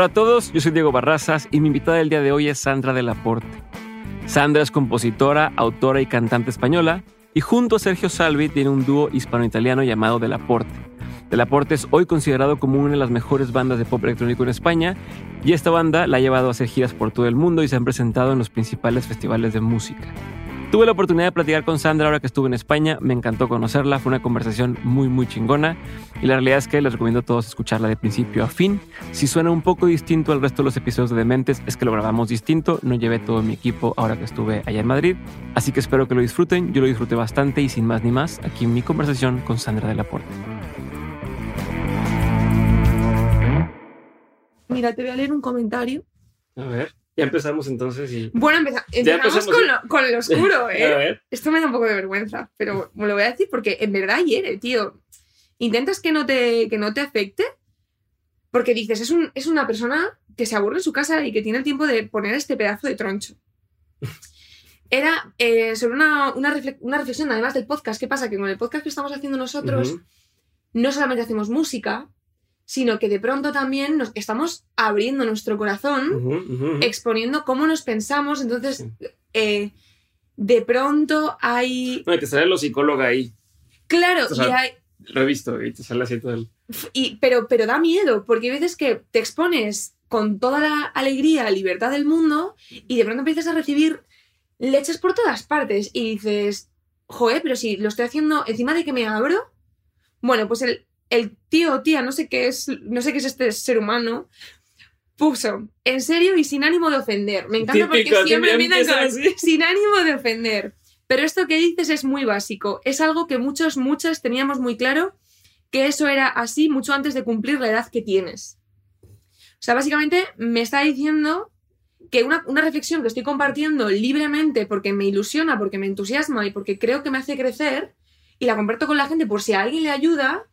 Hola a todos, yo soy Diego Barrazas y mi invitada del día de hoy es Sandra Delaporte. Sandra es compositora, autora y cantante española y junto a Sergio Salvi tiene un dúo hispano-italiano llamado Delaporte. Delaporte es hoy considerado como una de las mejores bandas de pop electrónico en España y esta banda la ha llevado a hacer giras por todo el mundo y se han presentado en los principales festivales de música. Tuve la oportunidad de platicar con Sandra ahora que estuve en España, me encantó conocerla, fue una conversación muy muy chingona y la realidad es que les recomiendo a todos escucharla de principio a fin. Si suena un poco distinto al resto de los episodios de Dementes es que lo grabamos distinto, no llevé todo mi equipo ahora que estuve allá en Madrid, así que espero que lo disfruten, yo lo disfruté bastante y sin más ni más, aquí mi conversación con Sandra de la Porte. Mira, te voy a leer un comentario. A ver. Ya empezamos entonces y... Bueno, empeza- empezamos con lo, con lo oscuro, ¿eh? A ver. Esto me da un poco de vergüenza, pero me lo voy a decir porque en verdad hiere, tío. Intentas que no te, que no te afecte porque dices, es, un, es una persona que se aburre en su casa y que tiene el tiempo de poner este pedazo de troncho. Era eh, sobre una, una, refle- una reflexión, además del podcast. ¿Qué pasa? Que con el podcast que estamos haciendo nosotros, no solamente hacemos música, sino que de pronto también nos estamos abriendo nuestro corazón exponiendo cómo nos pensamos. Entonces, eh, de pronto hay. No, y te sale lo psicóloga ahí, Claro, O sea, y hay- lo he visto, y te sale así todo el... y- pero, pero da miedo, porque hay veces que te expones con toda la alegría, libertad del mundo, y de pronto empiezas a recibir leches por todas partes. Y dices, joder, pero si lo estoy haciendo encima de que me abro. Bueno, pues el, el tío o tía, no sé qué es, no sé qué es este ser humano, puso en serio y sin ánimo de ofender. Me encanta porque Típico, siempre siempre empiezan con así. sin ánimo de ofender. Pero esto que dices es muy básico. Es algo que muchos, muchas teníamos muy claro que eso era así mucho antes de cumplir la edad que tienes. O sea, básicamente me está diciendo que una, una reflexión que estoy compartiendo libremente porque me ilusiona, porque me entusiasma y porque creo que me hace crecer y la comparto con la gente por si a alguien le ayuda,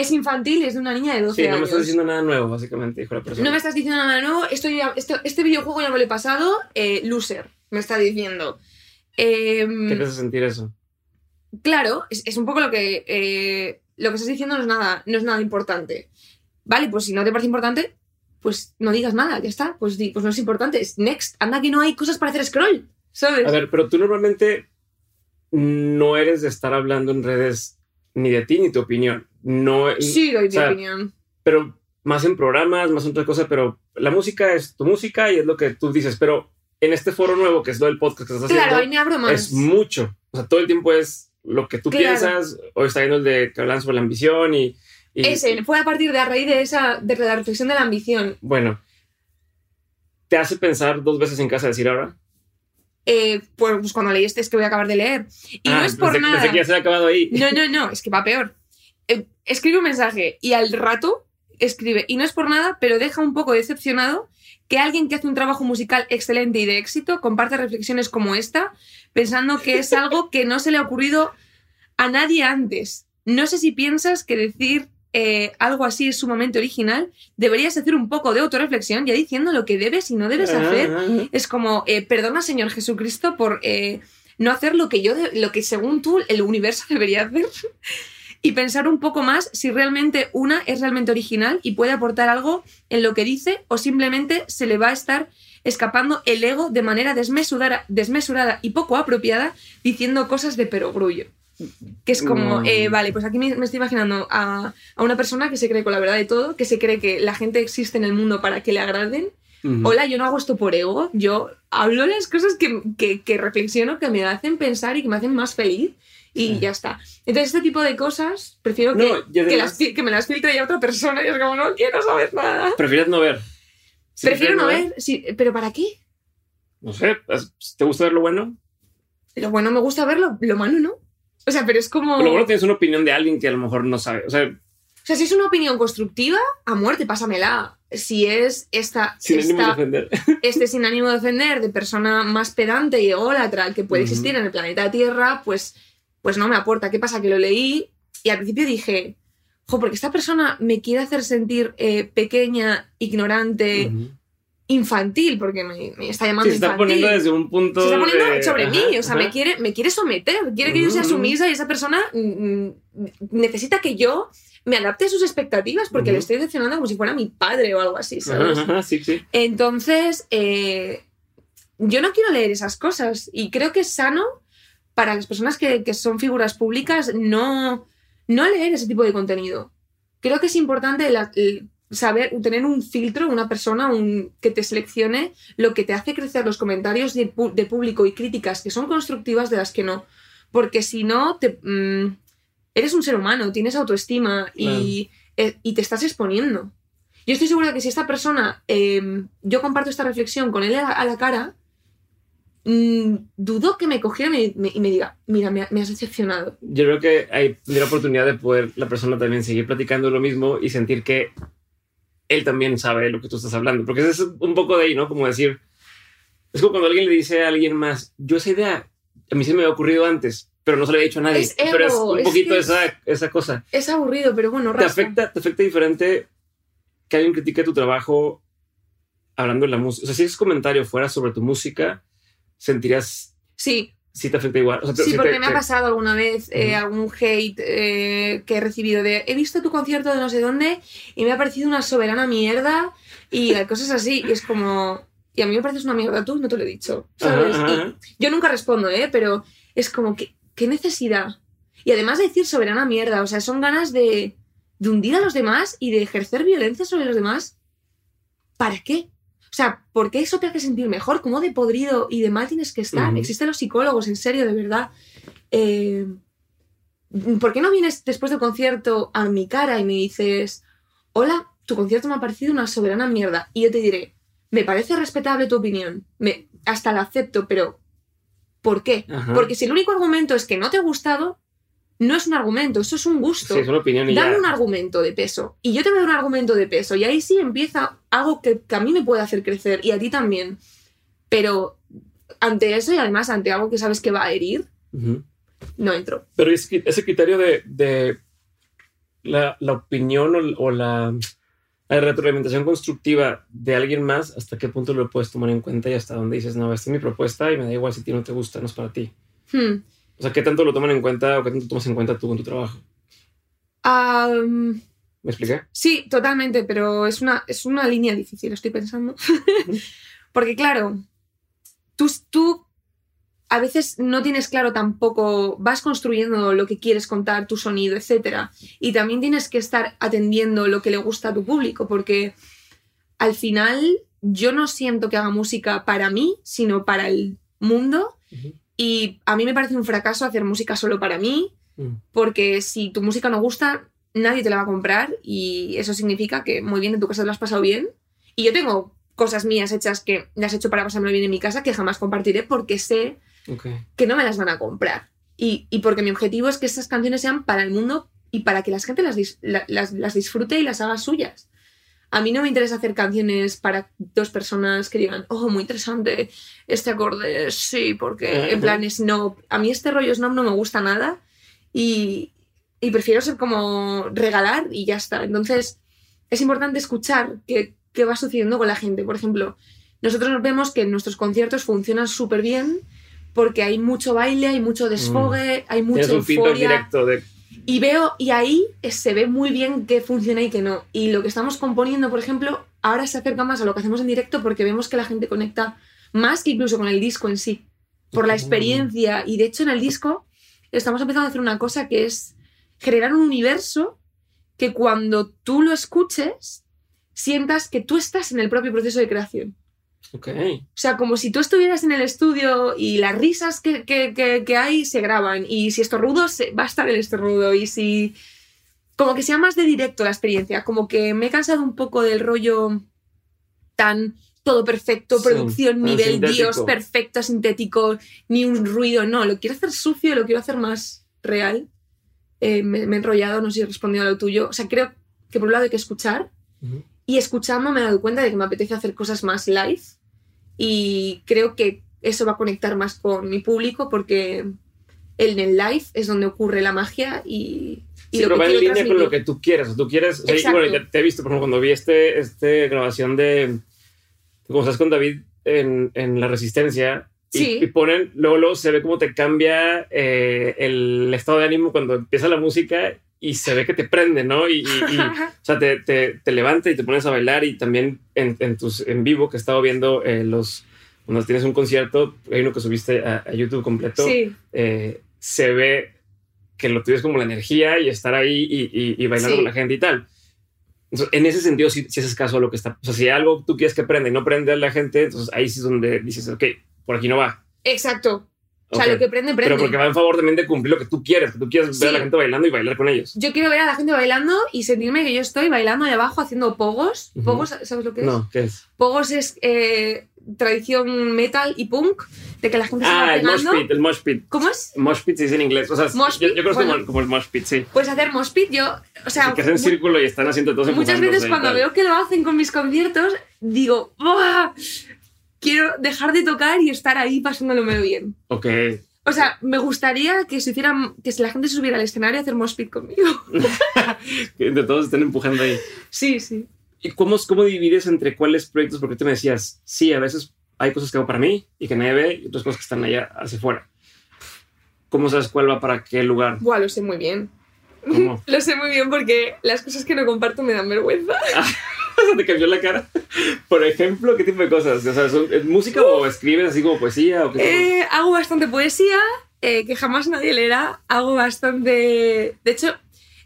es infantil, es de una niña de 12 Sí, no me años. estás diciendo nada nuevo, básicamente, dijo la persona. No me estás diciendo nada nuevo. Esto ya- esto- este videojuego ya me lo he pasado. eh, loser, me está diciendo. Em, ¿Qué te hace sentir eso? claro, es, es un poco lo que eh, lo que estás diciendo no es nada, no es nada importante. Vale, pues si no te parece importante, pues no digas nada, ya está. Pues, di- pues no es importante. Es next. Anda que no hay cosas para hacer scroll. ¿Sabes? A ver, pero tú normalmente no eres de estar hablando en redes ni de ti ni tu opinión. No, sí, doy o sea, mi opinión. pero más en programas, más en otra cosa, pero la música es tu música y es lo que tú dices, pero en este foro nuevo que es lo del podcast que estás Claro, ahí haciendo, me abro más. es mucho. O sea, todo el tiempo es lo que tú Claro. piensas. Hoy está viendo el de que hablan sobre la ambición y... y- Ese, fue a partir de a raíz de esa, de la reflexión de la ambición. Bueno, ¿te hace pensar dos veces en casa decir ahora? Eh, pues, cuando leí este es que voy a acabar de leer. Y no Ah, es por pensé- nada. Pensé que ya se había acabado ahí. No, no, no, es que va peor. Eh, escribe un mensaje y al rato escribe, y no es por nada, pero deja un poco decepcionado que alguien que hace un trabajo musical excelente y de éxito comparte reflexiones como esta, pensando que es algo que no se le ha ocurrido a nadie antes. No sé si piensas que decir eh, algo así es sumamente original, deberías hacer un poco de autorreflexión ya diciendo lo que debes y no debes hacer Ah, es como, eh, perdona, Señor Jesucristo, por eh, no hacer lo que yo, lo que según tú el universo debería hacer. Y pensar un poco más si realmente una es realmente original y puede aportar algo en lo que dice o simplemente se le va a estar escapando el ego de manera desmesurada, desmesurada y poco apropiada diciendo cosas de perogrullo. Que es como, Mm. eh, vale, pues aquí me, me estoy imaginando a, a una persona que se cree con la verdad de todo, que se cree que la gente existe en el mundo para que le agraden. Hola, yo no hago esto por ego, yo hablo las cosas que, que- que reflexiono, que me hacen pensar y que me hacen más feliz y Sí. ya está. Entonces, este tipo de cosas prefiero que, No, que, las, me las filtre ya otra persona y es como, no quiero saber nada. ¿Prefieres no ver? ¿Sí Prefiero no ver, sí, pero ¿para qué? No sé, ¿te gusta ver lo bueno? Lo bueno me gusta verlo, lo malo no. O sea, pero es como... Lo bueno tienes una opinión de alguien que a lo mejor no sabe. O sea, O sea, si es una opinión constructiva, a muerte, pásamela. Si es esta, sin ánimo de esta ofender. este sin ánimo de ofender, de persona más pedante y ególatra que puede existir en el planeta Tierra, pues, pues no me aporta. ¿Qué pasa? Que lo leí y al principio dije, jo, porque esta persona me quiere hacer sentir eh, pequeña, ignorante. Infantil, porque me, me está llamando se está infantil. poniendo desde un punto. se está poniendo de- sobre Ajá, mí, o sea, me ajá. quiere, me quiere someter, quiere que yo sea Ujú. sumisa y esa persona mm, mm, necesita que yo me adapte a sus expectativas porque le estoy decepcionando como si fuera mi padre o algo así, ¿sabes? sí, sí. Entonces, eh, yo no quiero leer esas cosas y creo que es sano para las personas que, que son figuras públicas no, no leer ese tipo de contenido. Creo que es importante la- el saber, tener un filtro, una persona un, que te seleccione lo que te hace crecer los comentarios de, de público y críticas que son constructivas de las que no. Porque si no, te, mm, eres un ser humano, tienes autoestima y, eh, y te estás exponiendo. Yo estoy segura que si esta persona, eh, yo comparto esta reflexión con él a la, a la cara, mm, dudo que me cogiera y me, y me diga, mira, me, me has decepcionado. Yo creo que hay la oportunidad de poder la persona también seguir platicando lo mismo y sentir que él también sabe lo que tú estás hablando. Porque es un poco de ahí, ¿no? Como decir, es como cuando alguien le dice a alguien más, yo esa idea, a mí se me había ocurrido antes, pero no se lo había dicho a nadie. Es ego, pero es un es poquito esa, esa cosa. Es aburrido, pero bueno, ¿Te rasca. afecta, ¿Te afecta diferente que alguien critique tu trabajo hablando de la música? O sea, si ese comentario fuera sobre tu música, sentirías Sí, si te afecta igual. O sea, sí, porque te- me ha pasado alguna vez eh, algún hate eh, que he recibido de he visto tu concierto de no sé dónde y me ha parecido una soberana mierda y cosas así. Y es como, y a mí me pareces una mierda tú, no te lo he dicho. ¿sabes? Ajá, Y ajá. yo nunca respondo, ¿eh? Pero es como, ¿qué necesidad? Y además de decir soberana mierda, o sea, son ganas de, de hundir a los demás y de ejercer violencia sobre los demás. ¿Para qué? O sea, ¿por qué eso te hace sentir mejor? ¿Cómo de podrido y de mal tienes que estar? Existen los psicólogos, en serio, de verdad. Eh, ¿Por qué no vienes después del concierto a mi cara y me dices, hola, tu concierto me ha parecido una soberana mierda? Y yo te diré, me parece respetable tu opinión, me, hasta la acepto, pero ¿por qué? Ajá. Porque si el único argumento es que no te ha gustado, no es un argumento, eso es un gusto. Sí, es una opinión y Dame ya. un argumento de peso. Y yo te voy a dar un argumento de peso. Y ahí sí empieza algo que, que a mí me puede hacer crecer y a ti también. Pero ante eso y además ante algo que sabes que va a herir, no entro. Pero es que ese criterio de, de la, la opinión o, o la, la retroalimentación constructiva de alguien más, ¿hasta qué punto lo puedes tomar en cuenta y hasta dónde dices, no, esta es mi propuesta y me da igual si a ti no te gusta, no es para ti? Hmm. O sea, ¿qué tanto lo toman en cuenta o qué tanto tomas en cuenta tú con tu trabajo? ¿Me expliqué? sí, totalmente, pero es una, es una línea difícil, estoy pensando. Porque claro, tú, tú a veces no tienes claro tampoco, vas construyendo lo que quieres contar, tu sonido, etc. Y también tienes que estar atendiendo lo que le gusta a tu público, porque al final yo no siento que haga música para mí, sino para el mundo. Y a mí me parece un fracaso hacer música solo para mí, Mm. porque si tu música no gusta, nadie te la va a comprar y eso significa que muy bien en tu casa te lo has pasado bien. Y yo tengo cosas mías hechas que las he hecho para pasármelo bien en mi casa que jamás compartiré porque sé que no me las van a comprar. Y, y porque mi objetivo es que estas canciones sean para el mundo y para que la gente las, dis- la- las, las disfrute y las haga suyas. A mí no me interesa hacer canciones para dos personas que digan, oh, muy interesante, este acorde, sí, porque en plan snob. A mí este rollo snob no me gusta nada y, y prefiero ser como regalar y ya está. Entonces, es importante escuchar qué, qué va sucediendo con la gente. Por ejemplo, nosotros nos vemos que nuestros conciertos funcionan súper bien porque hay mucho baile, hay mucho desfogue, hay mucha Tienes un feedback directo de... Y veo, y ahí se ve muy bien qué funciona y qué no. Y lo que estamos componiendo, por ejemplo, ahora se acerca más a lo que hacemos en directo porque vemos que la gente conecta más que incluso con el disco en sí. Por la Oh. experiencia. Y de hecho, en el disco estamos empezando a hacer una cosa que es generar un universo que cuando tú lo escuches, sientas que tú estás en el propio proceso de creación. Ok. O sea, como si tú estuvieras en el estudio y las risas que, que- que- que hay se graban. Y si estornudo, se, va a estar el estornudo. Y si. Como que sea más de directo la experiencia. Como que me he cansado un poco del rollo tan todo perfecto, Sí, producción, nivel sintético. Dios, perfecto, sintético, ni un ruido. No, lo quiero hacer sucio, lo quiero hacer más real. Eh, me, me he enrollado, no sé si he respondido a lo tuyo. O sea, creo que por un lado hay que escuchar. Y escuchando me he dado cuenta de que me apetece hacer cosas más live y creo que eso va a conectar más con mi público porque en el live es donde ocurre la magia y, y Sí, lo pero que va en línea con lo que tú quieras. Tú quieres. o sea, bueno, te he visto, por ejemplo, cuando vi este, este grabación de. Como estás con David en, en La Resistencia. Y, Sí. y ponen, luego, luego se ve cómo te cambia eh, el estado de ánimo cuando empieza la música y se ve que te prende, ¿no? Y, y- y, o sea, te, te, te levanta y te pones a bailar y también en, en tus en vivo que he estado viendo eh, los cuando tienes un concierto, hay uno que subiste a, a YouTube completo, Sí, eh, se ve que lo tienes como la energía y estar ahí y, y- bailando Sí. con la gente y tal. Entonces, en ese sentido, si, si haces caso a lo que está, o sea, si algo tú quieres que prenda y no prende a la gente, entonces ahí sí es donde dices, ok, por aquí no va. exacto. O sea, Ok. lo que prende, prende. Pero porque va en favor también de cumplir lo que tú quieres, que tú quieres ver a la Sí. gente bailando y bailar con ellos. Yo quiero ver a la gente bailando y sentirme que yo estoy bailando ahí abajo haciendo pogos. Ujú. Pogos, ¿sabes lo que es? No, ¿qué es? Pogos es eh, tradición metal y punk, de que la gente se va Ah, el mosh pegando. pit, el mosh pit. ¿Cómo es? Mosh pit se dice en inglés. O sea, Mosh yo, pit, yo creo que es como, bueno. como el mosh pit, sí. Pues hacer mosh pit, yo, o sea, que hacen círculo y están haciendo todos muchas veces cuando veo que lo hacen con mis conciertos, digo, ¡buah! Quiero dejar de tocar y estar ahí pasándomelo bien. Ok. O sea, me gustaría que se hicieran, que si la gente se subiera al escenario a hacer mosh pit conmigo. Que de todos estén empujando ahí. Sí, sí. ¿Y cómo, cómo divides entre cuáles proyectos? Porque tú me decías, sí, a veces hay cosas que hago para mí y que nadie ve y otras cosas que están allá hacia afuera. ¿Cómo sabes cuál va para qué lugar? Buah, lo sé muy bien. ¿Cómo? Lo sé muy bien porque las cosas que no comparto me dan vergüenza. ¿Te cambió la cara? Por ejemplo, ¿qué tipo de cosas? O sea, ¿son- ¿Es música o escribes así como poesía? O qué? Eh, hago bastante poesía, eh, que jamás nadie leerá. Hago bastante... De hecho,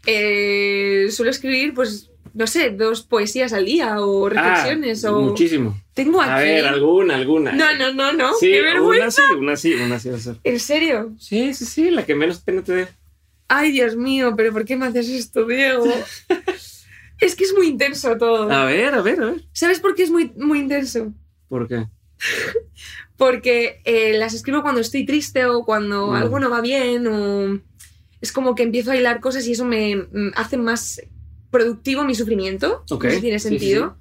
eh, suelo escribir, pues, no sé, dos poesías al día o reflexiones. Ah, o... Muchísimo. Tengo aquí... A ver, alguna, alguna. No, no, no, no. Sí, ¡Qué vergüenza! una sí, una sí, una sí va a ser. ¿En serio? Sí, sí, sí, la que menos pena te dé. Ay, Dios mío, pero ¿por qué me haces esto, Diego? es que es muy intenso todo. A ver, a ver, a ver. ¿Sabes por qué es muy, muy intenso? ¿Por qué? Porque eh, las escribo cuando estoy triste o cuando algo no va bien o es como que empiezo a hilar cosas y eso me mm, hace más productivo mi sufrimiento. Ok, No sé si tiene sí, sí, sentido.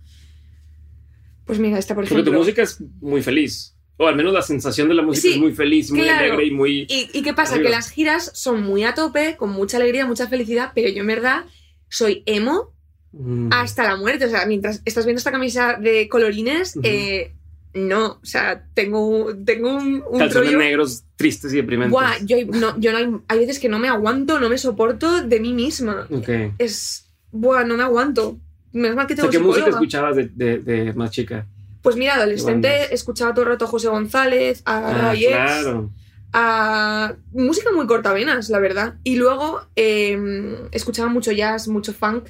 Pues mira, esta por Porque tu ejemplo. música es muy feliz. O al menos la sensación de la música Sí, es muy feliz, muy claro. alegre y muy... ¿Y, y qué pasa? Arriba. Que las giras son muy a tope, con mucha alegría, mucha felicidad, pero yo en verdad soy emo Mm. hasta la muerte. O sea, mientras estás viendo esta camisa de colorines, Ujú. eh, no, o sea, tengo, tengo un, un Calzones rollo- negros tristes y deprimentes. Buah, yo, no, yo no hay, hay veces que no me aguanto, no me soporto de mí misma. Ok. Es. Buah, no me aguanto. Menos mal que O sea, tengo ¿qué música escuchabas de, de, de más chica? Pues mira, adolescente, escuchaba todo el rato a José González, a Ah, claro. a música muy cortavenas, la verdad. Y luego eh, escuchaba mucho jazz, mucho funk.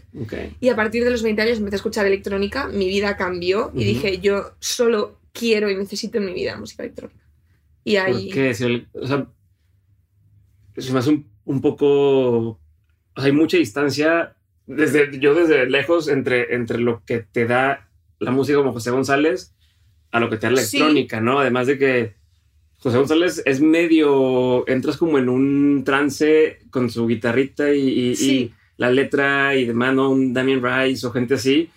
Y a partir de los 20 años empecé a escuchar electrónica. Mi vida cambió y dije, yo solo quiero y necesito en mi vida música electrónica. Y ahí. ¿Por qué? Si el- o sea, se me hace un, un poco... o sea, hay mucha distancia, desde, yo desde lejos, entre, entre lo que te da la música como José González a lo que te da la Sí. electrónica, ¿no? Además de que José González es medio... Entras como en un trance con su guitarrita y, y- y Sí. la letra y demás, ¿no? Un Damien Rice o gente así.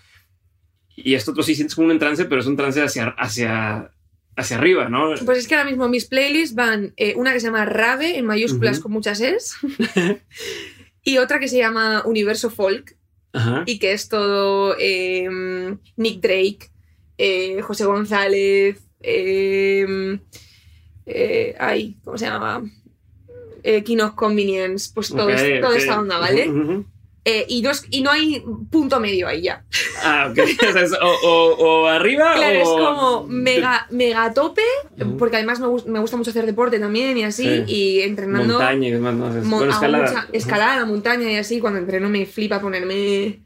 Y esto otro sí sientes como un trance, pero es un trance hacia, hacia, hacia arriba, ¿no? Pues es que ahora mismo mis playlists van eh, una que se llama Rave en mayúsculas con muchas es y otra que se llama Universo Folk Ajá. y que es todo eh, Nick Drake, eh, José González, eh, eh, ay, ¿cómo se llama? Eh, King of Convenience, pues todo toda esta onda, ¿vale? Ujú. Eh, y, no es- y no hay punto medio ahí ya. Ah, ok. O, sea, es o, o- o arriba Claro, o... es como mega, mega tope, porque además me, me gusta mucho hacer deporte también y así, Sí. y entrenando... Montaña y demás, ¿no? Es- Mo- bueno, hago escalada. mucha escalada, montaña y así. Cuando entreno me flipa ponerme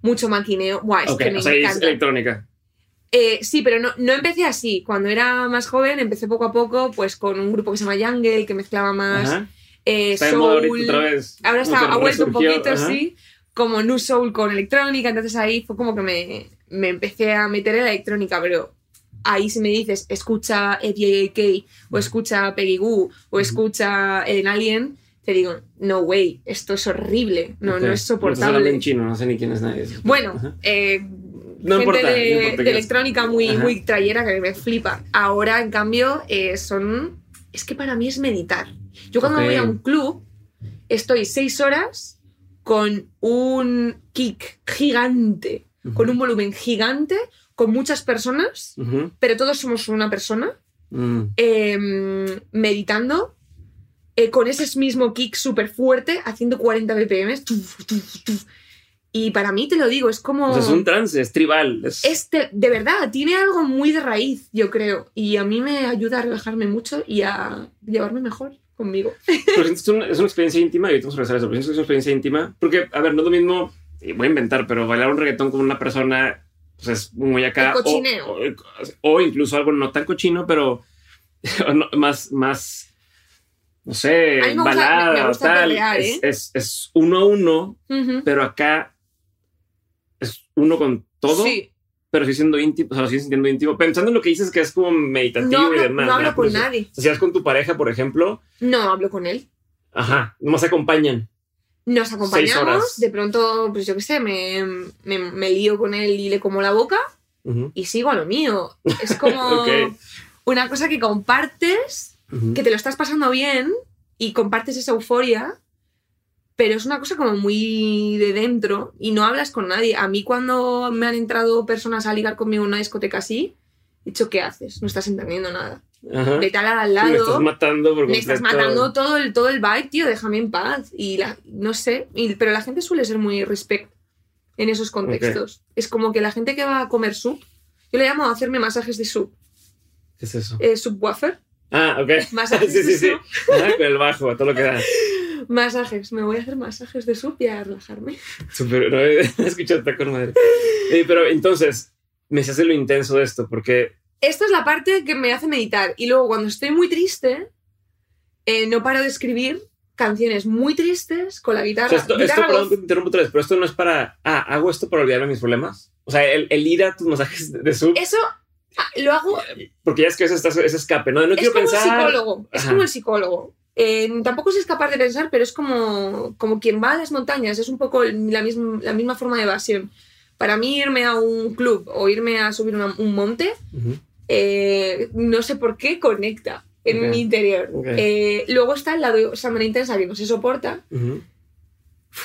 mucho maquineo. Buah, es que me o sea, es encanta. electrónica. Eh, sí, pero no, no empecé así. Cuando era más joven, empecé poco a poco pues con un grupo que se llama Jungle, que mezclaba más Ajá. Eh, Está ahorita soul. otra vez. Ahora está, ha vuelto un poquito, ajá. sí, como New Soul con electrónica. Entonces ahí fue como que me, me empecé a meter en la electrónica, pero ahí si me dices, escucha FJK, o escucha Peggy Goo, o escucha Eden Alien, te digo, no way, esto es horrible, no, Ok. no es soportable. en chino, no sé ni quién es nadie. Bueno, eh, No gente importa, de, no importa de electrónica muy, Ajá. muy trayera que me flipa. Ahora, en cambio, eh, son... Es que para mí es meditar. Yo cuando voy a un club, estoy seis horas con un kick gigante, con un volumen gigante, con muchas personas, pero todos somos una persona, Mm. eh, meditando eh, con ese mismo kick súper fuerte, haciendo 40 BPM. tuf, tuf, tuf. Y para mí, te lo digo, es como... O sea, es un trance, es tribal. es- Este, de verdad, tiene algo muy de raíz, yo creo. Y a mí me ayuda a relajarme mucho y a llevarme mejor conmigo. Pero es una, es una experiencia íntima, y ahorita vamos a regresar a eso, pero es una experiencia íntima, porque, a ver, no es lo mismo, y voy a inventar, pero bailar un reggaetón con una persona, pues es muy acá. O, o- o incluso algo no tan cochino, pero no, más, más, no sé, balada me- me o gusta tal. ¿eh? es, es uno a uno, pero acá es uno con todo, Sí. Pero sí siendo íntimo, o sea, sigues sintiendo íntimo, pensando en lo que dices que es como meditativo No y hablo, demás. no hablo ¿verdad? con Pues, nadie. o sea, si vas con tu pareja, por ejemplo, No hablo con él. ajá, nomás acompañan. Nos Seis acompañamos, horas. de pronto, pues yo qué sé, me, me, me lío con él y le como la boca Ujú. y sigo a lo mío. Es como Ok. una cosa que compartes, Ujú. que te lo estás pasando bien y compartes esa euforia, pero es una cosa como muy de dentro y no hablas con nadie. A mí cuando me han entrado personas a ligar conmigo en una discoteca así, he dicho, ¿qué haces? No estás entendiendo nada. Ajá. Vete al al Sí, lado. me estás matando por Me estás matando todo el, todo el vibe, tío, déjame en paz. Y la, no sé, y- pero la gente suele ser muy respect en esos contextos. Es como que la gente que va a comer soup, yo le llamo a hacerme masajes de soup. ¿Qué es eso? Eh, subwoofer, Ah, ok. Masajes sí, sí, sí. Ajá, con el bajo, todo lo que da. Masajes, me voy a hacer masajes de y a relajarme. Súper, no he escuchado con madre. Eh, pero entonces, me hace lo intenso de esto, porque Esta es la parte que me hace meditar. Y luego cuando estoy muy triste, eh, no paro de escribir canciones muy tristes con la o guitarra. sea, esto, esto guitarra perdón voz. que te interrumpo otra vez, pero esto no es para, ah, hago esto para olvidarme mis problemas. O sea, el, el ir a tus masajes de, de sub, Eso ah, lo hago porque ya es que ese, ese escape, ¿no? No es quiero como pensar. el psicólogo. Es Ajá. como el psicólogo. Eh, tampoco es capaz de pensar, pero es como, como quien va a las montañas. Es un poco la misma, la misma forma de evasión. Para mí, irme a un club o irme a subir una- un monte, eh, no sé por qué conecta en mi interior. Eh, luego está el lado Sandra Intensa que no se soporta.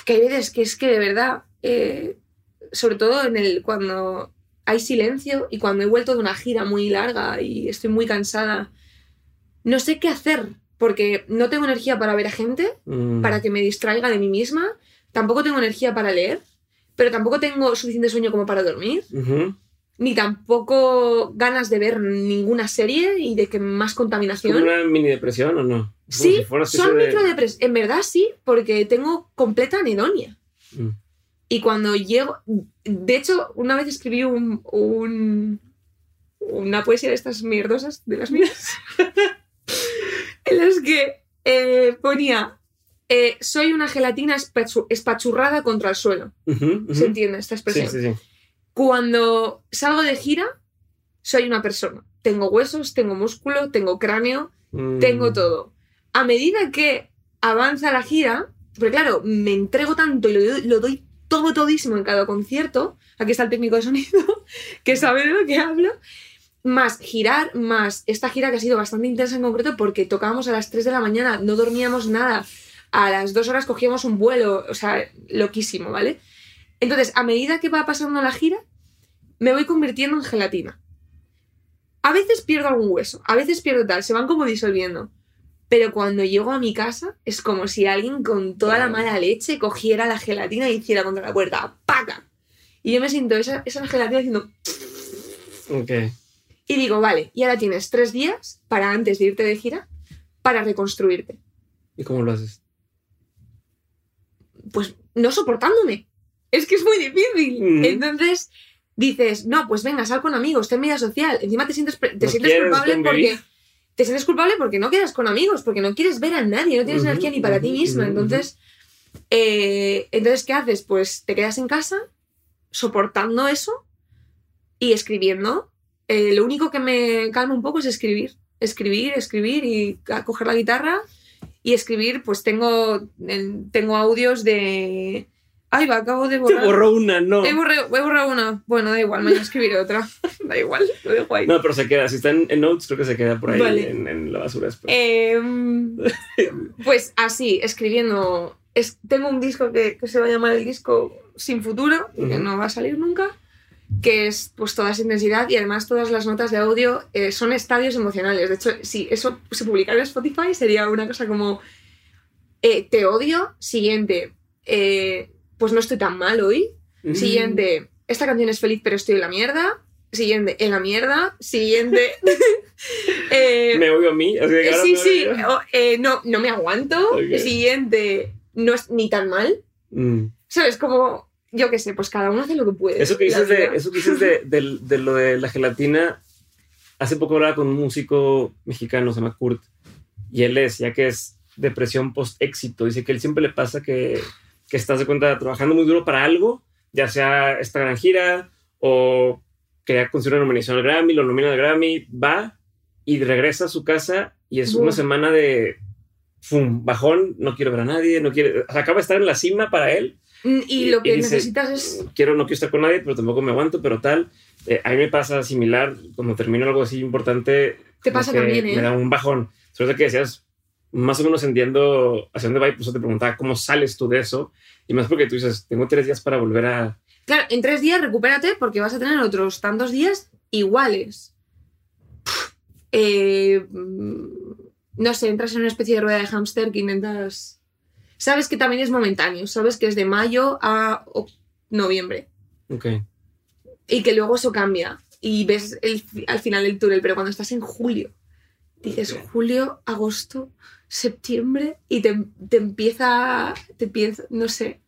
Que hay veces que es que de verdad, sobre todo en el cuando hay silencio y cuando he vuelto de una gira muy larga y estoy muy cansada, no sé qué hacer porque no tengo energía para ver a gente, Mm. para que me distraiga de mí misma, tampoco tengo energía para leer, pero tampoco tengo suficiente sueño como para dormir, ni tampoco ganas de ver ninguna serie y de que más ¿Es como contaminación. una mini depresión o no? Es Sí, si son de- microdepres. En verdad sí, porque tengo completa anedonia. Mm. Y cuando llego. De hecho, una vez escribí un. un- una poesía de estas mierdosas, de las mías. en las que eh, ponía. eh, soy una gelatina espachu- espachurrada contra el suelo. ¿Se entiende esta Sí, expresión? sí, sí. Cuando salgo de gira, soy una persona. Tengo huesos, tengo músculo, tengo cráneo, Mm. tengo todo. A medida que avanza la gira, porque claro, me entrego tanto y lo, lo doy todo, todísimo en cada concierto, aquí está el técnico de sonido, que sabe de lo que hablo, más girar, más esta gira que ha sido bastante intensa en concreto porque tocábamos a las 3 de la mañana, no dormíamos nada, a las 2 horas cogíamos un vuelo, o sea, loquísimo, ¿vale? Entonces, a medida que va pasando la gira, me voy convirtiendo en gelatina. A veces pierdo algún hueso, a veces pierdo tal, se van como disolviendo. Pero cuando llego a mi casa es como si alguien con toda la mala leche cogiera la gelatina y hiciera contra la puerta. ¡Paca! Y yo me siento esa, esa gelatina haciendo... Ok. Y digo, vale, y ahora tienes tres días para antes de irte de gira para reconstruirte. ¿Y cómo lo haces? Pues no soportándome. Es que es muy difícil. Ujú. Entonces dices, no, pues venga, sal con amigos, ten vida social. Encima te sientes, te ¿No sientes quieres culpable porque... Te sientes culpable porque no quedas con amigos, porque no quieres ver a nadie, no tienes energía ni para ti misma. Entonces, eh, entonces, ¿qué haces? Pues te quedas en casa soportando eso y escribiendo. Eh, lo único que me calma un poco es escribir. Escribir, escribir y coger la guitarra y escribir. Pues tengo, en- tengo audios de... Ay, va, acabo de Te borrar. borró una, no. He borrado, he borrado una. Bueno, da igual, mañana escribiré otra. da igual, lo dejo ahí. No, pero se queda. Si está en, en notes, creo que se queda por ahí Vale. en, en la basura. después. Em, pues así, escribiendo. Es, tengo un disco que, que se va a llamar el disco Sin Futuro, que no va a salir nunca, que es pues toda esa intensidad y además todas las notas de audio eh, son estadios emocionales. De hecho, si eso se publicara en Spotify sería una cosa como eh, te odio. Siguiente, eh, pues no estoy tan mal hoy. Mm. Siguiente, esta canción es feliz, pero estoy en la mierda. Siguiente, en la mierda. Siguiente, eh, Me odio a mí. así que ahora sí, sí, o- eh, no, no me aguanto. Ok. Siguiente, no es ni tan mal. Mm. ¿Sabes? Como, yo qué sé, pues cada uno hace lo que puede. Eso que dices, de, vida. eso que dices de, lo de la gelatina, hace poco hablaba con un músico mexicano, se llama Kurt, y él decía que es depresión post-éxito. Dice que él siempre le pasa que, que estás de cuenta trabajando muy duro para algo, ya sea esta gran gira o que ya consigue una nominación al Grammy, lo nomina al Grammy, va y regresa a su casa y es una semana de fum, bajón, no quiero ver a nadie, no quiere, o sea, acaba de estar en la cima para él Mm, Y lo que dice, necesitas es. quiero, no quiero estar con nadie, pero tampoco me aguanto, pero tal. Eh, a mí me pasa similar, cuando termino algo así importante. Te pasa también, ¿eh? Me da un bajón. Sobre todo que decías, más o menos entiendo hacia dónde va y por eso te preguntaba cómo sales tú de eso. Y más porque tú dices, tengo tres días para volver a... Claro, en tres días recupérate porque vas a tener otros tantos días iguales. Eh, mm, no sé, entras en una especie de rueda de hámster que intentas. Sabes que también es momentáneo, sabes que es de mayo a noviembre Ok. y que luego eso cambia y ves el, al final del túnel, pero cuando estás en julio, dices julio, agosto, septiembre y te, te empieza, te empieza, no sé,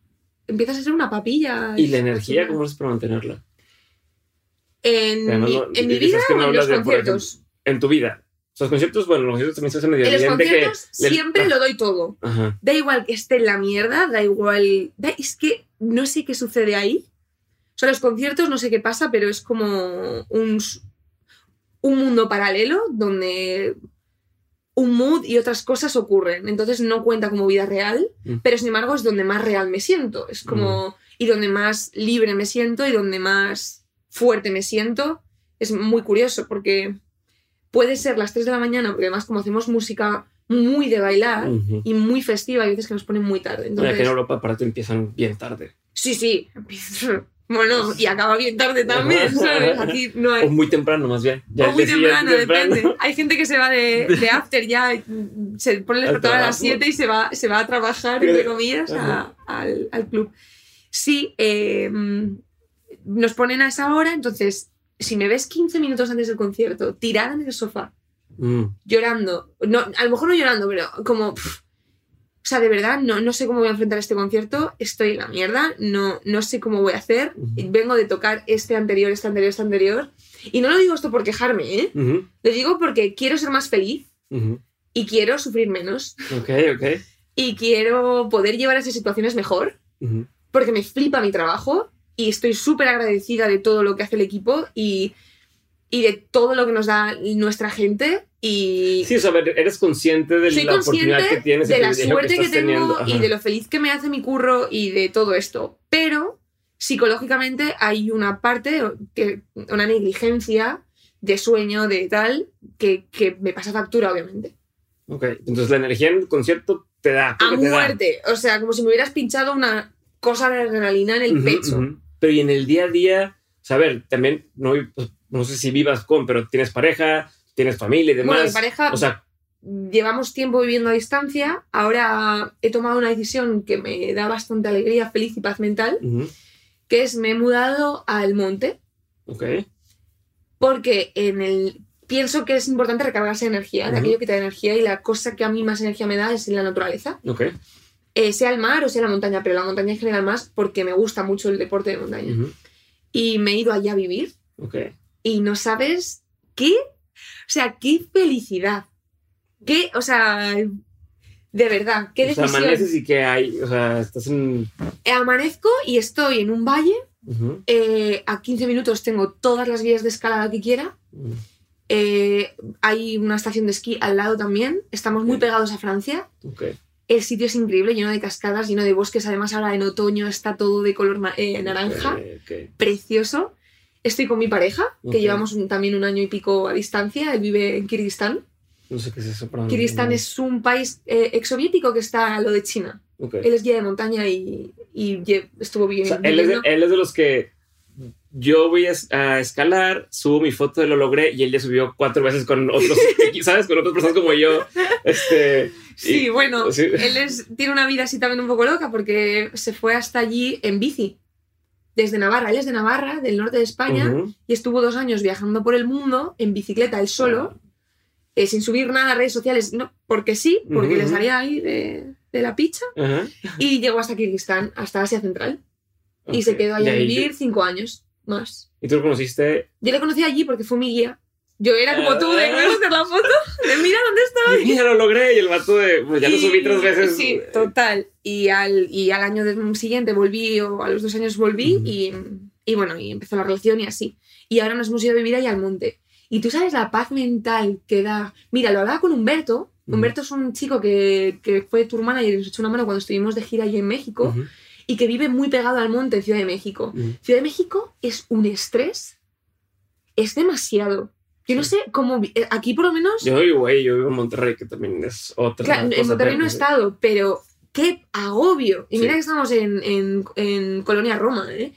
empiezas a ser una papilla. ¿Y la energía cómo haces para mantenerla? En, Además, mi, no- en mi vida que o no en los de, conciertos. En tu vida. O sea, los conciertos, bueno, los conciertos también se hace medio En los que... conciertos siempre lo doy todo. Ajá. Da igual que esté en la mierda, da igual. da- es que no sé qué sucede ahí. O sea, los conciertos no sé qué pasa, pero es como un, un mundo paralelo donde un mood y otras cosas ocurren. Entonces no cuenta como vida real, Mm. pero sin embargo es donde más real me siento. Es como. Y donde más libre me siento y donde más fuerte me siento. Es muy curioso porque puede ser las 3 de la mañana, porque además, como hacemos música muy de bailar y muy festiva, hay veces que nos ponen muy tarde. En Europa para ti empiezan bien tarde. sí, sí. Bueno, y acaba bien tarde también, ¿sabes? Aquí no hay. O muy temprano, más bien. Ya O muy temprano, temprano. depende. Hay gente que se va de, de after ya, se pone el despertador a las trabajo. 7 y se va, se va a trabajar, entre comillas, a- al, al club. Sí, eh, nos ponen a esa hora, entonces, si me ves 15 minutos antes del concierto, tirada en el sofá, Mm. llorando, no, a lo mejor no llorando, pero como... pff, o sea, de verdad, no, no sé cómo voy a enfrentar este concierto, estoy en la mierda, no, no sé cómo voy a hacer, Ujú. vengo de tocar este anterior, este anterior, este anterior, y no lo digo esto por quejarme, ¿eh? Ujú, Lo digo porque quiero ser más feliz ujú. y quiero sufrir menos Ok, ok. y quiero poder llevar esas situaciones mejor porque me flipa mi trabajo y estoy súper agradecida de todo lo que hace el equipo y, y de todo lo que nos da nuestra gente y Sí, o sea, eres consciente de soy la oportunidad consciente que tienes, de la suerte que, estás tengo y de lo feliz que me hace mi curro y de todo esto. Pero psicológicamente hay una parte, que, una negligencia de sueño, de tal, que, que me pasa factura, obviamente. Ok, entonces la energía en el concierto te da. A creo que te da. muerte. O sea, como si me hubieras pinchado una cosa de adrenalina en el Ujú, pecho. ujú. Pero y en el día a día, o sea, a ver, también, no, pues, no sé si vivas con, pero tienes pareja, tienes familia y demás. Bueno, mi pareja, O sea, llevamos tiempo viviendo a distancia. Ahora he tomado una decisión que me da bastante alegría, feliz y paz mental, ujú, que es me he mudado al monte ok. porque en el pienso que es importante recargarse de energía, de Ujú. aquello que te da energía y la cosa que a mí más energía me da es en la naturaleza, Ok. Eh, sea el mar o sea la montaña, pero la montaña en general más porque me gusta mucho el deporte de montaña. ujú, Y me he ido allá a vivir ok. y no sabes qué, o sea, qué felicidad, qué, o sea, de verdad, qué o sea, amaneces y que hay, o sea, estás en. Eh, Amanezco y estoy en un valle, eh, a 15 minutos tengo todas las vías de escalada que quiera, eh, hay una estación de esquí al lado también, estamos muy pegados a Francia, el sitio es increíble, lleno de cascadas, lleno de bosques, además ahora en otoño está todo de color eh, naranja. Precioso. Estoy con mi pareja, que Ok. llevamos un- también un año y pico a distancia. Él vive en Kirguistán. No sé qué es eso. Kirguistán es un país eh, exsoviético que está a lo de China. Ok. Él es guía de montaña y, y estuvo O viviendo. sea, él, es de, él es de los que yo voy a escalar, subo mi foto de lo logré y él ya subió cuatro veces con otros, ¿sabes? Con otras personas como yo. Este, Sí, y- bueno, sí. él es- tiene una vida así también un poco loca porque se fue hasta allí en bici. Desde Navarra, él es de Navarra, del norte de España, y estuvo dos años viajando por el mundo en bicicleta, él solo, eh, sin subir nada a redes sociales, no, porque sí, porque Ujú, le ujú. salía ahí de, de la picha, y llegó hasta Kirguistán, hasta Asia Central, y se quedó allí a vivir cinco años más. ¿Y tú lo conociste? Yo le conocí allí porque fue mi guía. Yo era como tú, de. "¿Me hacer la foto, de mira dónde estoy. Y ya lo logré y el vato de, pues ya lo subí tres veces. Sí, total. Y al, y al año siguiente volví, o a los dos años volví, y, y bueno, y empezó la relación y así. Y ahora nos hemos ido a vivir ahí al monte. Y tú sabes la paz mental que da. Mira, lo hablaba con Humberto. Humberto es un chico que, que fue tour manager y nos echó una mano cuando estuvimos de gira allí en México y que vive muy pegado al monte en Ciudad de México. Ciudad de México es un estrés. Es demasiado. Yo no sé cómo. eh, Aquí por lo menos. Yo vivo, güey, yo vivo en Monterrey, que también es otra Claro, en cosa. Monterrey no he estado, pero qué agobio. Y mira Sí. que estamos en, en- en Colonia Roma, ¿eh?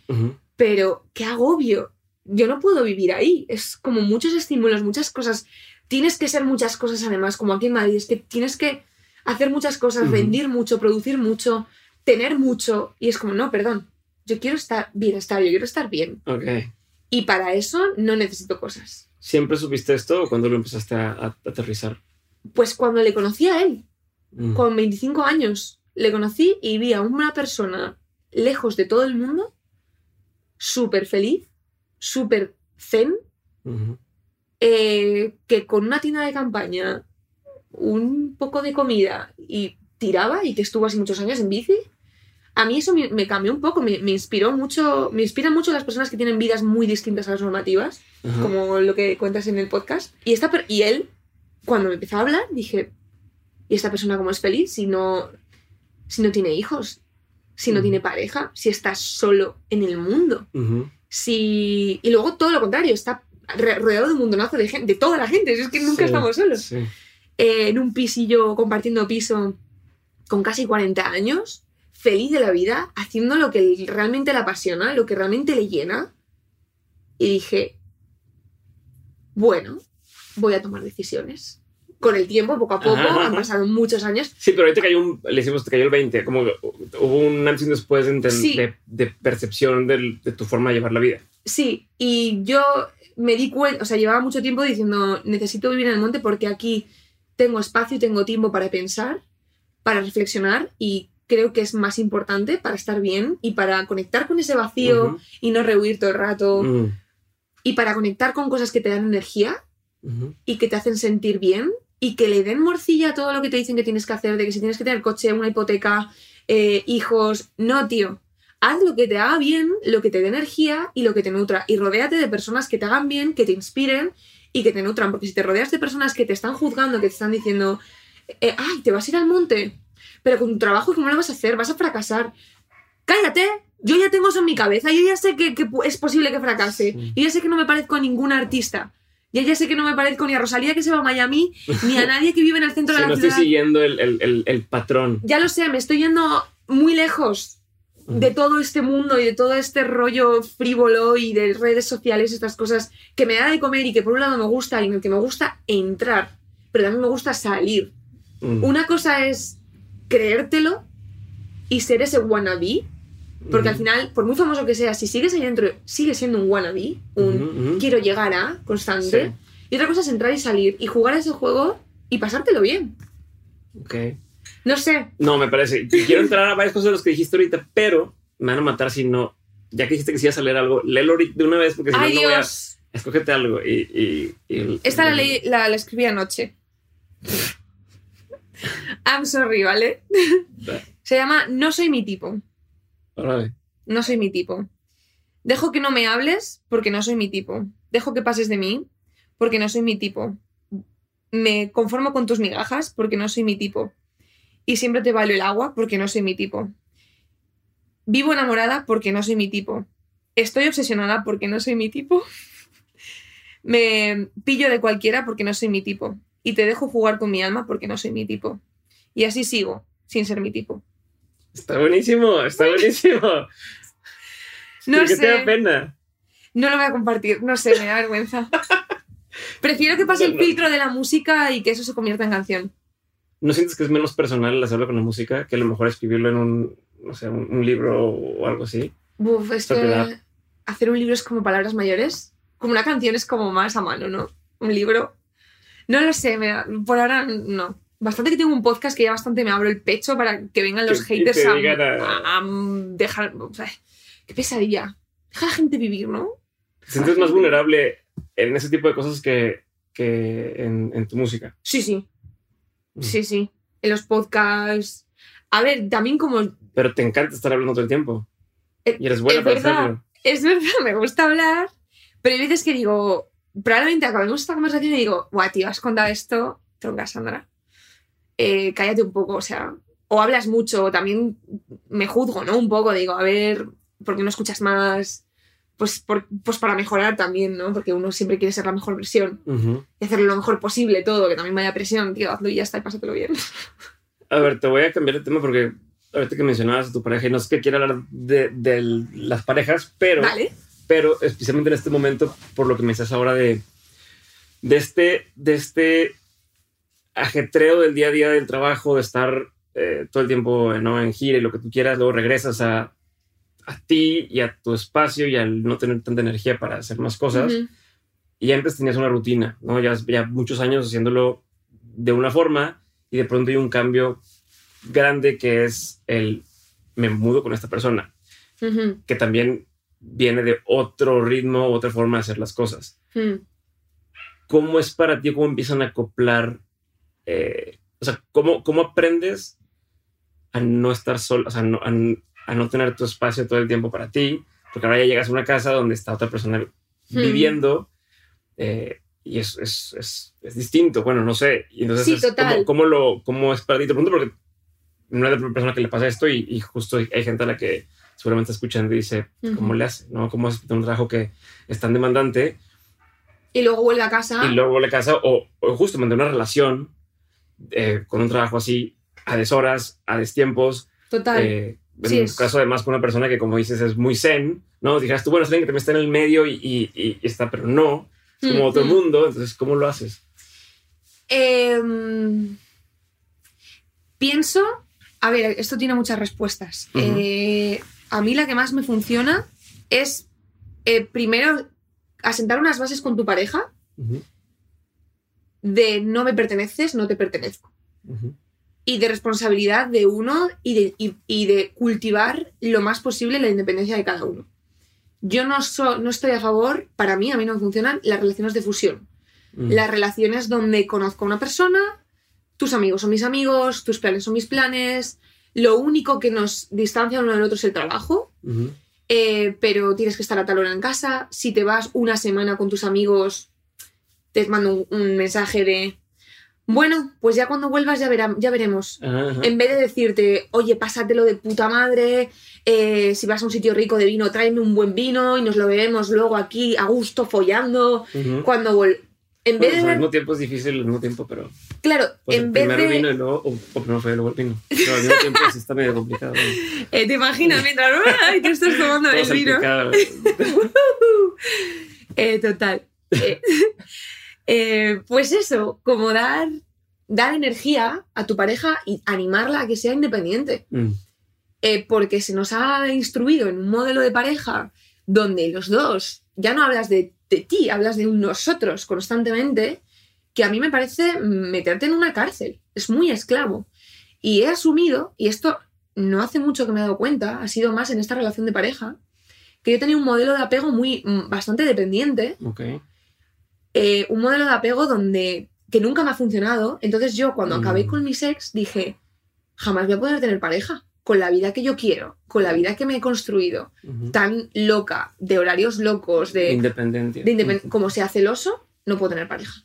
Pero qué agobio. Yo no puedo vivir ahí. Es como muchos estímulos, muchas cosas. Tienes que ser muchas cosas además, como aquí en Madrid. Es que tienes que hacer muchas cosas, rendir mucho, producir mucho, tener mucho. Y es como, no, perdón. Yo quiero estar bienestar, yo quiero estar bien. Ok. Y para eso no necesito cosas. ¿Siempre supiste esto o cuando lo empezaste a, a aterrizar? Pues cuando le conocí a él, Mm. con 25 años, le conocí y vi a una persona lejos de todo el mundo, súper feliz, súper zen, eh, que con una tienda de campaña, un poco de comida y tiraba y que estuvo así muchos años en bici. A mí eso me, me cambió un poco, me, me inspiró mucho, me inspiran mucho las personas que tienen vidas muy distintas a las normativas, Ajá. como lo que cuentas en el podcast. Y, esta, y él, cuando me empezó a hablar, dije, ¿y esta persona cómo es feliz si no, si no tiene hijos? Si no tiene pareja, si está solo en el mundo. Si... Y luego todo lo contrario, está rodeado de un montonazo de gente, de toda la gente, es que nunca Sí, estamos solos. Sí. Eh, en un pisillo compartiendo piso con casi 40 años, feliz de la vida, haciendo lo que realmente le apasiona, lo que realmente le llena. Y dije, bueno, voy a tomar decisiones. Con el tiempo, poco a poco, Ajá, han pasado muchos años. Sí, pero te cayó un, le decimos, te cayó el 20, como hubo un antes y después de, Sí. de, de percepción del- de tu forma de llevar la vida. Sí, y yo me di cuenta, o sea, llevaba mucho tiempo diciendo, necesito vivir en el monte porque aquí tengo espacio y tengo tiempo para pensar, para reflexionar y creo que es más importante para estar bien y para conectar con ese vacío Ujú. y no rehuir todo el rato Mm. y para conectar con cosas que te dan energía Ujú. y que te hacen sentir bien y que le den morcilla a todo lo que te dicen que tienes que hacer, de que si tienes que tener coche, una hipoteca, eh, hijos. No, tío. Haz lo que te haga bien, lo que te dé energía y lo que te nutra. Y rodéate de personas que te hagan bien, que te inspiren y que te nutran. Porque si te rodeas de personas que te están juzgando, que te están diciendo, eh, ay, te vas a ir al monte, pero con tu trabajo, ¿cómo lo vas a hacer? Vas a fracasar. Cállate. Yo ya tengo eso en mi cabeza. Yo ya sé que, que es posible que fracase. Sí. Yo ya sé que no me parezco a ningún artista. Ya ya sé que no me parezco ni a Rosalía que se va a Miami, ni a nadie que vive en el centro Sí, de no la estoy ciudad. siguiendo el, el- el- el patrón. Ya lo sé, me estoy yendo muy lejos de todo este mundo y de todo este rollo frívolo y de redes sociales, estas cosas que me da de comer y que por un lado me gusta y en el que me gusta entrar, pero también me gusta salir. Mm. Una cosa es creértelo y ser ese wannabe, porque al final, por muy famoso que sea, si sigues ahí dentro, sigue siendo un wannabe, un quiero llegar a constante. Sí. Y otra cosa es entrar y salir y jugar a ese juego y pasártelo bien. Ok. No sé. No, me parece. Quiero entrar a varias cosas de las que dijiste ahorita, pero me van a matar si no. Ya que dijiste que si ibas a leer algo, léelo de una vez porque si Ay, no, no voy a. Escógete algo y. y- y- Esta la, leí- la, la escribí anoche. I'm sorry, ¿vale? Se llama No soy mi tipo. No soy mi tipo. Dejo que no me hables porque no soy mi tipo. Dejo que pases de mí porque no soy mi tipo. Me conformo con tus migajas porque no soy mi tipo. Y siempre te valo el agua porque no soy mi tipo. Vivo enamorada porque no soy mi tipo. Estoy obsesionada porque no soy mi tipo. Me pillo de cualquiera porque no soy mi tipo. Y te dejo jugar con mi alma porque no soy mi tipo. Y así sigo, sin ser mi tipo. Está buenísimo, está buenísimo. No ¿Por qué te da pena? No lo voy a compartir, no sé, me da vergüenza. Prefiero que pase el No, filtro de la música y que eso se convierta en canción. ¿No sientes que es menos personal el hacerlo con la música que a lo mejor escribirlo en un, no sé, un, un libro o algo así? Uf, es que hacer un libro es como palabras mayores. Como una canción es como más a mano, ¿no? Un libro. No lo sé, me da- por ahora no. Bastante que tengo un podcast que ya bastante me abro el pecho para que vengan los Que- haters a- a- a dejar. o sea, qué pesadilla. Deja a la gente vivir, ¿no? ¿Te sientes más vulnerable en ese tipo de cosas que, que en, en tu música? Sí, sí. Mm. Sí, sí. En los podcasts. A ver, también como. Pero te encanta estar hablando todo el tiempo. Eh, Y eres buena es para verdad. hacerlo. Es verdad, me gusta hablar, pero hay veces que digo, probablemente acabemos esta conversación y digo, guau, tío, has contado esto, tronca Sandra. Eh, cállate un poco, o sea, o hablas mucho, también me juzgo, ¿no? Un poco, digo, a ver, ¿por qué no escuchas más? Pues, por- pues para mejorar también, ¿no? Porque uno siempre quiere ser la mejor versión Ujú. y hacerlo lo mejor posible todo, que también vaya presión, tío, hazlo y ya está, y pásatelo bien. A ver, te voy a cambiar de tema porque ahorita que mencionabas a tu pareja, y no es que quiera hablar de, de las parejas, pero, Vale. pero especialmente en este momento, por lo que me dices ahora de, de, este, de este ajetreo del día a día del trabajo, de estar eh, todo el tiempo ¿no? en gira y lo que tú quieras, luego regresas a, a ti y a tu espacio y al no tener tanta energía para hacer más cosas. Ujú. Y antes tenías una rutina, ¿no? Ya, ya muchos años haciéndolo de una forma y de pronto hay un cambio grande que es el me mudo con esta persona, Ujú. que también viene de otro ritmo, otra forma de hacer las cosas. Ujú. ¿Cómo es para ti? ¿Cómo empiezan a acoplar? Eh, o sea, ¿cómo, ¿cómo aprendes a no estar solo, o sea, no- a, a no tener tu espacio todo el tiempo para ti? Porque ahora ya llegas a una casa donde está otra persona viviendo eh, y es, es, es, es distinto. Bueno, no sé. Y entonces, Sí, total. ¿cómo, cómo lo, ¿cómo es para ti? Te pregunto porque no es la primera persona que le pasa esto y, y justo hay gente a la que seguramente escuchando y dice, ¿cómo Ujú. le hace? ¿no? ¿Cómo es un trabajo que es tan demandante Y luego vuelve a casa. y luego le casa o, o justo mantener una relación eh, con un trabajo así a deshoras, a destiempos? Total. Eh, en Sí, es- caso además con una persona que como dices es muy zen, ¿no? Dijeras tú, bueno, está bien que también está en el medio y, y- y está, pero no, es como Mm, otro mm. mundo, entonces ¿cómo lo haces? Em, pienso, a ver, esto tiene muchas respuestas. Eh, a mí la que más me funciona es eh, primero asentar unas bases con tu pareja de no me perteneces, no te pertenezco. Y de responsabilidad de uno y de, y- y de cultivar lo más posible la independencia de cada uno. Yo no, so- no estoy a favor, para mí, a mí no me funcionan las relaciones de fusión. ujú. las relaciones donde conozco a una persona, tus amigos son mis amigos, tus planes son mis planes, lo único que nos distancia uno del otro es el trabajo, eh, pero tienes que estar a tal hora en casa, si te vas una semana con tus amigos, te mando un, un mensaje de, bueno, pues ya cuando vuelvas ya, verá- ya veremos. Ajá. En vez de decirte, oye, pásatelo de puta madre, eh, si vas a un sitio rico de vino, tráeme un buen vino y nos lo bebemos luego aquí a gusto, follando, cuando vol en vez Bueno, pues, al de... mismo tiempo es difícil, al mismo tiempo, pero Claro, pues, en vez primero el vino de. y luego, o, o primero fue luego el vino. Pero al mismo tiempo sí está medio complicado. ¿no? Eh, ¿Te imaginas mientras ¡ay, que estás tomando el vino? Eh, total. Eh, pues eso, como dar, dar energía a tu pareja y animarla a que sea independiente. Mm, Eh, porque se nos ha instruido en un modelo de pareja donde los dos ya no hablas de, de ti, hablas de un nosotros constantemente, que a mí me parece meterte en una cárcel. Es muy esclavo. Y he asumido, y esto no hace mucho que me he dado cuenta, ha sido más en esta relación de pareja, que yo tenía un modelo de apego muy mm, bastante dependiente. Eh, un modelo de apego donde que nunca me ha funcionado. Entonces yo cuando Mm. acabé con mi ex dije, jamás voy a poder tener pareja con la vida que yo quiero, con la vida que me he construido, tan loca, de horarios locos, de, Independencia. de independ- como sea celoso, no puedo tener pareja.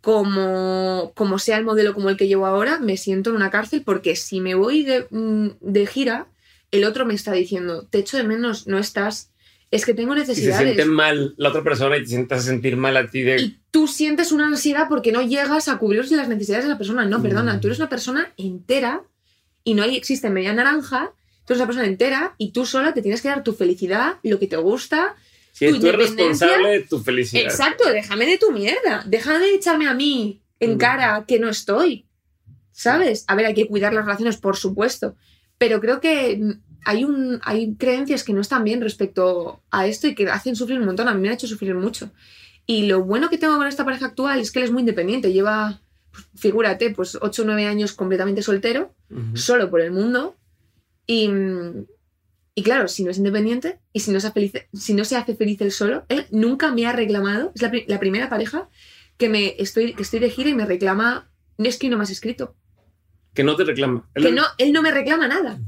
Como, como sea el modelo como el que llevo ahora, me siento en una cárcel porque si me voy de, mm, de gira, el otro me está diciendo, te echo de menos, no estás, es que tengo Y se necesidades. siente mal la otra persona y te sientas a sentir mal a ti de... Y tú sientes una ansiedad porque no llegas a cubrir las necesidades de la persona. No, perdona, Mm. tú eres una persona entera y no hay, existe media naranja, tú eres una persona entera y tú sola te tienes que dar tu felicidad, lo que te gusta, Sí, tu tú eres responsable de tu felicidad. Exacto, déjame de tu mierda. Déjame de echarme a mí en Mm. cara que no estoy. ¿Sabes? A ver, hay que cuidar las relaciones, por supuesto. Pero creo que hay, un, hay creencias que no están bien respecto a esto y que hacen sufrir un montón. A mí me ha hecho sufrir mucho. Y lo bueno que tengo con esta pareja actual es que él es muy independiente. Lleva, pues, figúrate, pues 8 o 9 años completamente soltero Ujú. solo por el mundo. Y, y claro, si no es independiente y si no, se hace feliz, si no se hace feliz él solo, él nunca me ha reclamado. Es la, la primera pareja que, me estoy, que estoy de gira y me reclama. No es que no me has escrito. Que no te reclama. Que no, él no me reclama nada.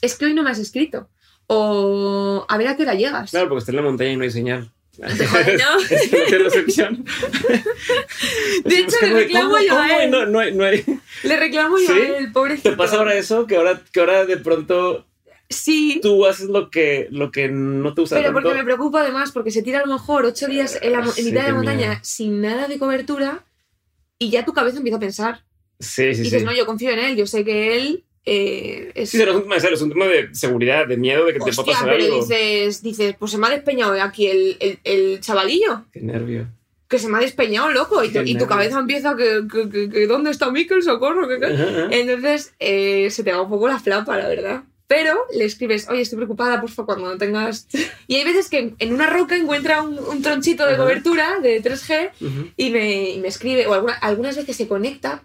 Es que hoy no me has escrito. O a ver a qué hora llegas. Claro, porque está en la montaña y no hay señal. Joder, ¿no? Es tiene recepción. De hecho, Es le reclamo ¿cómo- yo a él. No, no hay- hay- Le reclamo yo ¿Sí? a él, pobrecito. ¿Te pasa ahora eso? Que ahora, que ahora de pronto Sí. tú haces lo que, lo que no te gusta Pero tanto. porque me preocupa además, porque se tira a lo mejor ocho días en, la en Sí, mitad de la montaña miedo. sin nada de cobertura y ya tu cabeza empieza a pensar. Sí, y sí, dices, sí. no, yo confío en él, yo sé que él eh, es... Sí, serio, es un tema de seguridad, de miedo de que te pueda Hostia, pasar pero algo. dices, dices, pues se me ha despeñado aquí el, el, el chavalillo, Qué nervio. que se me ha despeñado, loco, y, tu- y tu cabeza empieza que, que, que- que ¿dónde está Mikel? Socorro, que. Entonces eh, se te va un poco la flapa, la verdad. Pero le escribes, oye, estoy preocupada, por favor, cuando no tengas... Y hay veces que en una roca encuentra un, un tronchito de Ajá. cobertura de 3G Ujú. y me, y me escribe, o alguna- algunas veces se conecta,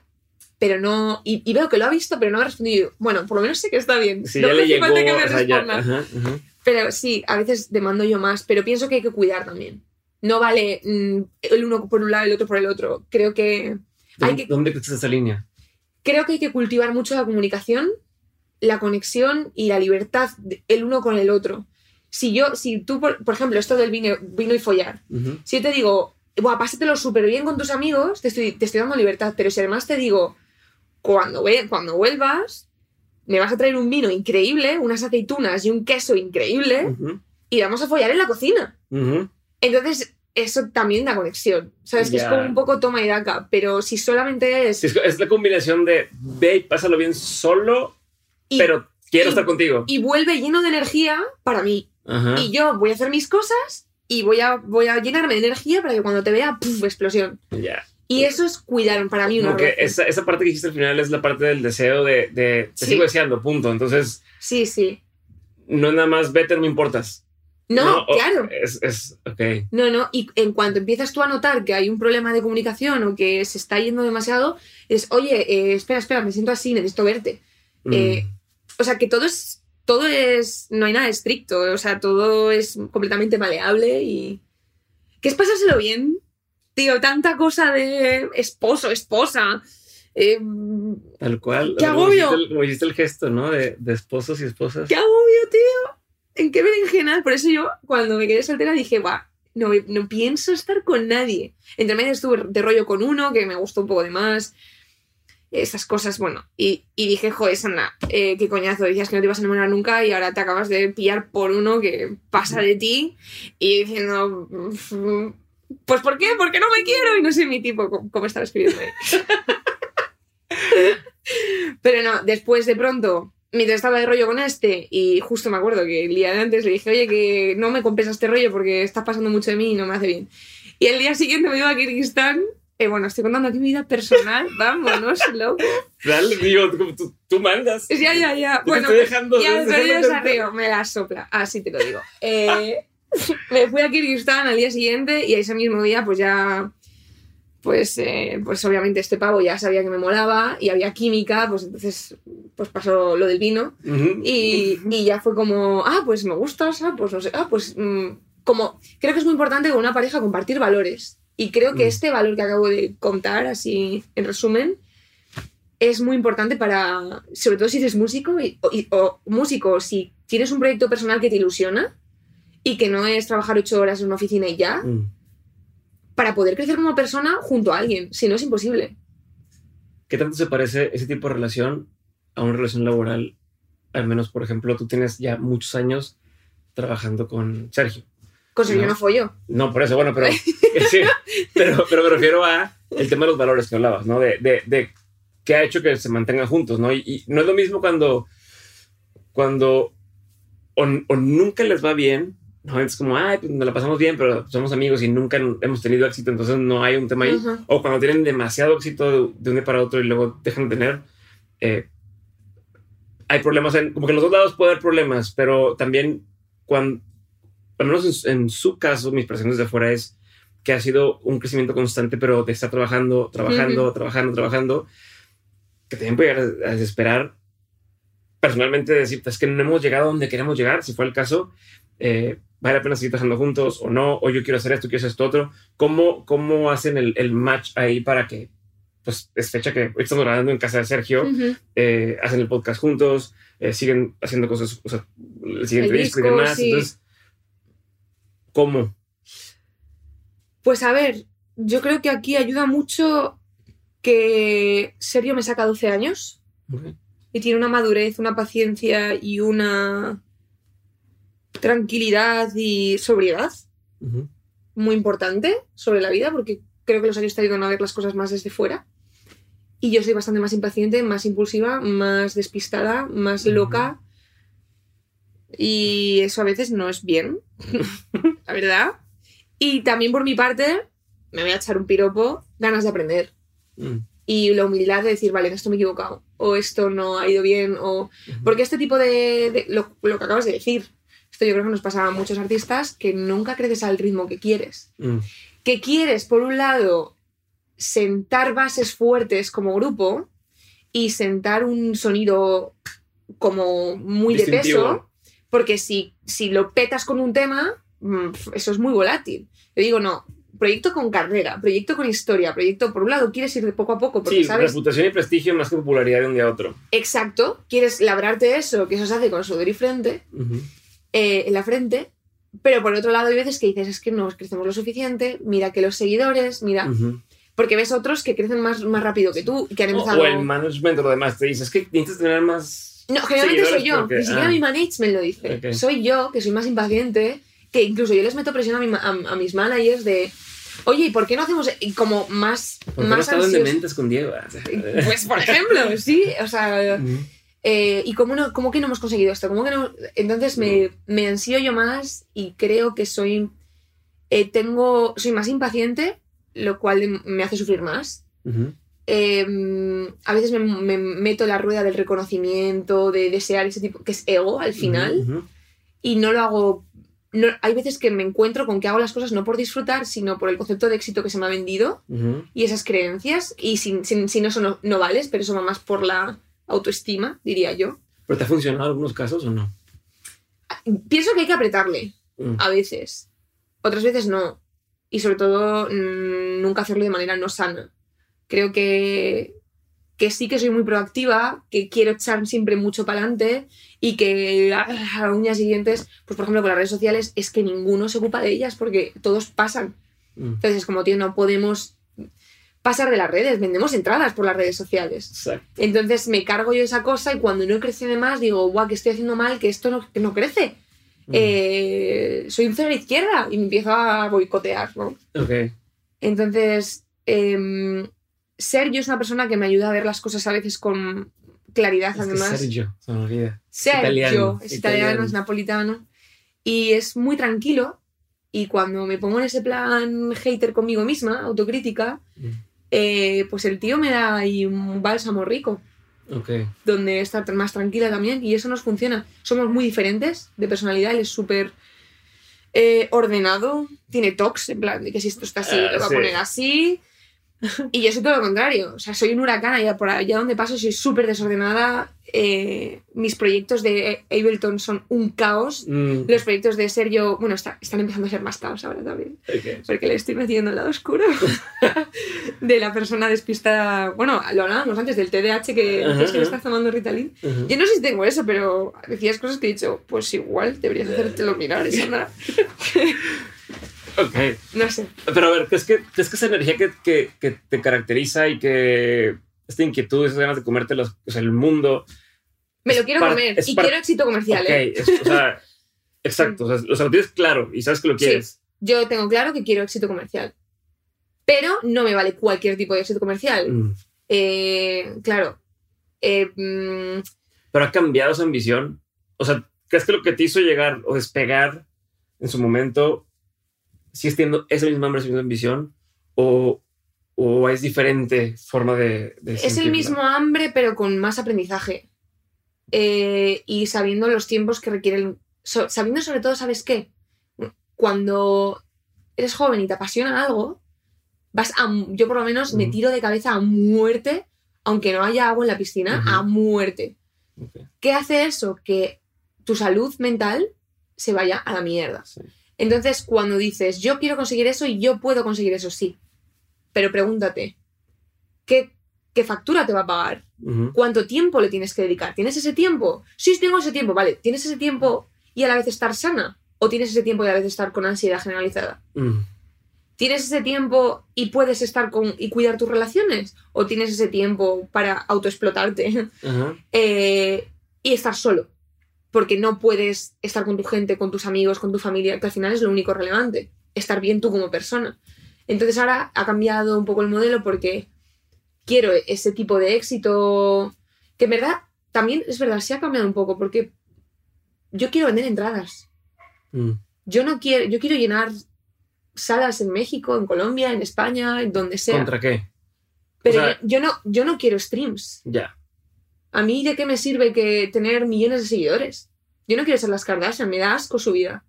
pero no... Y, y veo que lo ha visto, pero no me ha respondido. Bueno, por lo menos sé que está bien. Sí, no ya le llegó. falta que me responda. ajá, ajá. Pero sí, a veces demando yo más, pero pienso que hay que cuidar también. No vale mm, el uno por un lado y el otro por el otro. Creo que... Hay ¿Dónde, que- ¿Dónde crees esa línea? creo que hay que cultivar mucho la comunicación, la conexión y la libertad el uno con el otro. Si yo, si tú, por, por ejemplo, esto del vino, vino y follar, Ujú. si yo te digo, Buah, pásatelo súper bien con tus amigos, te estoy, te estoy dando libertad, pero si además te digo, cuando, ve, cuando vuelvas, me vas a traer un vino increíble, unas aceitunas y un queso increíble, Ujú. y vamos a follar en la cocina. Ujú. Entonces, eso también da conexión. Sabes que es como un poco toma y daca, pero si solamente es... Es, es la combinación de ve y pásalo bien solo, y- pero quiero y- estar contigo. y vuelve lleno de energía para mí. Ajá. Y yo voy a hacer mis cosas y voy a, voy a llenarme de energía para que cuando te vea, ¡puf! explosión. Ya. Y eso es cuidar para mí una esa, esa parte que dijiste al final es la parte del deseo de, de te Sí. sigo deseando, punto. Entonces, Sí, sí. no nada más vete, no me importas. No, o- claro. Es, es, ok. No, no. Y en cuanto empiezas tú a notar que hay un problema de comunicación o que se está yendo demasiado, es, oye, eh, espera, espera, me siento así, necesito verte. Mm. Eh, o sea, que todo es, todo es, no hay nada estricto, o sea, todo es completamente maleable y... ¿Qué es pasárselo bien? Tío, tanta cosa de esposo, esposa. eh, Tal cual. ¡Qué como agobio! hiciste el- Como hiciste el gesto, ¿no? De, de esposos y esposas. ¡Qué agobio, tío! ¿En qué berenjenal? Por eso yo, cuando me quedé soltera, dije, va, no, no pienso estar con nadie. Entre medio estuve de rollo con uno, que me gustó un poco de más. Esas cosas, bueno. Y, y dije, joder, Sandra, eh, qué coñazo, decías que no te ibas a enamorar nunca y ahora te acabas de pillar por uno que pasa de ti. Y diciendo, "Mm, pues ¿por qué? Porque no me quiero. Y no sé mi tipo cómo, cómo estaba escribiendo. Pero no, después de pronto, mientras estaba de rollo con este, y justo me acuerdo que el día de antes le dije, oye, que no me compensa este rollo porque estás pasando mucho de mí y no me hace bien. Y el día siguiente me iba a Kirguistán. Eh, bueno, estoy contando aquí mi vida personal, vámonos, loco. Dale, digo, tú, tú- mandas. Ya, ya, ya. Yo te Bueno, estoy dejando. ya, dejando desarreo, me la sopla, así te lo digo. Eh, me fui a Kirguistán al día siguiente y ese mismo día, pues ya, pues, eh, pues obviamente este pavo ya sabía que me molaba y había química, pues entonces, pues pasó lo del vino y, y ya fue como, ah, pues me gustas, ah, pues no sé, ah, pues mm, como, creo que es muy importante con una pareja compartir valores y creo que Mm. este valor que acabo de contar, así en resumen, es muy importante para, sobre todo si eres músico y- o músico, si tienes un proyecto personal que te ilusiona y que no es trabajar ocho horas en una oficina y ya, Mm. para poder crecer como persona junto a alguien, si no es imposible. ¿Qué tanto se parece ese tipo de relación a una relación laboral? Al menos, por ejemplo, tú tienes ya muchos años trabajando con Sergio. Con Sergio No. no follo. No, por eso, bueno, pero, sí, pero, pero me refiero a el tema de los valores que hablabas, ¿no? De, de, de qué ha hecho que se mantengan juntos, ¿no? Y, y no es lo mismo cuando, cuando o, o nunca les va bien No, es como, ay, pues nos la pasamos bien, pero somos amigos y nunca hemos tenido éxito, entonces no hay un tema ahí. Ajá. O cuando tienen demasiado éxito de, un día para otro y luego dejan de tener, eh, hay problemas, en, como que en los dos lados puede haber problemas, pero también cuando, al menos en, en su caso, mis presiones de afuera es que ha sido un crecimiento constante, pero de estar trabajando, trabajando, trabajando, trabajando, que también puede llegar a, a desesperar. Personalmente, decirte es que no hemos llegado a donde queremos llegar, si fue el caso, eh, vale la pena seguir trabajando juntos o no, o yo quiero hacer esto, quiero hacer esto otro. ¿Cómo, cómo hacen el, el match ahí para que, pues es fecha que estamos grabando en casa de Sergio, eh, hacen el podcast juntos, eh, siguen haciendo cosas, o sea, el siguiente El disco y demás. sí. Entonces, ¿cómo? Pues a ver, yo creo que aquí ayuda mucho que Sergio me saca 12 años y tiene una madurez, una paciencia y una tranquilidad y sobriedad muy importante sobre la vida porque creo que los años te ayudan a ver las cosas más desde fuera. Y yo soy bastante más impaciente, más impulsiva, más despistada, más loca. Y eso a veces no es bien, la verdad. Y también por mi parte, me voy a echar un piropo, ganas de aprender. Mm. Y la humildad de decir, vale, en esto me he equivocado. O esto no ha ido bien. O... Porque este tipo de... de- lo, lo que acabas de decir. Esto yo creo que nos pasa a muchos artistas que nunca creces al ritmo que quieres. Mm. Que quieres, por un lado, sentar bases fuertes como grupo y sentar un sonido como muy de peso. Porque si, si lo petas con un tema, mm, eso es muy volátil. Yo digo, no, proyecto con carrera, proyecto con historia, proyecto, por un lado, quieres ir de poco a poco, porque Sí, sabes reputación y prestigio más que popularidad de un día a otro. exacto, quieres labrarte eso, que eso se hace con sudor y frente, Ujú. Eh, en la frente, pero por otro lado hay veces que dices, es que no crecemos lo suficiente, mira que los seguidores, mira, porque ves otros que crecen más, más rápido que tú, que han empezado... o el management o lo demás te dice, es que necesitas tener más... No, generalmente soy yo, porque- ni siquiera ah. mi management lo dice. Ok. Soy yo, que soy más impaciente, que incluso yo les meto presión a, mi a- a mis managers de, oye, ¿y por qué no hacemos y como más, ¿Por qué no más ansioso? dementes con Diego? Pues, por ejemplo, sí, o sea... Eh, ¿Y cómo, no, cómo que no hemos conseguido esto? ¿Cómo que no? Entonces me, me ansío yo más y creo que soy. eh, tengo, soy más impaciente, lo cual me hace sufrir más. Ujú. Eh, a veces me, me meto la rueda del reconocimiento, de desear ese tipo, que es ego al final, Ujú. y no lo hago. No, hay veces que me encuentro con que hago las cosas no por disfrutar, sino por el concepto de éxito que se me ha vendido Ujú. y esas creencias. Y si, si, si no, eso no, no vales, pero eso va más por la autoestima, diría yo. ¿Pero te ha funcionado en algunos casos o no? Pienso que hay que apretarle Mm. a veces. Otras veces no. Y sobre todo, mm, nunca hacerlo de manera no sana. Creo que, que sí que soy muy proactiva, que quiero echar siempre mucho para adelante y que a, a uñas siguientes, pues por ejemplo con las redes sociales, es que ninguno se ocupa de ellas porque todos pasan. Mm. Entonces es como, tío, no podemos pasar de las redes, vendemos entradas por las redes sociales. Exacto. Entonces me cargo yo esa cosa y cuando no crece de más digo, guau, que estoy haciendo mal, que esto no, que no crece. Mm. Eh, soy un cero izquierda y me empiezo a boicotear, ¿no? Ok. Entonces, em, Sergio es una persona que me ayuda a ver las cosas a veces con claridad, Es además. Sergio, se me olvida. Sergio italiano, es italiano, italiano. es napolitano y es muy tranquilo. Y cuando me pongo en ese plan hater conmigo misma, autocrítica, Mm. Eh, pues el tío me da ahí un bálsamo rico Ok. donde está más tranquila también y eso nos funciona. Somos muy diferentes de personalidad, él es súper eh, ordenado, tiene tocs, en plan de que si esto está así, Ah, lo va sí. a poner así. Y yo soy todo lo contrario, o sea, soy un huracán allá por allá donde paso, soy súper desordenada. eh, mis proyectos de Ableton son un caos. Mm. Los proyectos de Sergio, bueno, está- están empezando a ser más caos ahora también Ok. porque le estoy metiendo el lado oscuro de la persona despistada. Bueno, lo hablábamos antes del TDAH que Ajá, decías que le estás tomando Ritalin. Ujú. Yo no sé si tengo eso, pero decías cosas que he dicho, pues igual deberías hacértelo mirar, Sandra. Ok. No sé. Pero a ver, ¿crees que, ¿crees que esa energía que, que, que te caracteriza y que esta inquietud, esas ganas de comerte los, o sea, el mundo? Me lo Es quiero comer es y quiero éxito comercial. ok, ¿eh? es- o sea, exacto. O sea, lo tienes claro y sabes que lo Sí. quieres. Yo tengo claro que quiero éxito comercial. Pero no me vale cualquier tipo de éxito comercial. Mm. Eh, claro. Eh, mm, Pero ha cambiado esa ambición. O sea, ¿crees que lo que te hizo llegar o despegar en su momento, sigues teniendo esa misma hambre, esa misma ambición, o, o es diferente forma de... de Es el mismo hambre, pero con más aprendizaje. Eh, y sabiendo los tiempos que requieren. so- sabiendo sobre todo, ¿sabes qué? Cuando eres joven y te apasiona algo, vas a. Yo por lo menos me tiro de cabeza a muerte, aunque no haya agua en la piscina, a muerte. ¿Qué hace eso? Que tu salud mental se vaya a la mierda. sí. Entonces, cuando dices, yo quiero conseguir eso y yo puedo conseguir eso, sí. Pero pregúntate, ¿qué, qué factura te va a pagar? ¿Cuánto tiempo le tienes que dedicar? ¿Tienes ese tiempo? Sí, tengo ese tiempo, vale. ¿Tienes ese tiempo y a la vez estar sana? ¿O tienes ese tiempo y a la vez estar con ansiedad generalizada? ¿Tienes ese tiempo y puedes estar con y cuidar tus relaciones? ¿O tienes ese tiempo para autoexplotarte eh, y estar solo? Porque no puedes estar con tu gente, con tus amigos, con tu familia, que al final es lo único relevante. Estar bien tú como persona. Entonces ahora ha cambiado un poco el modelo porque quiero ese tipo de éxito que en verdad también es verdad, sí ha cambiado un poco porque yo quiero vender entradas. Mm. Yo no quiero, yo quiero llenar salas en México, en Colombia, en España, en donde sea. ¿Contra qué? Pero o sea- yo, yo no, yo no quiero streams. Ya. A mí de qué me sirve que tener millones de seguidores. Yo no quiero ser las Kardashian, me da asco su vida.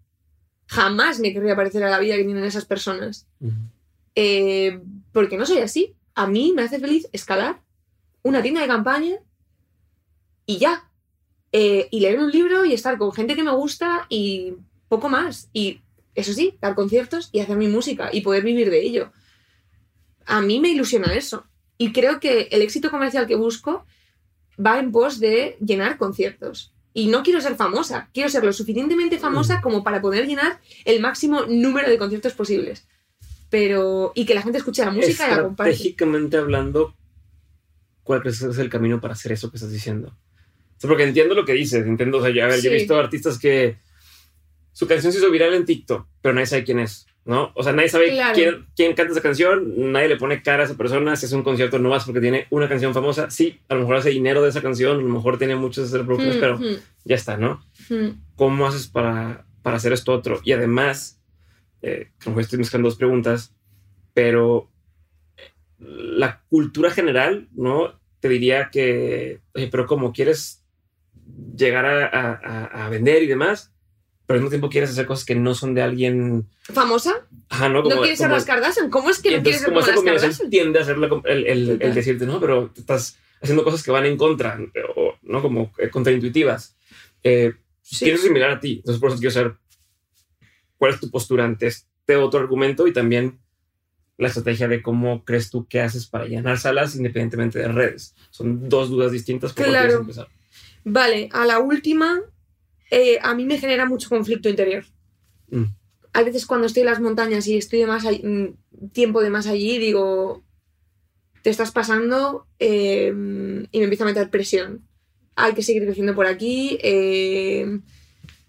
Jamás me querría parecer a la vida que tienen esas personas. Eh, porque no soy así. A mí me hace feliz escalar una tienda de campaña y ya. Eh, y leer un libro y estar con gente que me gusta y poco más. Y eso sí, dar conciertos y hacer mi música y poder vivir de ello. A mí me ilusiona eso. Y creo que el éxito comercial que busco va en pos de llenar conciertos. Y no quiero ser famosa, quiero ser lo suficientemente famosa como para poder llenar el máximo número de conciertos posibles. Pero. Y que la gente escuche la música y la comparte. Estratégicamente hablando, ¿cuál crees que es el camino para hacer eso que estás diciendo? O sea, porque entiendo lo que dices, entiendo, o sea, yo, a ver, yo he Sí. visto artistas que su canción se hizo viral en TikTok, pero nadie sabe quién es, ¿no? O sea, nadie sabe Claro. quién, quién canta esa canción, nadie le pone cara a esa persona, si hace un concierto no vas porque tiene una canción famosa, sí, a lo mejor hace dinero de esa canción, a lo mejor tiene muchas reproducciones, Mm, pero mm, ya está, ¿no? mm. ¿Cómo haces para, para hacer esto otro? Y además, eh, mejor estoy mezclando dos preguntas, pero la cultura general, ¿no? Te diría que, oye, pero ¿cómo quieres llegar a- a vender y demás? Pero al mismo tiempo quieres hacer cosas que no son de alguien... ¿Famosa? Ajá, ¿no? ¿No Como, quieres ser las Kardashian? ¿Cómo es que no entonces, quieres ser como las Kardashian? tiende a hacer la el, el- el decirte, no, pero estás haciendo cosas que van en contra, o, ¿no? Como eh, contraintuitivas. Eh, Sí. Pienso similar a ti, entonces por eso quiero saber cuál es tu postura ante este otro argumento y también la estrategia de cómo crees tú que haces para llenar salas independientemente de redes. Son dos dudas distintas. ¿Por cuál Claro. quieres empezar? Vale, a la última, eh, a mí me genera mucho conflicto interior. Mm. A veces cuando estoy en las montañas y estoy de más mm, tiempo de más allí, digo, te estás pasando eh, y me empieza a meter presión. Hay que seguir creciendo por aquí eh,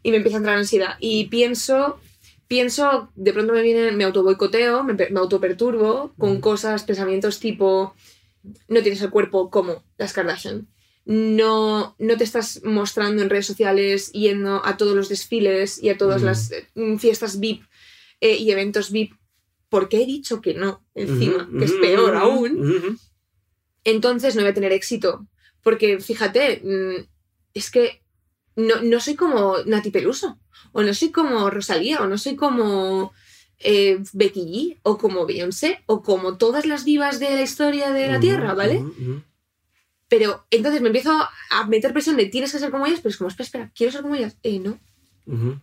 y me empieza a entrar ansiedad. Y pienso, pienso, de pronto me viene, me autoboicoteo, me, pe- me autoperturbo con Mm. cosas, pensamientos tipo, no tienes el cuerpo como las Kardashian no, no te estás mostrando en redes sociales yendo a todos los desfiles y a todas Mm. las mm, fiestas VIP eh, y eventos VIP porque he dicho que no, encima, que es peor aún, entonces no voy a tener éxito. Porque fíjate, mm, es que no, no soy como Nati Peluso, o no soy como Rosalía, o no soy como eh, Becky G, o como Beyoncé, o como todas las divas de la historia de la Tierra, ¿vale? Pero entonces me empiezo a meter presión de tienes que ser como ellas, pero es como, espera, espera, ¿quiero ser como ellas? Eh, no. Ujú.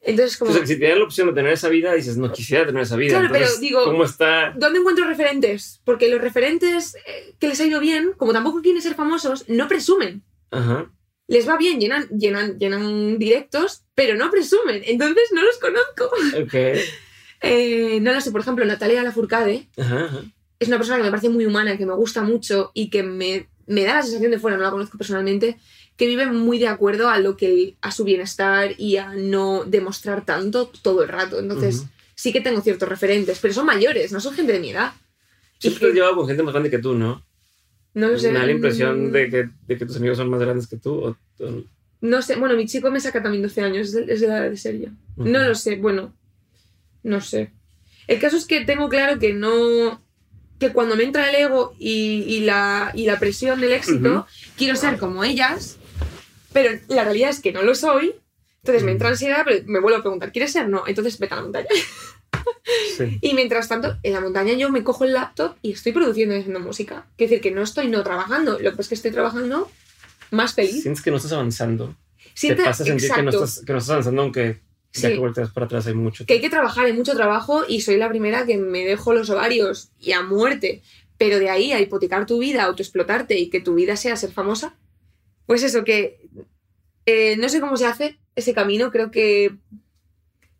Entonces, como, O sea, si te dan la opción de tener esa vida, dices, no quisiera tener esa vida. Claro, pero Entonces, digo- ¿Cómo está? ¿dónde encuentro referentes? Porque los referentes eh, que les ha ido bien, como tampoco quieren ser famosos, no presumen. Ajá. Les va bien, llenan, llenan, llenan directos, pero no presumen. Entonces no los conozco. Ok. Eh, no lo sé, por ejemplo, Natalia Lafourcade Ajá, ajá. es una persona que me parece muy humana, que me gusta mucho y que me, me da la sensación de fuera, no la conozco personalmente, que vive muy de acuerdo a lo que a su bienestar y a no demostrar tanto todo el rato. Entonces, Ujú. sí que tengo ciertos referentes, pero son mayores, no son gente de mi edad. Siempre Y te has llevado con gente más grande que tú, ¿no? No lo sé. Me da la impresión de que, de que tus amigos son más grandes que tú. o- o- No sé, bueno, mi chico me saca también 12 años, es de, es de la edad de ser yo. No lo sé, bueno, no sé. El caso es que tengo claro que no. Que cuando me entra el ego y, y la, y la presión del éxito, Ujú. quiero ser como ellas, pero la realidad es que no lo soy. Entonces me entra ansiedad, pero me vuelvo a preguntar, ¿quieres ser? No, entonces vete a la montaña. Sí. Y mientras tanto, en la montaña yo me cojo el laptop y estoy produciendo y haciendo música. Quiero decir que no estoy no trabajando, lo que pasa es que estoy trabajando más feliz. Sientes que no estás avanzando. Siente- Te pasa a sentir que no, estás, que no estás avanzando, aunque ya Sí. que volteas para atrás hay mucho. que hay que trabajar, hay mucho trabajo y soy la primera que me dejo los ovarios y a muerte. Pero de ahí a hipotecar tu vida, autoexplotarte y que tu vida sea ser famosa, pues eso, que eh, no sé cómo se hace ese camino. Creo que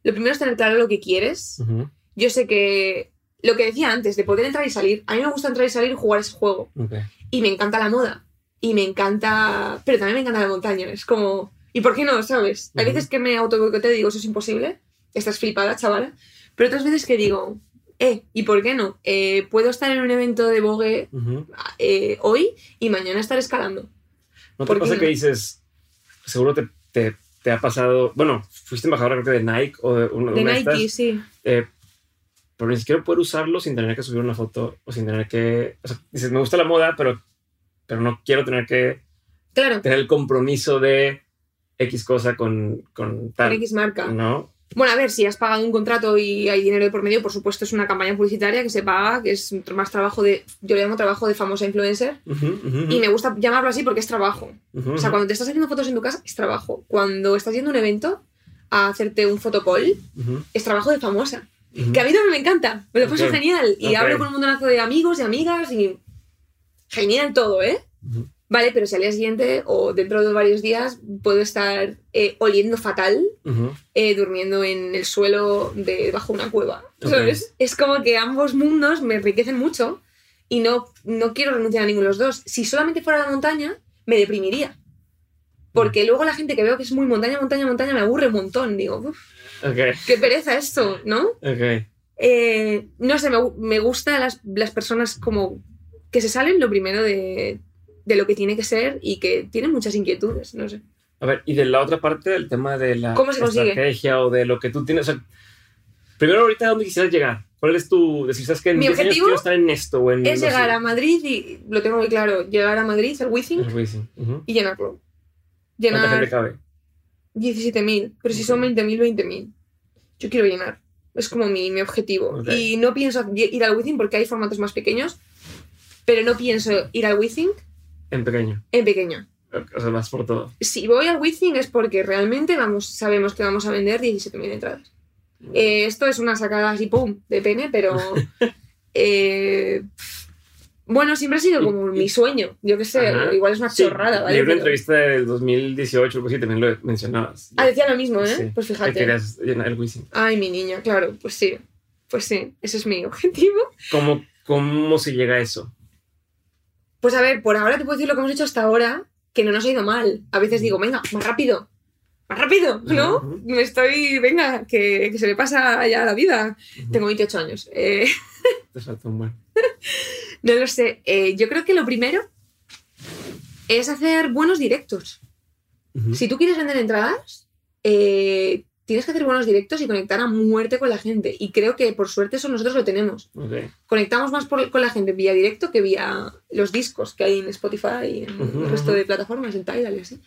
lo primero es tener claro lo que quieres. Yo sé que lo que decía antes, de poder entrar y salir, a mí me gusta entrar y salir y jugar ese juego. Y me encanta la moda. Y me encanta. Pero también me encanta la montaña. Es como. ¿Y por qué no? ¿Sabes? Hay veces que me autoboicoteo y digo, eso es imposible. Estás flipada, chavala. Pero otras veces que digo, eh, ¿y por qué no? Eh, puedo estar en un evento de Vogue Ujú. eh, hoy y mañana estar escalando. ¿No te ¿Por qué pasa no? que dices, seguro te, te, te ha pasado, bueno, fuiste embajadora creo que de Nike o de una, De una Nike, estas, sí. eh, pero ni siquiera poder usarlo sin tener que subir una foto o sin tener que, o sea, dices, me gusta la moda, pero, pero no quiero tener que Claro, tener el compromiso de X cosa con, con con tal, X marca. ¿no? Bueno, a ver, si has pagado un contrato y hay dinero de por medio, por supuesto es una campaña publicitaria que se paga, que es más trabajo de, yo le llamo trabajo de famosa influencer, y me gusta llamarlo así porque es trabajo. O sea, cuando te estás haciendo fotos en tu casa, es trabajo. Cuando estás yendo a un evento a hacerte un fotocall, es trabajo de famosa. Que a mí también me encanta, me lo paso Ok. genial. Y Ok. hablo con un montonazo de amigos y amigas y... Genial todo, ¿eh? Vale, pero si al día siguiente o dentro de varios días puedo estar eh, oliendo fatal, Ujú. eh, durmiendo en el suelo de bajo una cueva. Ok. ¿Sabes? Es como que ambos mundos me enriquecen mucho y no, no quiero renunciar a ninguno de los dos. Si solamente fuera la montaña, me deprimiría. Porque luego la gente que veo que es muy montaña, montaña, montaña, me aburre un montón. Digo, "Uf, Ok, qué pereza esto, ¿no? ok. Eh, no sé, me, me gustan las, las personas como que se salen lo primero de, de lo que tiene que ser y que tienen muchas inquietudes, no sé. A ver, y de la otra parte, el tema de la ¿Cómo se estrategia o de lo que tú tienes. O sea, primero, ahorita, ¿a dónde quisieras llegar? ¿Cuál es tu. Decir, ¿sabes que en Mi 10 años objetivo estar en esto o en. Es no llegar sé, a Madrid y lo tengo muy claro, llegar a Madrid, el Wizzing, Wizzing. Ujú. y llenarlo. ¿Cuánta gente Llenar cabe? 17.000, pero si son Ok. 20.000, 20.000. Yo quiero llenar. Es como mi, mi objetivo. Y no pienso ir al Wizzing porque hay formatos más pequeños, pero no pienso ir al Wizzing En pequeño. en pequeño. O sea, vas por todo. Si voy al Wizzing es porque realmente vamos, sabemos que vamos a vender 17.000 entradas. Eh, esto es una sacada así, pum, de pene, pero... eh, bueno, siempre ha sido como mi sueño. Yo qué sé, Ajá. igual es una Sí, chorrada, ¿vale? Leí una Pero- entrevista del 2018, algo así, también lo mencionabas. Ah, decía lo mismo, ¿eh? Sí. Pues Que fíjate. querías llenar el Wizzing. Ay, mi niña, claro, pues sí. Pues sí, ese es mi objetivo. ¿Cómo, ¿Cómo se llega a eso? Pues a ver, por ahora te puedo decir lo que hemos hecho hasta ahora, que no nos ha ido mal. A veces digo, venga, más rápido, más rápido, ¿no? Me estoy, venga, que, que se me pasa ya la vida. Tengo 28 años. Eh, Te falta un buen. no lo sé. Eh, yo creo que lo primero es hacer buenos directos. Si tú quieres vender entradas, eh, tienes que hacer buenos directos y conectar a muerte con la gente. Y creo que por suerte eso nosotros lo tenemos. Ok. conectamos más por- con la gente vía directo que vía los discos que hay en Spotify y en Ujú, el resto ujú. de plataformas, en Tidal y así.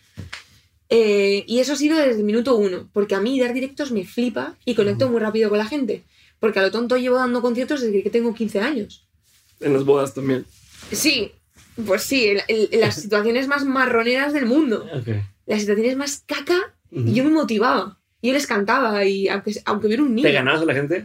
Eh, y eso ha sido desde el minuto uno, porque a mí dar directos me flipa y conecto Ujú. muy rápido con la gente. Porque a lo tonto llevo dando conciertos desde que tengo 15 años. En las bodas también. Sí, pues sí, el- el- las situaciones más marroneras del mundo, Ok. las situaciones más caca, y yo me motivaba. Yo les cantaba y aunque, aunque hubiera un niño. ¿Te ganabas a la gente?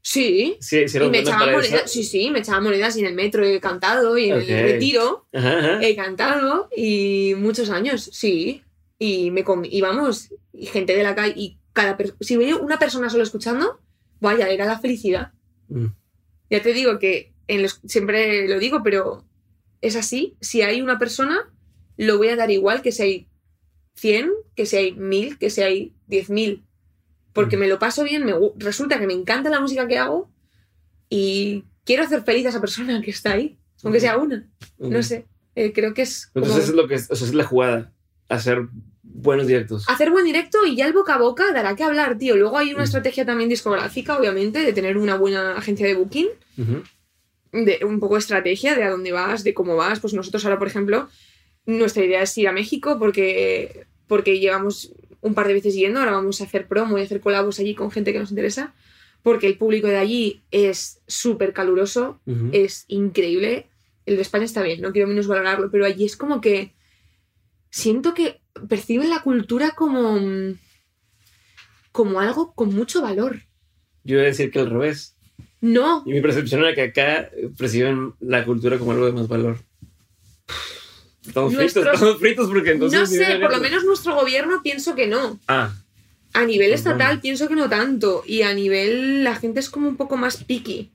Sí, Sí, sí, y me echaban monedas, sí, sí, me echaban monedas y en el metro he cantado y en Ok. el retiro Ajá, ajá. he cantado y muchos años, sí. Y me y vamos, y gente de la calle y cada si veía una persona solo escuchando, vaya, era la felicidad. Mm. Ya te digo que en los- siempre lo digo, pero es así. Si hay una persona, lo voy a dar igual que si hay 100, que si hay 1000, que si hay 10.000. Porque Mm. me lo paso bien, me, resulta que me encanta la música que hago y quiero hacer feliz a esa persona que está ahí, aunque sea una. No sé, eh, creo que es... como- Entonces es lo que es, o sea, es la jugada. Hacer buenos directos. Hacer buen directo y ya el boca a boca dará que hablar, tío. Luego hay una Mm. estrategia también discográfica, obviamente, de tener una buena agencia de booking, de un poco de estrategia de a dónde vas, de cómo vas. Pues nosotros ahora, por ejemplo, nuestra idea es ir a México porque, porque llevamos un par de veces yendo, ahora vamos a hacer promo y hacer colabos allí con gente que nos interesa, porque el público de allí es súper caluroso, es increíble. El de España está bien, no quiero menos valorarlo, pero allí es como que siento que perciben la cultura como, como algo con mucho valor. Yo iba a decir que al revés. No, Y mi percepción era que acá perciben la cultura como algo de más valor. Estamos Nuestros- fritos, estamos fritos porque entonces... no sé, por lo menos nuestro gobierno pienso que no. Ah, A nivel Pues estatal pienso que no tanto. Y a nivel la gente es como un poco más picky.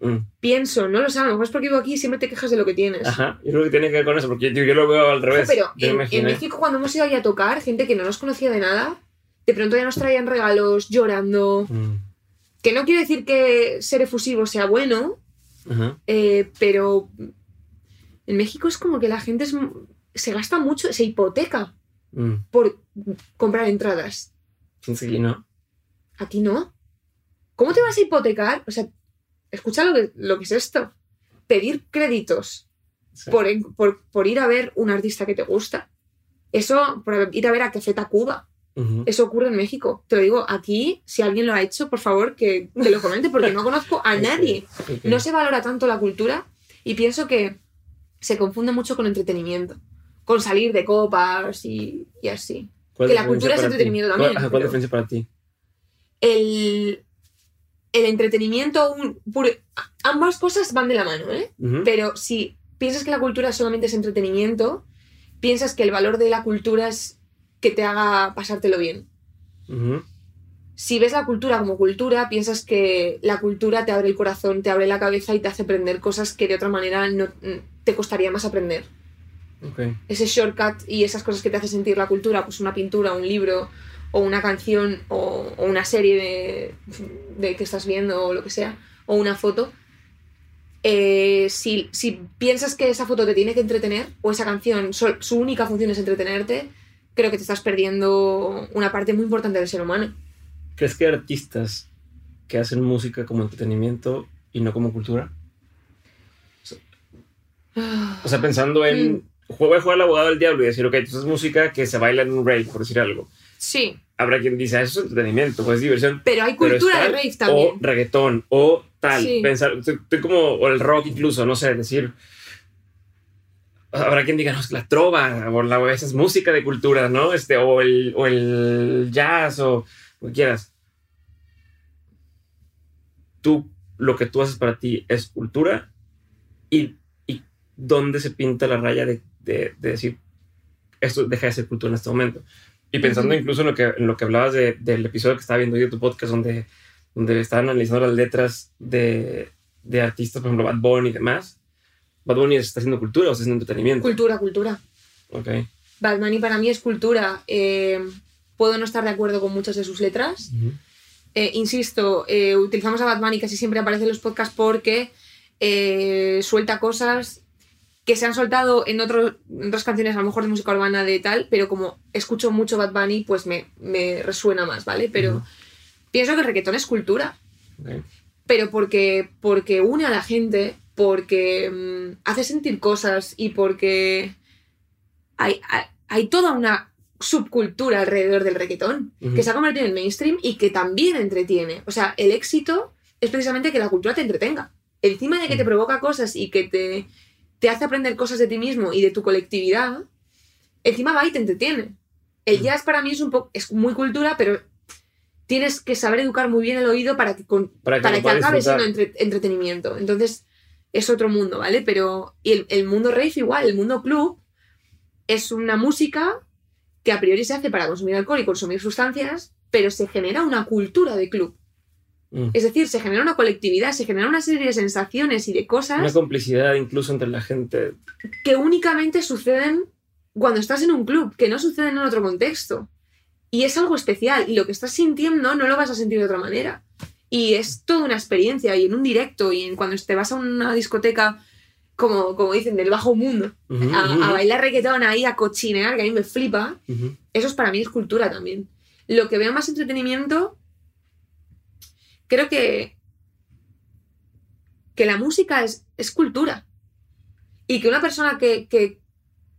mm, Pienso, no lo sé, a lo mejor es porque vivo aquí y siempre te quejas de lo que tienes. ajá. Yo creo que tiene que ver con eso, porque yo, yo lo veo al revés. Pero en. México cuando hemos ido ahí a tocar, gente que no nos conocía de nada, de pronto ya nos traían regalos llorando. Mm, Que no quiere decir que ser efusivo sea bueno, ajá. eh, pero en México es como que la gente es se gasta mucho, se hipoteca Mm, por comprar entradas. aquí no. Aquí no. ¿Cómo te vas a hipotecar? O sea, escucha lo que, lo que es esto. Pedir créditos Sí. por, en- por, por ir a ver un artista que te gusta. Eso, por ir a ver a Café Tacuba. Eso ocurre en México. Te lo digo, aquí, si alguien lo ha hecho, por favor, que, que lo comente, porque no conozco a nadie. No se valora tanto la cultura y pienso que se confunde mucho con entretenimiento. Con salir de copas y, y así. ¿Cuál que la cultura es ti? entretenimiento ¿Cuál- también, ¿Cuál pero- diferencia para ti? El, el entretenimiento, un, puro- ambas cosas van de la mano, ¿eh? Pero si piensas que la cultura solamente es entretenimiento, piensas que el valor de la cultura es que te haga pasártelo bien. Si ves la cultura como cultura, piensas que la cultura te abre el corazón, te abre la cabeza y te hace aprender cosas que de otra manera no te costaría más aprender. Ok. Ese shortcut y esas cosas que te hace sentir la cultura, pues una pintura, un libro o una canción o, o una serie de, de que estás viendo o lo que sea, o una foto. eh, si, si piensas que esa foto te tiene que entretener o esa canción, su única función es entretenerte, creo que te estás perdiendo una parte muy importante del ser humano. ¿Crees que hay artistas que hacen música como entretenimiento y no como cultura? O sea, pensando en... Voy a jugar al abogado del diablo y decir, ok, esto es música que se baila en un rave, por decir algo. Sí, Habrá quien dice, "Ah, eso es entretenimiento, pues es diversión. pero hay pero cultura de rave también. O reggaetón, o tal. Sí. Pensar, estoy, estoy como, o el rock incluso, no sé, decir... Habrá quien diga, no, es la trova, o la, esa es música de cultura, ¿no? Este, o, el, o el jazz, o lo que quieras. Tú, lo que tú haces para ti es cultura, y, y dónde se pinta la raya de, de- de decir, esto deja de ser cultura en este momento. Y pensando incluso en lo que, en lo que hablabas de- del episodio que estaba viendo yo de tu podcast, donde, donde estaban analizando las letras de, de artistas, por ejemplo, Bad Bunny y demás. Bad Bunny está haciendo cultura o está haciendo entretenimiento. Cultura, cultura. Ok. Bad Bunny para mí es cultura. Eh, puedo no estar de acuerdo con muchas de sus letras. Eh, insisto, eh, utilizamos a Bad Bunny casi siempre aparece en los podcasts porque eh, suelta cosas que se han soltado en, otro- en otras canciones, a lo mejor de música urbana de tal, pero como escucho mucho Bad Bunny, pues me, me resuena más, ¿vale? Pero pienso que el reggaetón es cultura, pero porque, porque une a la gente, porque mm, hace sentir cosas y porque hay, hay, hay toda una subcultura alrededor del reggaetón que se ha convertido en mainstream y que también entretiene. O sea, el éxito es precisamente que la cultura te entretenga. Encima de que te provoca cosas y que te, te hace aprender cosas de ti mismo y de tu colectividad, encima va y te entretiene. El jazz para mí es un poco, es muy cultura, pero tienes que saber educar muy bien el oído para que, con- Para que para que acabe siendo entre- entretenimiento. Entonces, es otro mundo, ¿vale? Pero y el, el mundo rave igual, el mundo club es una música que a priori se hace para consumir alcohol y consumir sustancias, pero se genera una cultura de club. Mm. Es decir, se genera una colectividad, se genera una serie de sensaciones y de Una cosas complicidad incluso entre la gente. que únicamente suceden cuando estás en un club, que no suceden en otro contexto. Y es algo especial, y lo que estás sintiendo no lo vas a sentir de otra manera. Y es toda una experiencia, y en un directo, y en cuando te vas a una discoteca como, como dicen, del bajo mundo. A, a bailar reggaetón ahí, a cochinear, que a mí me flipa. Eso es para mí es cultura también. Lo que veo más entretenimiento, creo que, que la música es, es cultura. Y que una persona que, que,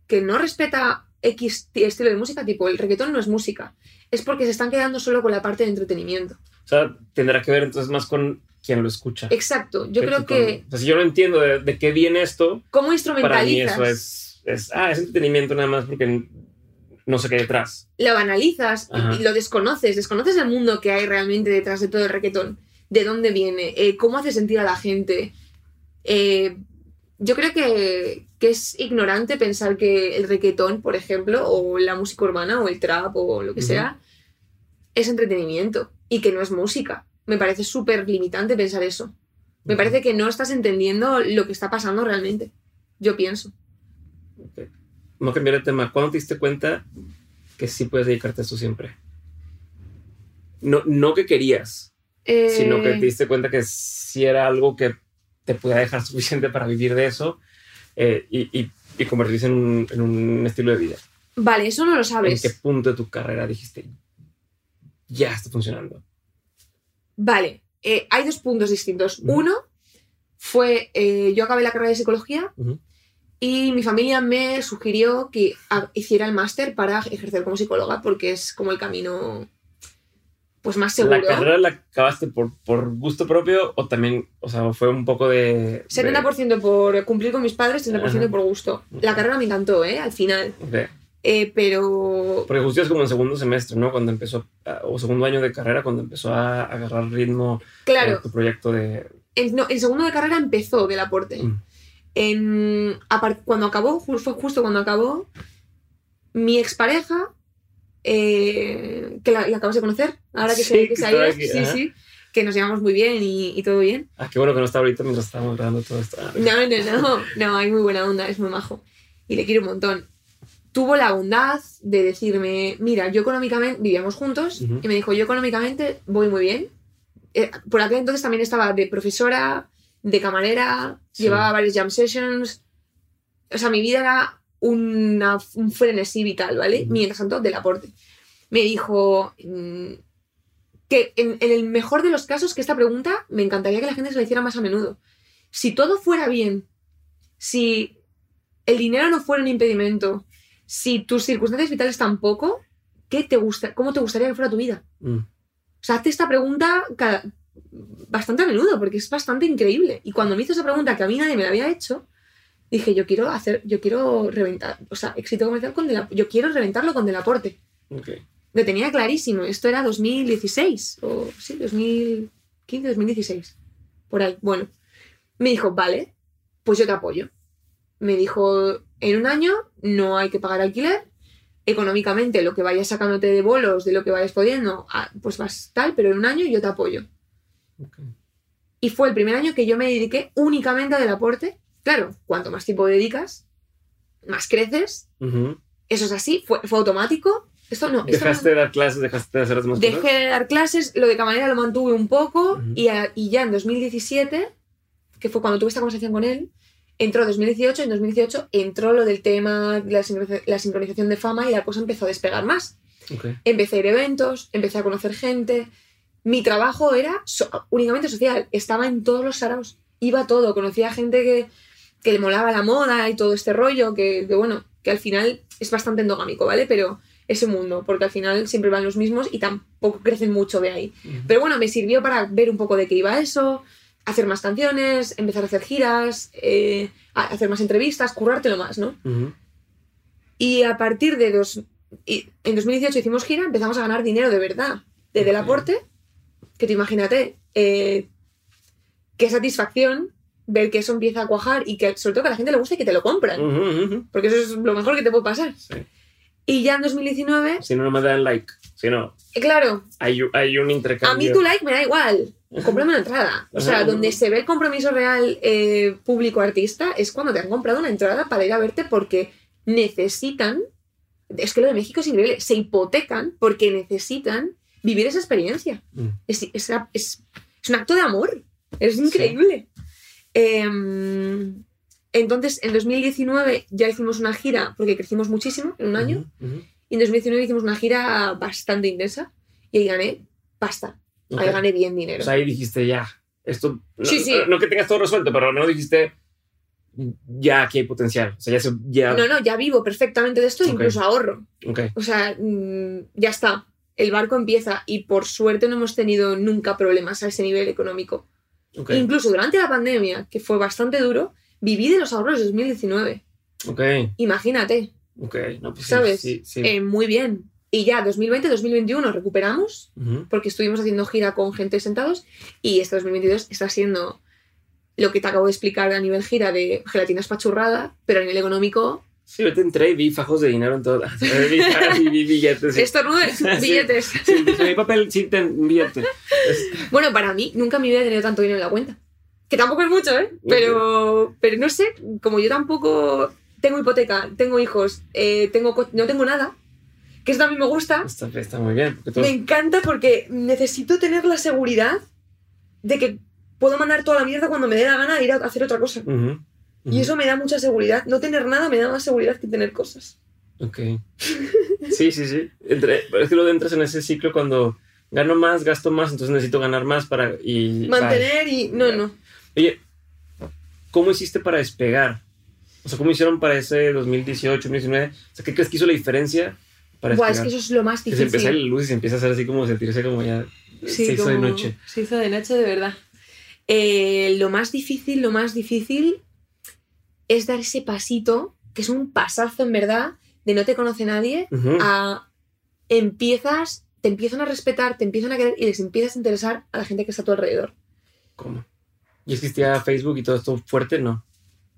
que no respeta X ti- estilo de música, tipo el reggaetón no es música, es porque se están quedando solo con la parte de entretenimiento. O sea, tendrá que ver entonces más con quien lo escucha. Exacto, yo creo con- que o sea, si yo no entiendo de, de qué viene esto, cómo para mí instrumentalizas, eso es, es. Ah, es entretenimiento nada más porque no sé qué hay detrás. lo banalizas y- y lo desconoces, desconoces el mundo que hay realmente detrás de todo el reggaetón, de dónde viene, eh, cómo hace sentir a la gente. Eh, yo creo que, que es ignorante pensar que el reggaetón, por ejemplo, o la música urbana, o el trap, o lo que Ujú. sea, es entretenimiento y que no es música. Me parece súper limitante pensar eso. Me parece que no estás entendiendo lo que está pasando realmente. Yo pienso. Ok. Vamos a cambiar de tema. ¿Cuándo te diste cuenta que sí puedes dedicarte a esto siempre? No, no que querías, sino que Eh, te diste cuenta que sí era algo que te podía dejar suficiente para vivir de eso eh, y, y, y convertirse en un, en un estilo de vida. Vale, eso no lo ¿En sabes. qué punto de tu carrera dijiste, ya está funcionando? Vale, eh, hay dos puntos distintos. Uno fue, eh, yo acabé la carrera de psicología y mi familia me sugirió que hiciera el máster para ejercer como psicóloga porque es como el camino pues más seguro. ¿La carrera la acabaste por, por gusto propio o también, o sea, fue un poco de... de- 70% por cumplir con mis padres, 30% Ajá. por gusto. La carrera me encantó, ¿eh? Al final. de- Eh, pero... porque justo es como en segundo semestre, ¿no? Cuando empezó, ah, o segundo año de carrera, cuando empezó a agarrar ritmo eh, Claro, tu proyecto de... el, no, el segundo de carrera empezó del aporte. Mm. En, cuando acabó, ju- fue justo cuando acabó, mi expareja, eh, que la, la acabas de conocer, ahora que, Sí, se, que que se aquí, sí, ajá. sí, que nos llevamos muy bien y, y todo bien. Ah, qué bueno que no está ahorita mientras estábamos grabando todo esto. No, no, no, no, hay muy buena onda, es muy majo. Y le quiero un montón. Tuvo la bondad de decirme, mira, yo económicamente, vivíamos juntos, Ujú. y me dijo, yo económicamente voy muy bien. Eh, por aquel entonces también estaba de profesora, de camarera, Sí. llevaba varios jam sessions. O sea, mi vida era una, un frenesí vital, ¿vale? Ujú. Mientras tanto, del aporte. Me dijo mm, que en, en el mejor de los casos, que esta pregunta me encantaría que la gente se la hiciera más a menudo. Si todo fuera bien, si el dinero no fuera un impedimento, si tus circunstancias vitales tampoco, ¿qué te gusta, ¿cómo te gustaría que fuera tu vida? mm. O sea, hazte esta pregunta cada- bastante a menudo, porque es bastante increíble. Y cuando me hizo esa pregunta que a mí nadie me la había hecho, dije, yo quiero hacer, yo quiero reventar, o sea, éxito comercial con Del- yo quiero reventarlo con Del Aporte. Ok. Lo tenía clarísimo. Esto era 2016, o sí, 2015, 2016. Por ahí. Bueno, me dijo, vale, pues yo te apoyo. Me dijo, en un año no hay que pagar alquiler. Económicamente, lo que vayas sacándote de bolos, de lo que vayas pudiendo, ah, pues vas tal, pero en un año yo te apoyo. ok. Y fue el primer año que yo me dediqué únicamente a del aporte. Claro, cuanto más tiempo dedicas, más creces. Ujú. Eso es así, fue, fue automático. Esto no. esto no- ¿Dejaste de dar clases? ¿Dejaste de hacer las más Dejé cosas? de dar clases, lo de camarera lo mantuve un poco Ujú. y, a- y ya en 2017, que fue cuando tuve esta conversación con él, entró 2018, en 2018 entró lo del tema, la, sincroniza- la sincronización de fama y la cosa empezó a despegar más. Empecé a ir a eventos, empecé a conocer gente. Mi trabajo era so- únicamente social, estaba en todos los saraos, iba a todo, conocía gente que, que le molaba la moda y todo este rollo, que, que bueno, que al final es bastante endogámico, ¿vale? Pero ese mundo, porque al final siempre van los mismos y tampoco crecen mucho de ahí. Pero bueno, me sirvió para ver un poco de qué iba eso, hacer más canciones, empezar a hacer giras, eh, a- hacer más entrevistas, currártelo más, ¿no? Y a partir de dos, y en 2018 hicimos gira, empezamos a ganar dinero de verdad, desde el aporte, que tú imagínate, eh, qué satisfacción ver que eso empieza a cuajar y que sobre todo que a la gente le guste y que te lo compran, porque eso es lo mejor que te puede pasar. Sí. Y ya en 2019, Si no, no me dan like. Si no, claro, hay, hay un a intercambio. mí tu like me da igual, cómprame una entrada. O sea, donde se ve el compromiso real eh, público-artista es cuando te han comprado una entrada para ir a verte porque necesitan, es que lo de México es increíble, se hipotecan porque necesitan vivir esa experiencia. Mm. Es, es, es- es un acto de amor, es increíble. Em, Entonces, en 2019 ya hicimos una gira, porque crecimos muchísimo en un año, y en 2019 hicimos una gira bastante intensa, y ahí gané pasta, ahí gané bien dinero. O sea, ahí dijiste ya. Esto. No, Sí, sí. no que tengas todo resuelto, pero no dijiste. Ya aquí hay potencial. O sea, ya se. Ya, no, no, ya vivo perfectamente de esto, e incluso ahorro. Ok. O sea, mm, ya está. El barco empieza y por suerte no hemos tenido nunca problemas a ese nivel económico. Incluso durante la pandemia, que fue bastante duro, viví de los ahorros de 2019. Ok. Imagínate. No, pues ¿sabes? Sí, sí. Eh, muy bien. Y ya 2020-2021 recuperamos, Ujú. porque estuvimos haciendo gira con gente sentados, y este 2022 está siendo lo que te acabo de explicar a nivel gira de gelatina espachurrada, pero a nivel económico, Sí, ahorita entré y vi fajos de dinero en todas. vi, vi, vi billetes. Sí. estornudes, billetes. Sí, sí, mi papel, sí, ten billete. Bueno, para mí, nunca en mi vida he tenido tanto dinero en la cuenta. Que tampoco es mucho, ¿eh? Pero, pero no sé, como yo tampoco tengo hipoteca, tengo hijos, eh, tengo no tengo nada, que eso también me gusta, Está, está muy bien. Me encanta porque necesito tener la seguridad de que puedo mandar toda la mierda cuando me dé la gana de ir a hacer otra cosa. Ujú, ujú. Y eso me da mucha seguridad. No tener nada me da más seguridad que tener cosas. Ok. Sí, sí, sí. Entre, pero es que luego entras en ese ciclo cuando gano más, gasto más, entonces necesito ganar más para. Y, Mantener y... No, no. Oye, ¿cómo hiciste para despegar? O sea, ¿cómo hicieron para ese 2018, 2019? O sea, ¿qué crees que hizo la diferencia para Buah, es que eso es lo más que se empieza difícil. la luz y se empieza a hacer así como sentirse como ya Sí, se hizo de noche. Se hizo de noche, de verdad. Eh, lo más difícil, lo más difícil es dar ese pasito, que es un pasazo en verdad, de no te conoce nadie, Ujú. a empiezas, te empiezan a respetar, te empiezan a querer y les empiezas a interesar a la gente que está a tu alrededor. ¿Cómo? ¿Y existía Facebook y todo esto fuerte? No.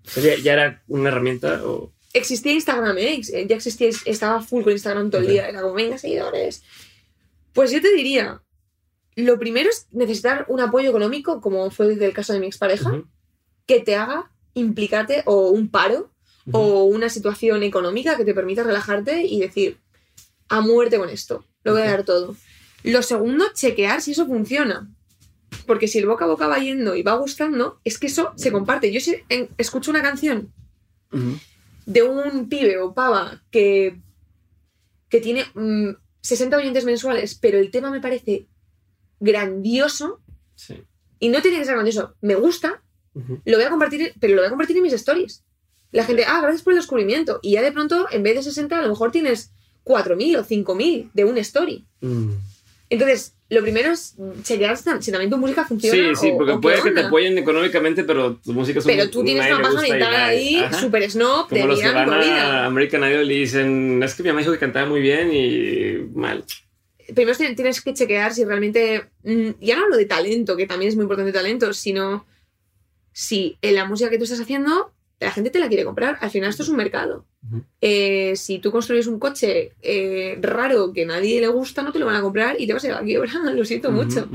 O sea, ¿ya, ya era una herramienta o...? Existía Instagram, ¿eh? Ya existía, estaba full con Instagram todo el día, era como, venga, seguidores. Pues yo te diría, lo primero es necesitar un apoyo económico, como fue el caso de mi expareja, Ujú, que te haga implicarte o un paro o una situación económica que te permita relajarte y decir, a muerte con esto, lo voy a dar todo. Lo segundo, chequear si eso funciona. Porque si el boca a boca va yendo y va gustando, es que eso se comparte. Yo si escucho una canción. De un pibe o pava que, que tiene mm, 60 oyentes mensuales, pero el tema me parece grandioso Sí. y no tiene que ser grandioso, me gusta, lo voy a compartir, pero lo voy a compartir en mis stories. La gente, ah, gracias por el descubrimiento. Y ya de pronto, en vez de 60, a lo mejor tienes 4.000 o 5.000 de una story. Mm. Entonces, lo primero es chequear si también tu música funciona. Sí, sí, porque o puede que te apoyen económicamente, pero tu música es un- Pero tú tienes una mental nadie- ahí, Ajá. super snob, Como los que van a. American Idol y dicen, es que mi mamá dijo que cantaba muy bien y mal. Primero tien- tienes que chequear si realmente. mm, Ya no hablo de talento, que también es muy importante talento, sino si en la música que tú estás haciendo, la gente te la quiere comprar. Al final, esto es un mercado. Eh, si tú construyes un coche eh, raro que nadie le gusta, no te lo van a comprar y te vas a ir a la quiebra. Lo siento mucho.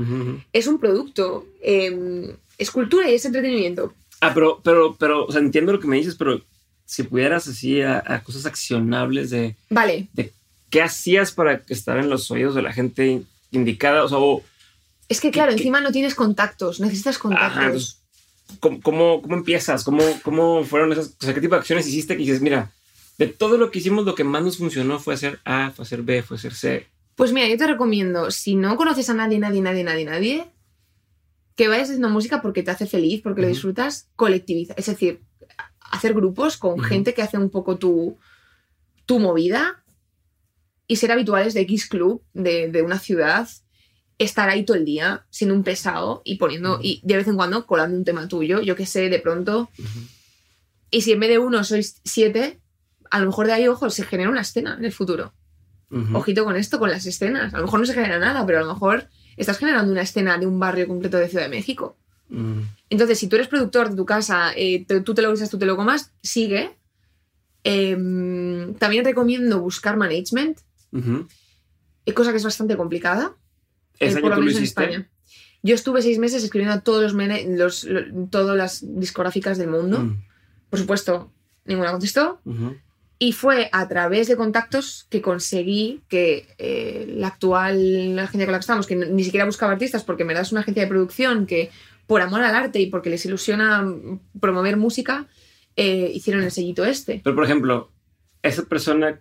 Es un producto. eh, es cultura y es entretenimiento. Ah, pero, pero, pero, o sea, entiendo lo que me dices, pero si pudieras así a, a cosas accionables de, Vale. de qué hacías para estar en los oídos de la gente indicada, o sea, o, Es que, claro, ¿Qué- encima no tienes contactos. Necesitas contactos. ajá, ¿cómo, cómo, cómo empiezas? ¿Cómo, ¿Cómo fueron esas, o sea, qué tipo de acciones hiciste que dices, mira, de todo lo que hicimos, lo que más nos funcionó fue hacer A, fue hacer B, fue hacer C? Pues mira, yo te recomiendo, si no conoces a nadie, nadie, nadie, nadie, nadie, que vayas haciendo música porque te hace feliz, porque lo Ujú. disfrutas, colectiviza. Es decir, hacer grupos con Ujú. gente que hace un poco tu, tu movida y ser habituales de X Club de, de una ciudad, estar ahí todo el día siendo un pesado y poniendo, y de vez en cuando colando un tema tuyo, yo que sé, de pronto. Y si en vez de uno sois siete, a lo mejor de ahí, ojo, se genera una escena en el futuro. Ojito con esto, con las escenas. A lo mejor no se genera nada, pero a lo mejor estás generando una escena de un barrio completo de Ciudad de México. Entonces, si tú eres productor de tu casa, eh, te- tú te lo guisas, tú te lo comas, sigue. Em, también recomiendo buscar management, eh, cosa que es bastante complicada, Ese año tú lo hiciste. Yo estuve seis meses escribiendo a todos los, los- lo- todas las discográficas del mundo. Mm. Por supuesto, ninguna contestó. Ujú. Y fue a través de contactos que conseguí que eh, la actual agencia con la que estamos, que ni siquiera buscaba artistas, porque verdad es una agencia de producción que por amor al arte y porque les ilusiona promover música, eh, hicieron el sellito este. Pero, por ejemplo, esa persona,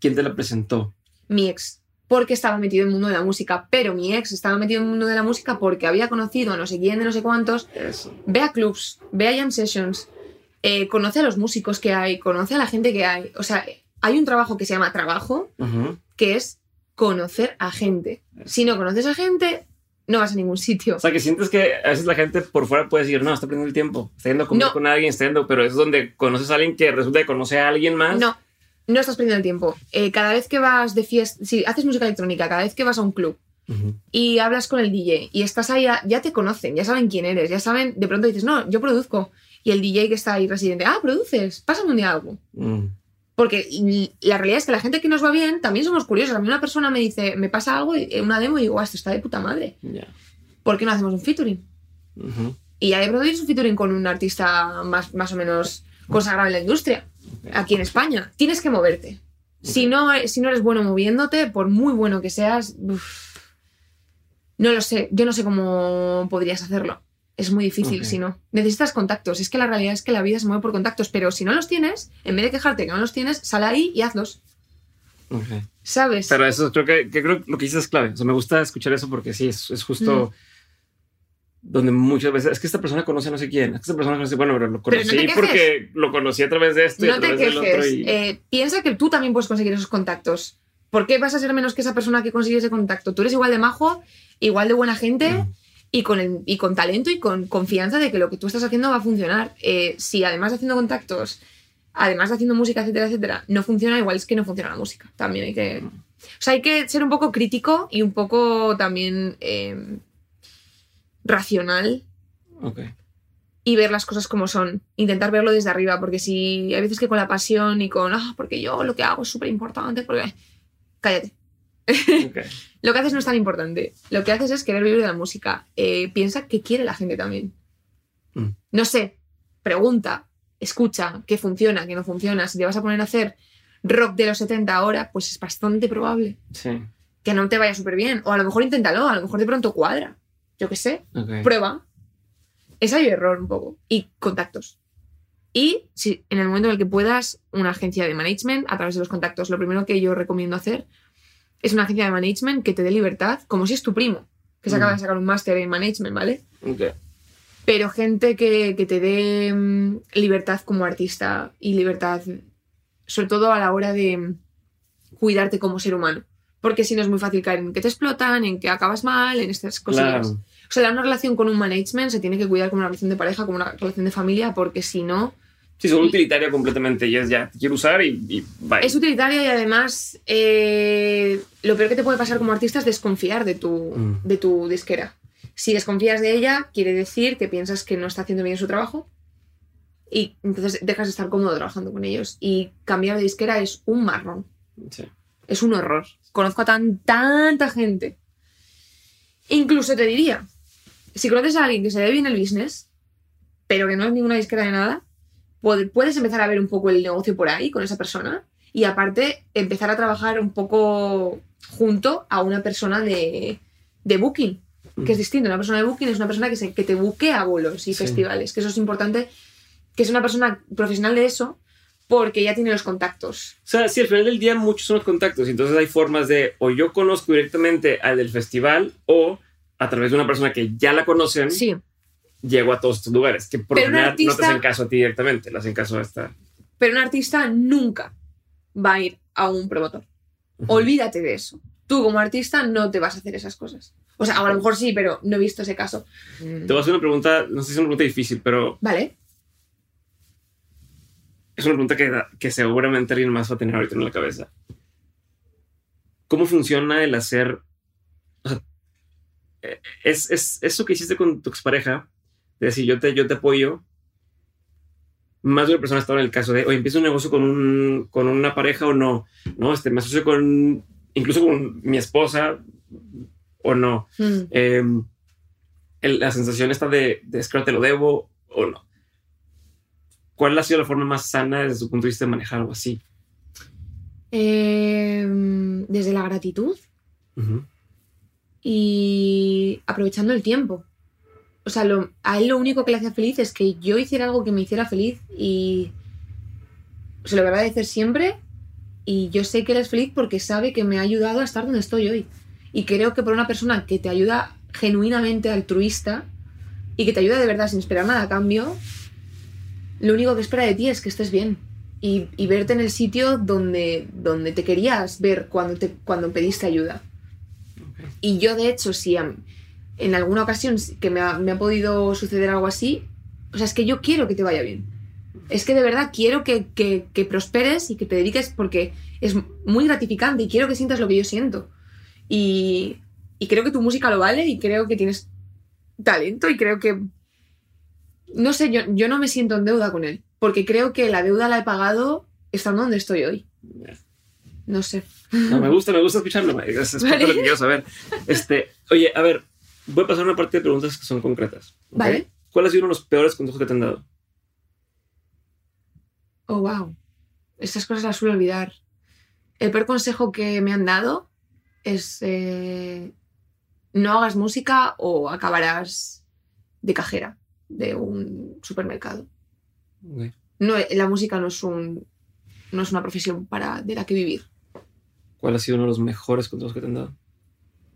¿quién te la presentó? Mi ex. Porque estaba metido en el mundo de la música. Pero mi ex estaba metido en el mundo de la música porque había conocido a no sé quién de no sé cuántos. Eso. Ve a clubs, ve a jam sessions, eh, conoce a los músicos que hay, conoce a la gente que hay. O sea, hay un trabajo que se llama trabajo, Ujú. que es conocer a gente. Si no conoces a gente, no vas a ningún sitio. O sea, que sientes que a veces la gente por fuera puede decir, no, está perdiendo el tiempo, está yendo a comer No. con alguien, está yendo, pero es donde conoces a alguien que resulta que conoce a alguien más. No, no estás perdiendo el tiempo. Eh, cada vez que vas de fiesta, si haces música electrónica, cada vez que vas a un club y hablas con el DJ y estás ahí, ya, te conocen, ya saben quién eres, ya saben, de pronto dices, no, yo produzco. Y el DJ que está ahí residente, ah, produces, pásame un día algo. Mm. Porque la realidad es que la gente que nos va bien también somos curiosos. A mí una persona me dice, me pasa algo, y- una demo, y digo, "Guau, esto está de puta madre. Ya. ¿Por qué no hacemos un featuring? Y ya de pronto tienes un featuring con un artista más, más o menos consagrado en la industria, aquí en España. Tienes que moverte. Si, no, si no eres bueno moviéndote, por muy bueno que seas, uf, no lo sé. Yo no sé cómo podrías hacerlo. Es muy difícil si no. Necesitas contactos. Es que la realidad es que la vida se mueve por contactos. Pero si no los tienes, en vez de quejarte que no los tienes, sal ahí y hazlos. Ok. ¿Sabes? Pero eso creo que, que creo que lo que dices es clave. O sea, me gusta escuchar eso porque sí, es, es justo donde muchas veces es que esta persona conoce a no sé quién. Es que esta persona conoce, bueno, pero lo Pero no te conocí porque lo conocí a través de esto y a no te través del otro. quejes. Y... Eh, piensa que tú también puedes conseguir esos contactos. ¿Por qué vas a ser menos que esa persona que consigue ese contacto? Tú eres igual de majo, igual de buena gente Mm. y, con el- y con talento y con confianza de que lo que tú estás haciendo va a funcionar. Eh, si además de haciendo contactos, además de haciendo música, etcétera, etcétera, no funciona, igual es que no funciona la música. También hay que. O sea, hay que ser un poco crítico y un poco también eh, racional Ok. y ver las cosas como son. Intentar verlo desde arriba, porque si hay veces que con la pasión y con, ah, porque yo lo que hago es súper importante, porque... Cállate. Lo que haces no es tan importante. Lo que haces es querer vivir de la música. Eh, piensa qué quiere la gente también. Mm. No sé, pregunta, escucha, qué funciona, qué no funciona. Si te vas a poner a hacer rock de los 70 ahora, pues es bastante probable Sí. que no te vaya súper bien. O a lo mejor inténtalo, a lo mejor de pronto cuadra. Yo qué sé prueba. Ensayo y error un poco. Y contactos. Y si en el momento en el que puedas, una agencia de management a través de los contactos. Lo primero que yo recomiendo hacer es una agencia de management que te dé libertad, como si es tu primo, que se acaba Mm. de sacar un máster en management, ¿vale? Ok. Pero gente que, que te dé mm, libertad como artista y libertad, sobre todo a la hora de mm, cuidarte como ser humano. Porque si no es muy fácil caer en que te explotan, en que acabas mal, en estas. Claro. O sea, una relación con un management se tiene que cuidar como una relación de pareja, como una relación de familia, porque si no, Sí, son utilitaria completamente y es ya, quiero usar y, y bye. es utilitaria y además eh, lo peor que te puede pasar como artista es desconfiar de tu, Mm. de tu disquera. Si desconfías de ella, quiere decir que piensas que no está haciendo bien su trabajo y entonces dejas de estar cómodo trabajando con ellos. Y cambiar de disquera es un marrón, Sí. es un horror. Conozco a tan, tanta gente. Incluso te diría, si conoces a alguien que se ve bien el business, pero que no es ninguna disquera de nada, puedes empezar a ver un poco el negocio por ahí con esa persona y aparte empezar a trabajar un poco junto a una persona de, de booking, que es distinto. Una persona de booking es una persona que, se, que te buque a bolos y Sí. festivales, que eso es importante, que es una persona profesional de eso porque ya tiene los contactos. O sea, sí, al final del día muchos son los contactos. Entonces hay formas de o yo conozco directamente al del festival o a través de una persona que ya la conocen, Sí, llego a todos estos lugares. Que por lo Pero un general no te artista- hacen caso a ti directamente, le hacen caso a esta. pero un artista nunca va a ir a un promotor. Olvídate de eso. Tú como artista no te vas a hacer esas cosas. O sea, a lo mejor sí, pero no he visto ese caso. Mm, Te voy a hacer una pregunta, no sé si es una pregunta difícil, pero Vale. es una pregunta que, que seguramente alguien más va a tener ahorita en la cabeza. ¿Cómo funciona el hacer... es, es eso que hiciste con tu expareja, de decir yo te, yo te apoyo, más de una persona estaba en el caso de, oye, empiezo un negocio con, un, con una pareja o no, no, este, me asocio con, incluso con mi esposa o no. Mm. Eh, el- la sensación está de, de es que te lo debo o no. ¿Cuál ha sido la forma más sana desde su punto de vista de manejar algo así? Em, desde la gratitud Ujú. Y aprovechando el tiempo. O sea, lo- a él lo único que le hacía feliz es que yo hiciera algo que me hiciera feliz y se lo voy a agradecer siempre. Y yo sé que él es feliz porque sabe que me ha ayudado a estar donde estoy hoy. Y creo que por una persona que te ayuda genuinamente altruista y que te ayuda de verdad sin esperar nada a cambio, lo único que espera de ti es que estés bien y, y verte en el sitio donde, donde te querías ver cuando, te, cuando pediste ayuda. Y yo, de hecho, si en alguna ocasión que me ha, me ha podido suceder algo así, o sea, es que yo quiero que te vaya bien. Es que de verdad quiero que, que- que prosperes y que te dediques porque es muy gratificante y quiero que sientas lo que yo siento. Y, y creo que tu música lo vale y creo que tienes talento y creo que... No sé, yo, yo no me siento en deuda con él, porque creo que la deuda la he pagado estando donde estoy hoy. No sé. No, me gusta, me gusta escucharlo. Es, es de lo que quiero saber. Este, oye, a ver, voy a pasar a una parte de preguntas que son concretas. Vale. ¿Cuál ha sido uno de los peores consejos que te han dado? Oh, wow. Estas cosas las suelo olvidar. El peor consejo que me han dado es eh, no hagas música o acabarás de cajera de un supermercado. No, la música no es un no es una profesión para de la que vivir. ¿Cuál ha sido uno de los mejores consejos que te han dado?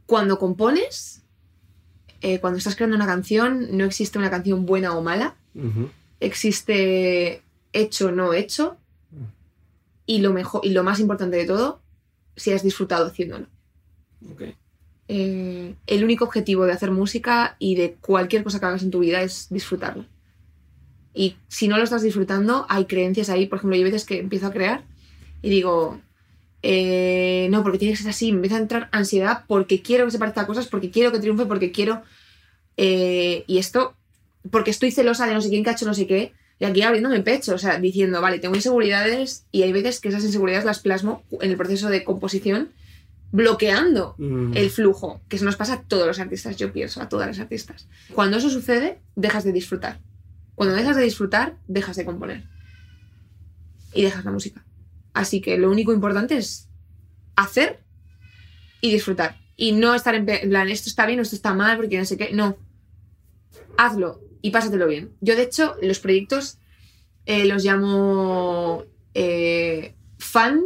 Cuando compones, eh, cuando estás creando una canción, no existe una canción buena o mala. Existe hecho no hecho y lo mejor y lo más importante de todo si has disfrutado haciéndolo. Eh, el único objetivo de hacer música y de cualquier cosa que hagas en tu vida es disfrutarlo y si no lo estás disfrutando hay creencias ahí por ejemplo yo hay veces que empiezo a crear y digo eh, no porque tiene que ser así me empieza a entrar ansiedad porque quiero que se parezca a cosas porque quiero que triunfe porque quiero eh, y esto porque estoy celosa de no sé quién hecho no sé qué, y aquí abriéndome el pecho, o sea, diciendo, vale, tengo inseguridades y hay veces que esas inseguridades las plasmo en el proceso de composición bloqueando Mm. el flujo, que se nos pasa a todos los artistas, yo pienso, a todas las artistas. Cuando eso sucede, dejas de disfrutar. Cuando dejas de disfrutar, dejas de componer. Y dejas la música. Así que lo único importante es hacer y disfrutar. Y no estar en plan, esto está bien o esto está mal, porque no sé qué. No. Hazlo y pásatelo bien. Yo, de hecho, los proyectos eh, los llamo eh, fun,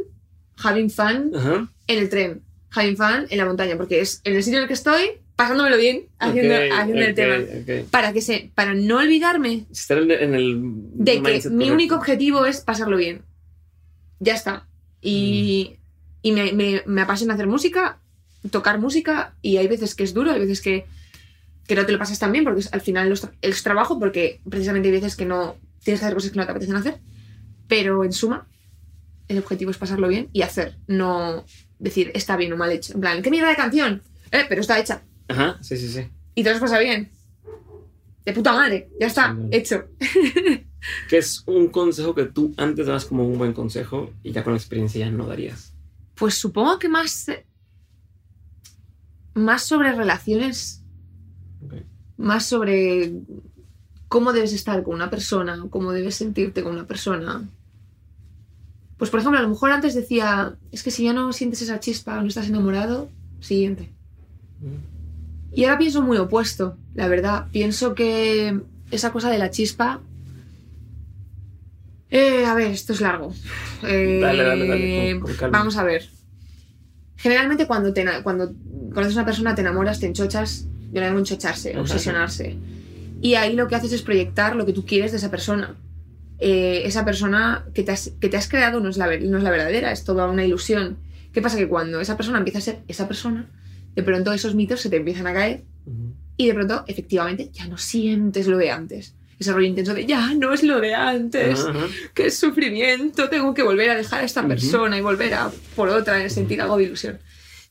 having fun Ajá. en el tren, having fun en la montaña, porque es en el sitio en el que estoy, pasándomelo bien, haciendo, el tema. Para, que se, para no olvidarme Estar en, el. de que mi único objetivo es pasarlo bien. Ya está. Y, Mm. y me, me- me apasiona hacer música, tocar música, y hay veces que es duro, hay veces que, que no te lo pasas tan bien, porque es- al final los es trabajo, porque precisamente hay veces que no tienes que hacer cosas que no te apetecen hacer. Pero en suma, el objetivo es pasarlo bien y hacer, no decir está bien o mal hecho. En plan, ¿qué mierda de canción? Eh, pero está hecha. Ajá, sí, sí, sí. Y te lo has pasado bien. De puta madre, ya está, Sí, hecho. ¿Qué es un consejo que tú antes dabas como un buen consejo y ya con la experiencia ya no darías? Pues supongo que más. Más sobre relaciones. Más sobre cómo debes estar con una persona, cómo debes sentirte con una persona. Pues por ejemplo, a lo mejor antes decía, es que si ya no sientes esa chispa, no estás enamorado, siguiente. Y ahora pienso muy opuesto, la verdad. Pienso que esa cosa de la chispa. Eh, a ver, esto es largo. Eh, Dale, dale, dale, con- con. Vamos a ver. Generalmente cuando, te, cuando conoces a una persona, te enamoras, te enchochas. Yo le llamo enchocharse, obsesionarse. Y ahí lo que haces es proyectar lo que tú quieres de esa persona. Eh, esa persona que te, has, que te has creado no es, la, no es la verdadera, es toda una ilusión. ¿Qué pasa? Que cuando esa persona empieza a ser esa persona, de pronto esos mitos se te empiezan a caer Ujú. y de pronto, efectivamente, ya no sientes lo de antes. Ese rollo intenso de ya no es lo de antes, ajá. qué sufrimiento, tengo que volver a dejar a esta Ujú. persona y volver a por otra y sentir algo de ilusión.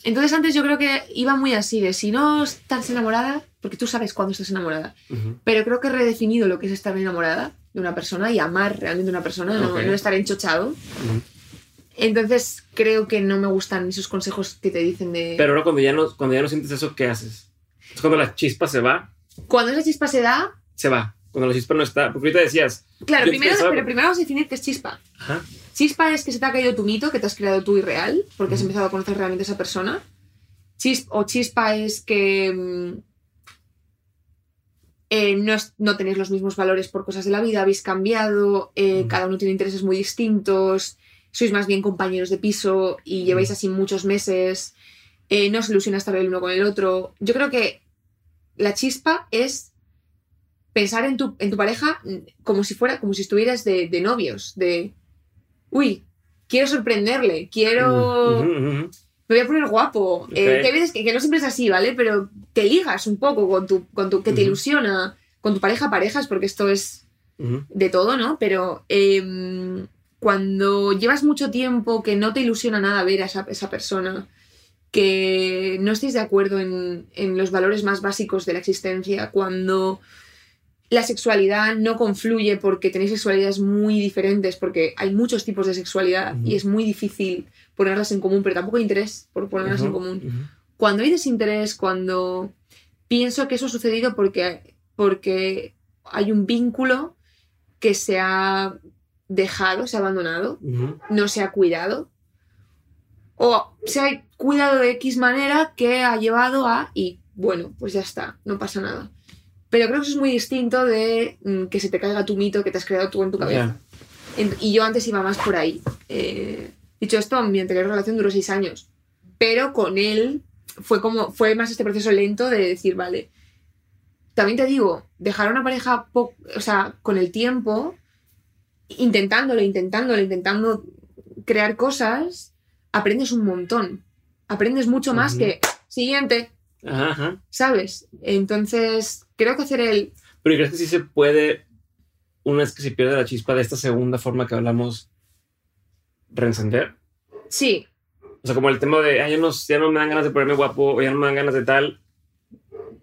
Entonces antes yo creo que iba muy así, de si no estás enamorada, porque tú sabes cuándo estás enamorada, Ujú. pero creo que he redefinido lo que es estar enamorada de una persona y amar realmente a una persona, no, Ok. no estar enchochado. Entonces creo que no me gustan esos consejos que te dicen de... Pero ahora cuando ya, no, cuando ya no sientes eso, ¿qué haces? Es cuando la chispa se va, Cuando esa chispa se da, se va. Cuando la chispa no está. Porque ahorita decías, claro, primero, pensaba- pero primero vamos a definir qué es chispa. ajá, Chispa es que se te ha caído tu mito, que te has creado tú irreal, porque has empezado a conocer realmente a esa persona. Chis- o chispa es que mm, eh, no, es- no tenéis los mismos valores por cosas de la vida, habéis cambiado, eh, Mm. cada uno tiene intereses muy distintos, sois más bien compañeros de piso y lleváis así muchos meses, eh, no os ilusiona estar el uno con el otro. Yo creo que la chispa es pensar en tu, en tu pareja mm, como si fuera, como si estuvieras de, de novios, de, uy, quiero sorprenderle, quiero... Me voy a poner guapo. Eh, que, hay veces que, que no siempre es así, ¿vale? Pero te ligas un poco con tu, con tu que te ilusiona, con tu pareja, parejas, porque esto es de todo, ¿no? Pero em, cuando llevas mucho tiempo que no te ilusiona nada ver a esa, esa persona, que no estéis de acuerdo en, en los valores más básicos de la existencia, cuando la sexualidad no confluye porque tenéis sexualidades muy diferentes, porque hay muchos tipos de sexualidad y es muy difícil ponerlas en común, pero tampoco hay interés por ponerlas en común. cuando hay desinterés, cuando pienso que eso ha sucedido porque, porque hay un vínculo que se ha dejado, se ha abandonado, no se ha cuidado, o se ha cuidado de X manera que ha llevado a, y bueno, pues ya está, no pasa nada. Pero creo que eso es muy distinto de mm, que se te caiga tu mito que te has creado tú en tu cabeza. En- Y yo antes iba más por ahí. Eh, dicho esto, mi anterior relación duró seis años. Pero con él fue como fue más este proceso lento de decir, vale. También te digo, dejar a una pareja o sea, con el tiempo, intentándolo, intentándolo, intentando crear cosas, aprendes un montón. Aprendes mucho más que siguiente, Ajá, ajá. ¿sabes? Entonces, creo que hacer el Pero ¿y ¿crees que sí se puede, una vez que se pierde la chispa de esta segunda forma que hablamos, reencender? sí, O sea, como el tema de, "Ay, ya no, ya no me dan ganas de ponerme guapo, o ya no me dan ganas de tal.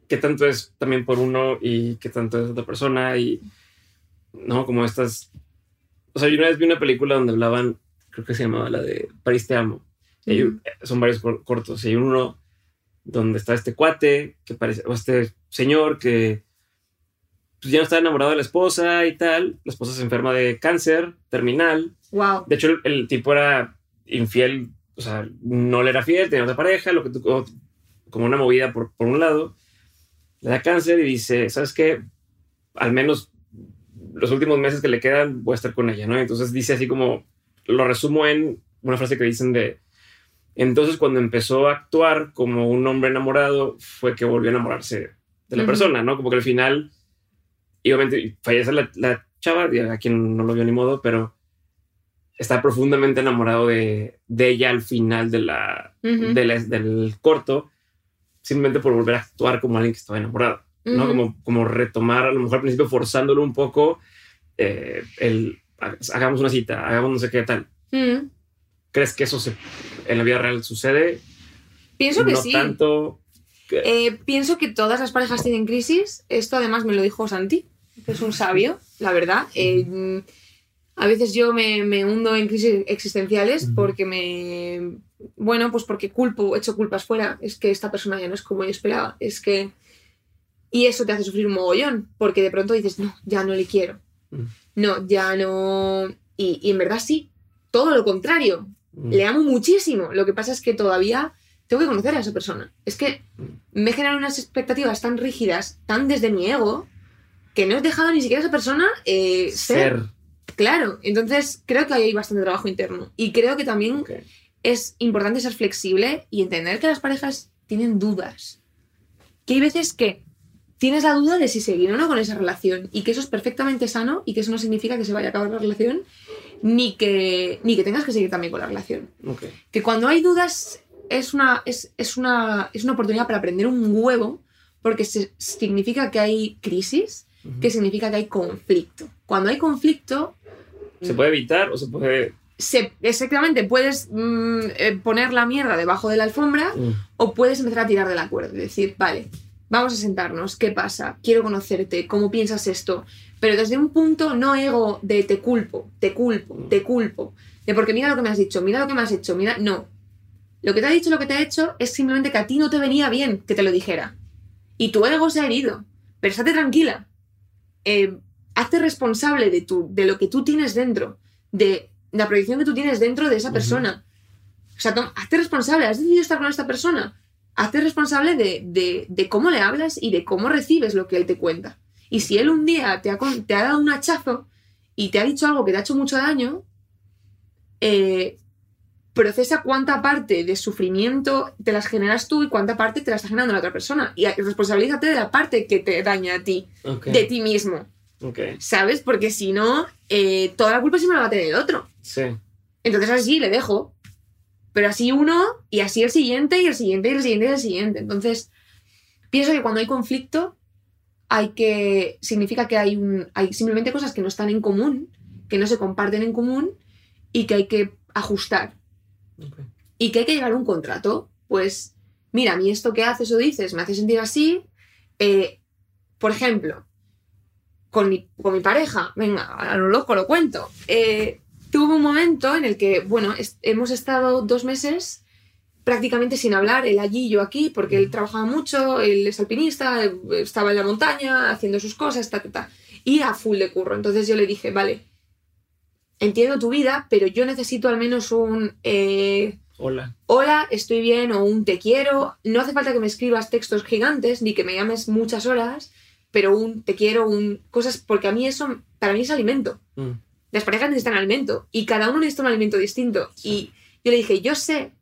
¿Qué tanto es también por uno y qué tanto es otra persona? Y, ¿no? Como estas... O sea, yo una vez vi una película donde hablaban, creo que se llamaba la de París te amo. Y hay son varios cor- cortos. Y hay uno donde está este cuate, que parece, o este señor que pues, ya no está enamorado de la esposa y tal. La esposa se enferma de cáncer terminal. wow. De hecho, el, el tipo era infiel, o sea, no le era fiel, tenía otra pareja, lo que o- como una movida por, por un lado. Le da cáncer y dice, ¿sabes qué? Al menos los últimos meses que le quedan voy a estar con ella, ¿no? Entonces dice así como, lo resumo en una frase que dicen de, entonces cuando empezó a actuar como un hombre enamorado fue que volvió a enamorarse de la persona, ¿no? Como que al final, y obviamente fallece la, la chava, a quien no lo vio ni modo, pero está profundamente enamorado de, de ella al final de la, de la- del corto, simplemente por volver a actuar como alguien que estaba enamorado, ¿no? Como, como retomar, a lo mejor al principio forzándolo un poco, eh, el hagamos una cita, hagamos no sé qué tal. ¿Crees que eso se, en la vida real sucede? Pienso que no sí. tanto. Eh, pienso que todas las parejas tienen crisis. Esto además me lo dijo Santi, que es un sabio, la verdad. Eh, a veces yo me, me hundo en crisis existenciales porque me... Bueno, pues porque culpo, echo culpas fuera. Es que esta persona ya no es como yo esperaba. Es que... Y eso te hace sufrir un mogollón, porque de pronto dices, no, ya no le quiero. No, ya no... Y, y en verdad sí, todo lo contrario. Mm, Le amo muchísimo. Lo que pasa es que todavía tengo que conocer a esa persona. Es que me generan unas expectativas tan rígidas, tan desde mi ego, que no he dejado ni siquiera a esa persona eh, ser. ser. Claro. Entonces creo que hay bastante trabajo interno. Y creo que también es importante ser flexible y entender que las parejas tienen dudas. Que hay veces que tienes la duda de si seguir o no con esa relación y que eso es perfectamente sano y que eso no significa que se vaya a acabar la relación ni que, ni que tengas que seguir también con la relación que cuando hay dudas es una, es, es una, es una oportunidad para aprender un huevo, porque se- significa que hay crisis, que significa que hay conflicto. Cuando hay conflicto, ¿Se puede evitar o se puede.? se, exactamente puedes mm, eh, poner la mierda debajo de la alfombra Mm, o puedes empezar a tirar de la cuerda y decir, vale, vamos a sentarnos, ¿qué pasa? Quiero conocerte, ¿cómo piensas esto? Pero desde un punto no ego de te culpo, te culpo, te culpo, de porque mira lo que me has dicho, mira lo que me has hecho, mira, no. Lo que te ha dicho, lo que te ha hecho es simplemente que a ti no te venía bien que te lo dijera. Y tu ego se ha herido. Pero estate tranquila. Eh, hazte responsable de, tu, de lo que tú tienes dentro, de la proyección que tú tienes dentro de esa persona. O sea, tom- hazte responsable. ¿Has decidido estar con esta persona? Hazte responsable de, de- de cómo le hablas y de cómo recibes lo que él te cuenta. Y si él un día te ha, te ha dado un hachazo y te ha dicho algo que te ha hecho mucho daño, eh, procesa cuánta parte de sufrimiento te las generas tú y cuánta parte te la está generando la otra persona. Y responsabilízate de la parte que te daña a ti, de ti mismo. Ok. ¿Sabes? Porque si no, eh, toda la culpa siempre la va a tener el otro. Sí. Entonces así le dejo. Pero así uno, y así el siguiente, y el siguiente, y el siguiente, y el siguiente. Entonces, pienso que cuando hay conflicto, hay que. significa que hay un. hay simplemente cosas que no están en común, que no se comparten en común, y que hay que ajustar. Y que hay que llegar a un contrato. Pues, mira, a mí esto que haces o dices me hace sentir así. eh, por ejemplo, con mi, con mi pareja, venga, a lo loco lo cuento. eh, tuve un momento en el que, bueno, hemos estado dos meses prácticamente sin hablar, él allí, yo aquí, porque él trabajaba mucho, él es alpinista, estaba en la montaña haciendo sus cosas, ta, ta, ta, y a full de curro. Entonces yo le dije, vale, entiendo tu vida, pero yo necesito al menos un... eh, Hola. hola, estoy bien o un te quiero. No hace falta que me escribas textos gigantes ni que me llames muchas horas, pero un te quiero, un cosas, porque a mí eso, para mí es alimento. Mm. Las parejas necesitan alimento y cada uno necesita un alimento distinto. Y yo le dije, yo sé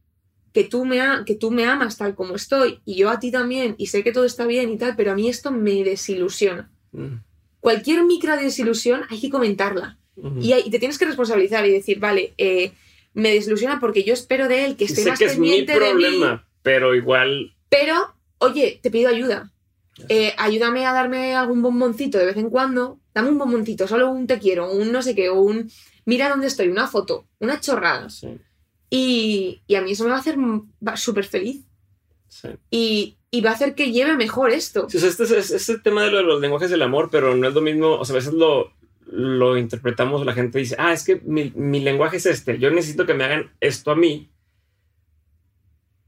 que tú, me que tú me amas tal como estoy y yo a ti también y sé que todo está bien y tal, pero a mí esto me desilusiona. Mm. Cualquier micro desilusión hay que comentarla. Y, hay- y te tienes que responsabilizar y decir, vale, eh, me desilusiona porque yo espero de él que Y esté sé más que es mi pendiente de mí. problema, pero igual. Pero, oye, te pido ayuda. Eh, ayúdame a darme algún bomboncito de vez en cuando. Dame un bomboncito, solo un te quiero, un no sé qué, o un mira dónde estoy, una foto, una chorrada. Sí, Y, y a mí eso me va a hacer súper feliz. sí. Y, y va a hacer que lleve mejor esto. Sí, o sea, este es, es- es el tema de, lo de los lenguajes del amor, pero no es lo mismo. O sea, a veces lo, lo interpretamos, la gente dice, ah, es que mi, mi lenguaje es este, yo necesito que me hagan esto a mí.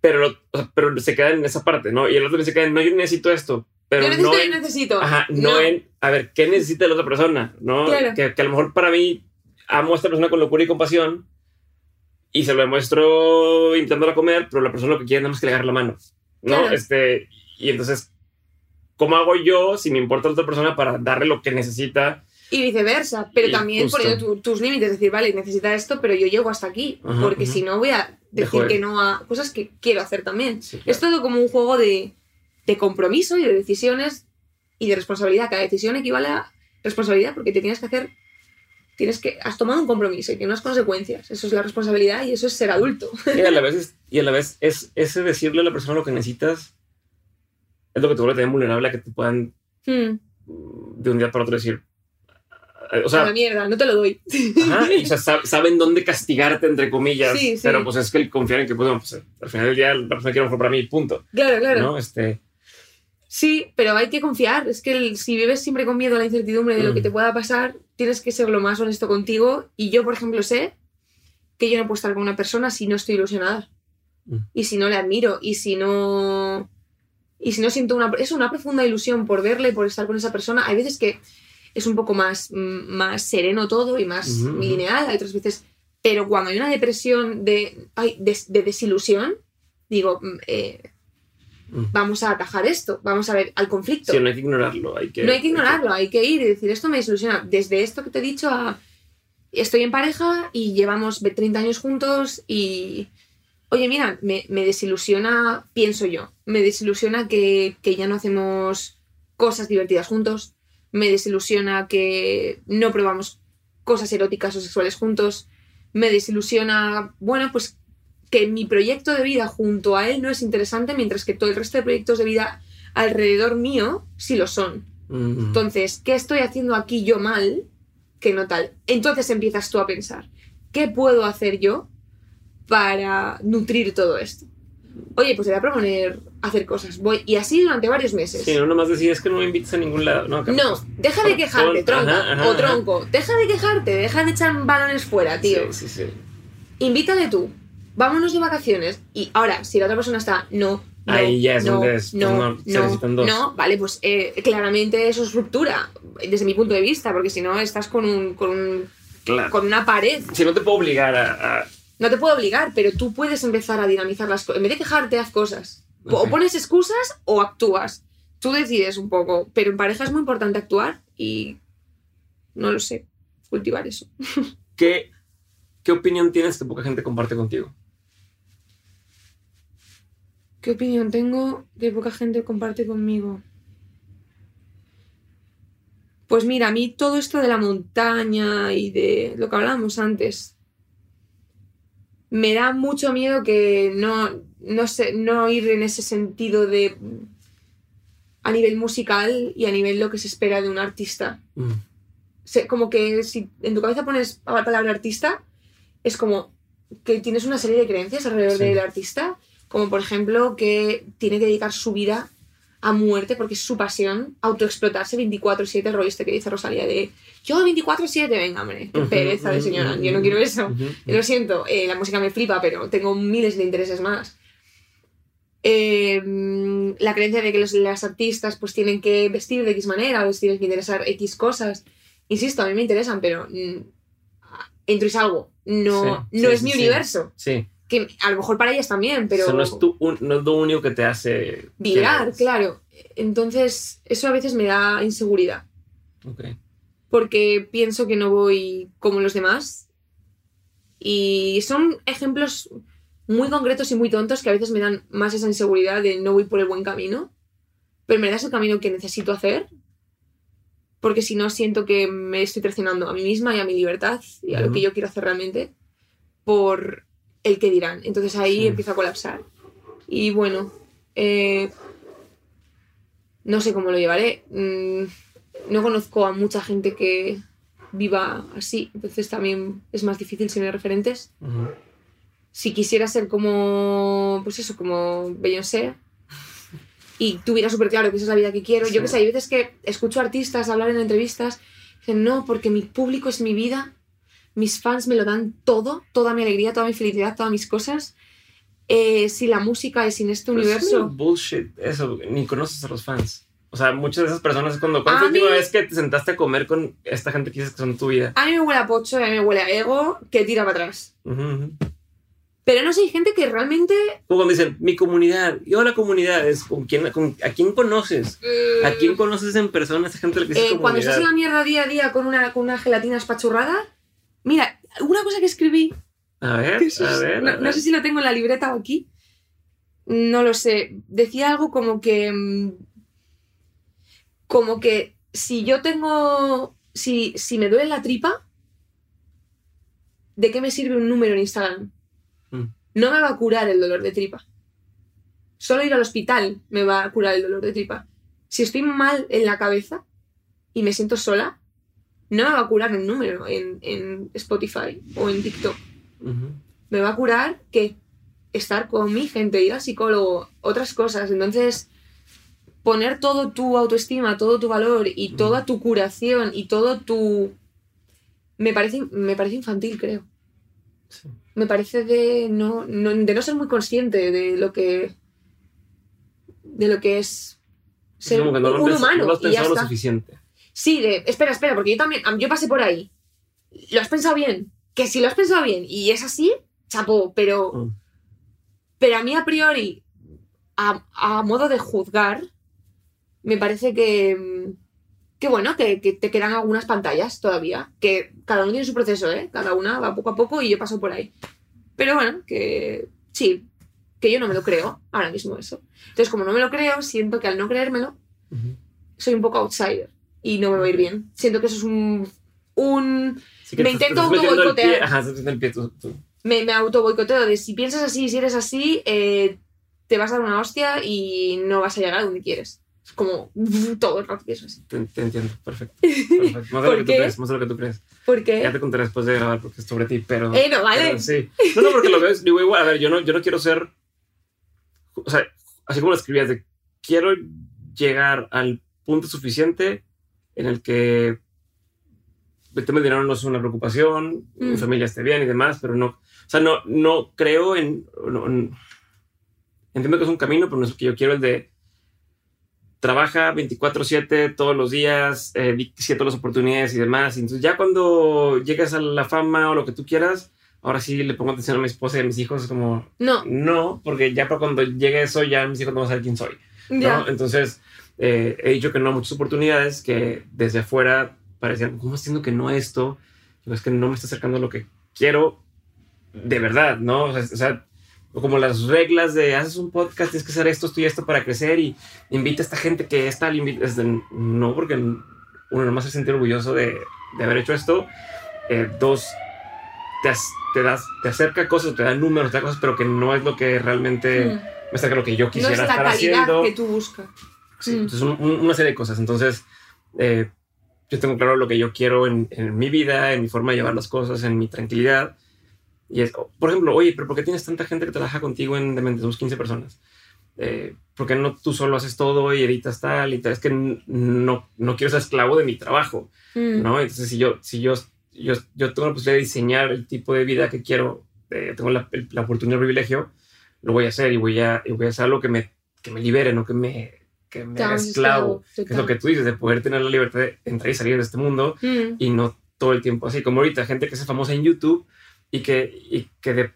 Pero, o sea, pero se queda en esa parte, ¿no? Y el otro se queda en, no, yo necesito esto. Pero yo necesito, no yo en, necesito. Ajá, no, en, a ver, ¿qué necesita la otra persona? ¿No? Claro. Que, que a lo mejor para mí amo a esta persona con locura y compasión y se lo demuestro invitándola a comer, pero la persona lo que quiere nada más que le agarre la mano, ¿no? Claro. Este, y entonces, ¿cómo hago yo si me importa la otra persona para darle lo que necesita? Y viceversa, pero Y también justo. poniendo tu- tus límites, decir, vale, necesita esto, pero yo llego hasta aquí, Ajá, porque si no voy a decir de- que no a cosas que quiero hacer también. Sí, Es todo como un juego de, de compromiso y de decisiones y de responsabilidad. Cada decisión equivale a responsabilidad porque te tienes que hacer, tienes que, has tomado un compromiso y tiene unas consecuencias. Eso es la responsabilidad y eso es ser adulto. Y a la vez, es, y a la vez es ese decirle a la persona lo que necesitas es lo que te vuelve también vulnerable a que te puedan Hmm, mm, de un día para otro decir. O a sea, la mierda, no te lo doy. Ajá, y, o sea, sab- saben dónde castigarte, entre comillas. Sí, sí. Pero pues es que el confiar en que, bueno, pues, al final del día la persona quiere lo mejor para mí, punto. claro, claro. ¿No? Este, Sí, pero hay que confiar. Es que el- si vives siempre con miedo a la incertidumbre de lo Mm. que te pueda pasar, tienes que ser lo más honesto contigo. Y yo, por ejemplo, sé que yo no puedo estar con una persona si no estoy ilusionada. Mm. Y si no le admiro. Y si no. Y si no siento una. Es una profunda ilusión por verle, por estar con esa persona. Hay veces que es un poco más, mm, más sereno todo y más Ujú, ujú. lineal. Hay otras veces. Pero cuando hay una depresión de, ay, de, de desilusión, digo, mm, eh, Mm. Vamos a atajar esto, vamos a ver al conflicto. sí, no hay que ignorarlo. Hay que, no hay que ignorarlo, hay que ir y decir, esto me desilusiona. Desde esto que te he dicho a, estoy en pareja y llevamos 30 años juntos y, oye, mira, me, me desilusiona, pienso yo, me desilusiona que, que ya no hacemos cosas divertidas juntos, me desilusiona que no probamos cosas eróticas o sexuales juntos, me desilusiona, bueno, pues que mi proyecto de vida junto a él no es interesante, mientras que todo el resto de proyectos de vida alrededor mío sí lo son. Entonces, ¿qué estoy haciendo aquí yo mal que no tal? Entonces empiezas tú a pensar, ¿qué puedo hacer yo para nutrir todo esto? Oye, pues te voy a proponer hacer cosas. Voy, y así durante varios meses. Sí, no nomás decir, es que no me invitas a ningún lado. No, No, pues, deja de quejarte, tronco. o tronco. Deja de quejarte, deja de echar balones fuera, tío. Sí, sí, sí. Invítale tú. Vámonos de vacaciones. Y ahora, si la otra persona está, no. no Ahí ya es no, donde es, no, no, se no, necesitan dos. no, vale, pues eh, claramente eso es ruptura, desde mi punto de vista, porque si no estás con, un, con, un- Claro. con una pared. Si no te puedo obligar a. a- No te puedo obligar, pero tú puedes empezar a dinamizar las cosas. En vez de quejarte, haz cosas. O pones excusas o actúas. tú decides un poco, pero en pareja es muy importante actuar y no lo sé, cultivar eso. ¿Qué, qué opinión tienes que poca gente comparte contigo? ¿Qué opinión tengo que poca gente comparte conmigo? Pues mira, a mí todo esto de la montaña y de lo que hablábamos antes, me da mucho miedo que no, no, sé, no ir en ese sentido de a nivel musical y a nivel lo que se espera de un artista. Mm. Se- como que si en tu cabeza pones la palabra artista, es como que tienes una serie de creencias alrededor Sí. del artista, como por ejemplo que tiene que dedicar su vida a muerte porque es su pasión, autoexplotarse 24/7, el rollo este que dice Rosalía de yo 24/7, venga, hombre, qué pereza de señora, yo no quiero eso. Yo Lo siento, eh, la música me flipa, pero tengo miles de intereses más. Eh, mm, la creencia de que los, las artistas pues tienen que vestir de X manera o les tienen que interesar X cosas. Insisto, a mí me interesan, pero mm, entro y salgo. No, Sí, no sí, es mi sí. universo. Sí, Que a lo mejor para ellas también, pero Eso no es, tu un- no es lo único que te hace... vibrar, claro. Entonces, eso a veces me da inseguridad. Ok. porque pienso que no voy como los demás. Y son ejemplos muy concretos y muy tontos que a veces me dan más esa inseguridad de no voy por el buen camino. Pero verdad es el camino que necesito hacer. Porque si no, siento que me estoy traicionando a mí misma y a mi libertad y a lo que yo quiero hacer realmente por el que dirán. Entonces ahí Sí. empiezo a colapsar. Y bueno, eh, no sé cómo lo llevaré. Mm, no conozco a mucha gente que viva así, entonces también es más difícil si no hay referentes. Si quisiera ser como, pues eso, como Beyoncé y tuviera súper claro que esa es la vida que quiero, yo Sí. que sé, hay veces que escucho artistas hablar en entrevistas, dicen, no, porque mi público es mi vida, mis fans me lo dan todo, toda mi alegría, toda mi felicidad, todas mis cosas. Eh, si la música es sin este Pero es universo... muy bullshit eso, ni conoces a los fans. O sea, muchas de esas personas es cuando... ¿Cuándo fue la última vez que te sentaste a comer con esta gente que dices que son tu vida? A mí me huele a pocho, y a mí me huele a ego, que tira para atrás. Ujú, ujú. Pero no sé, hay gente que realmente... Como cuando dicen, mi comunidad, yo la comunidad, es con quién, con, ¿a quién conoces? ¿A quién conoces en persona esa gente la que eh, cuando estás comunidad? en la mierda día a día con una, con una gelatina espachurrada... Mira, una cosa que escribí, A ver, a ver, no, a no ver. sé si lo tengo en la libreta o aquí, no lo sé, decía algo como que... mm, Como que si yo tengo... Si, si me duele la tripa, ¿de qué me sirve un número en Instagram? Mm. No me va a curar el dolor de tripa. Solo ir al hospital me va a curar el dolor de tripa. Si estoy mal en la cabeza y me siento sola, no me va a curar un número en, en Spotify o en TikTok. Me va a curar que estar con mi gente, ir al psicólogo, otras cosas. Entonces, poner todo tu autoestima, todo tu valor y toda tu curación y todo tu... Me parece, me parece infantil, creo. Sí. Me parece de no, no- de no ser muy consciente de lo que... De lo que es Es ser como que no lo, un humano. no lo has y ya lo está. suficiente. Sí, de, espera, espera, porque yo también, yo pasé por ahí. ¿Lo has pensado bien? Que si lo has pensado bien y es así, chapo, pero, Mm. pero a mí a priori, a, a modo de juzgar, me parece que, mm, que bueno, que, que te quedan algunas pantallas todavía, que cada uno tiene su proceso, ¿eh? Cada una va poco a poco y yo paso por ahí. Pero bueno, que sí, que yo no me lo creo ahora mismo eso. Entonces, como no me lo creo, siento que al no creérmelo, soy un poco outsider y no me va a ir bien. Siento que eso es un. un Sí Me te- intento pie- autoboicotear. Ajá, el pie tú- tú. me, me auto boicoteo de si piensas así, si eres así, eh, te vas a dar una hostia y no vas a llegar a donde quieres. Es como todo el rato pienso así. Te, te entiendo, perfecto. perfecto. Más de lo ¿Por que tú qué? crees, más de lo que tú crees. Porque. Ya te contaré después de grabar porque es sobre ti, pero... Eh, no, vale. pero sí. No, no, porque lo ves, digo igual, a ver, yo no, yo no quiero ser... O sea, así como lo escribías, de quiero llegar al punto suficiente en el que el tema del dinero no es una preocupación, mi Mm. familia esté bien y demás, pero no... O sea, no, no creo en... no- en- entiendo que es un camino, pero no es el que yo quiero, el de trabaja 24/7 todos los días, eh, siete las oportunidades y demás. Entonces ya cuando llegas a la fama o lo que tú quieras, ahora sí le pongo atención a mi esposa y a mis hijos. Es como, No, no, porque ya para cuando llegue eso, ya mis hijos no van a saber quién soy. ¿no? ya. Entonces, eh, he dicho que no a muchas oportunidades que desde afuera parecían, ¿cómo haciendo que no esto? Es que no me está acercando a lo que quiero de verdad, ¿no? O sea, o sea, como las reglas de haces un podcast, tienes que hacer esto, esto y esto para crecer y invita a esta gente que está al invi- es de- no, porque uno nomás se siente orgulloso de, de haber hecho esto. Eh, dos, te, te, das, te acerca cosas, te da números, te da cosas, pero que no es lo que realmente Mm. me acerca a lo que yo No quisiera es la estar calidad haciendo. que tú buscas. Sí, Mm. entonces un- un- una serie de cosas. Entonces, eh, yo tengo claro lo que yo quiero en, en mi vida, en mi forma de llevar las cosas, en mi tranquilidad. Y es, por ejemplo, oye, pero ¿por qué tienes tanta gente que trabaja contigo en Demente? Somos 15 personas. Eh, ¿Por qué no tú solo haces todo y editas tal y tal? Es que no, no quiero ser esclavo de mi trabajo, Mm. ¿no? Entonces, si yo, si yo, yo, yo tengo la posibilidad de diseñar el tipo de vida que quiero, eh, tengo la, la oportunidad, el privilegio, lo voy a hacer y voy a, y voy a hacer algo que me, que me libere, no que me, que me haga esclavo. esclavo, Que es lo que tú dices, de poder tener la libertad de entrar y salir de este mundo Mm. y no todo el tiempo así. Como ahorita, gente que se famosa en YouTube y que, y que de,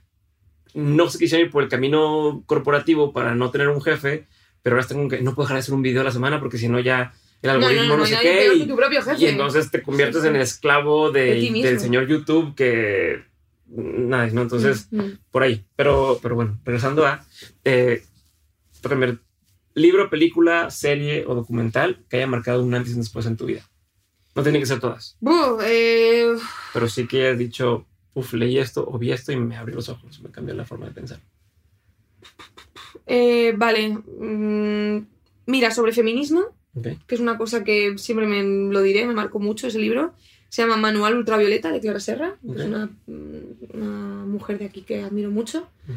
no se quisieron ir por el camino corporativo para no tener un jefe, pero ahora tengo que, no puedo dejar de hacer un video a la semana porque si no ya el No, no, algoritmo no, no, no, sé qué. y- y entonces te conviertes Sí, sí. en el esclavo de- De del señor YouTube que... Nada, ¿no? Entonces, Mm, mm. por ahí. Pero, pero bueno, regresando a... Eh, libro, película, serie o documental que haya marcado un antes y un después en tu vida. No tienen que ser todas, Buh, eh, pero sí que hayas dicho, uff, leí esto o vi esto y me abrió los ojos, me cambió la forma de pensar. eh, vale. mm, mira, sobre feminismo, ¿Ok? que es una cosa que siempre me lo diré, me marcó mucho ese libro. Se llama Manual Ultravioleta de Clara Serra, que Ok. es una, una mujer de aquí que admiro mucho. Ujú.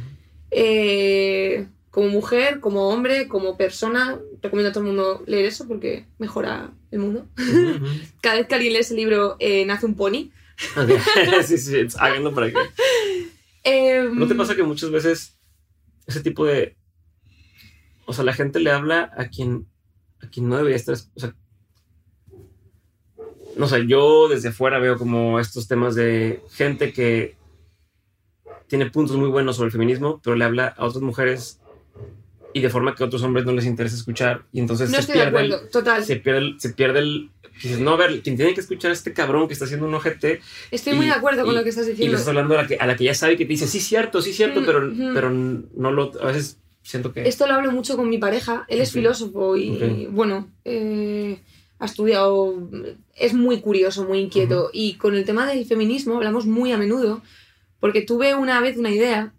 Eh, como mujer, como hombre, como persona, recomiendo a todo el mundo leer eso porque mejora el mundo. Cada vez que alguien lee ese libro, eh, nace un pony. Sí, sí, háganlo para que... Eh, ¿No te pasa que muchas veces ese tipo de... O sea, la gente le habla a quien, a quien no debería estar... O sea, no sé, yo desde fuera veo como estos temas de gente que tiene puntos muy buenos sobre el feminismo, pero le habla a otras mujeres y de forma que a otros hombres no les interesa escuchar y entonces No se pierde, el, total. se pierde el... Se pierde el dices, no, a ver, quien tiene que escuchar a este cabrón que está haciendo un ojete Estoy muy y- de acuerdo con y- lo que estás y le diciendo. estás hablando a la que, a la que ya sabe que te dice, sí, cierto, sí, cierto, Mm, pero, ujú. pero no lo. A veces siento que. Esto lo hablo mucho con mi pareja. Él es Ok. filósofo y, Ok. bueno, eh, ha estudiado. Es muy curioso, muy inquieto. Y con el tema del feminismo hablamos muy a menudo, porque tuve una vez una idea.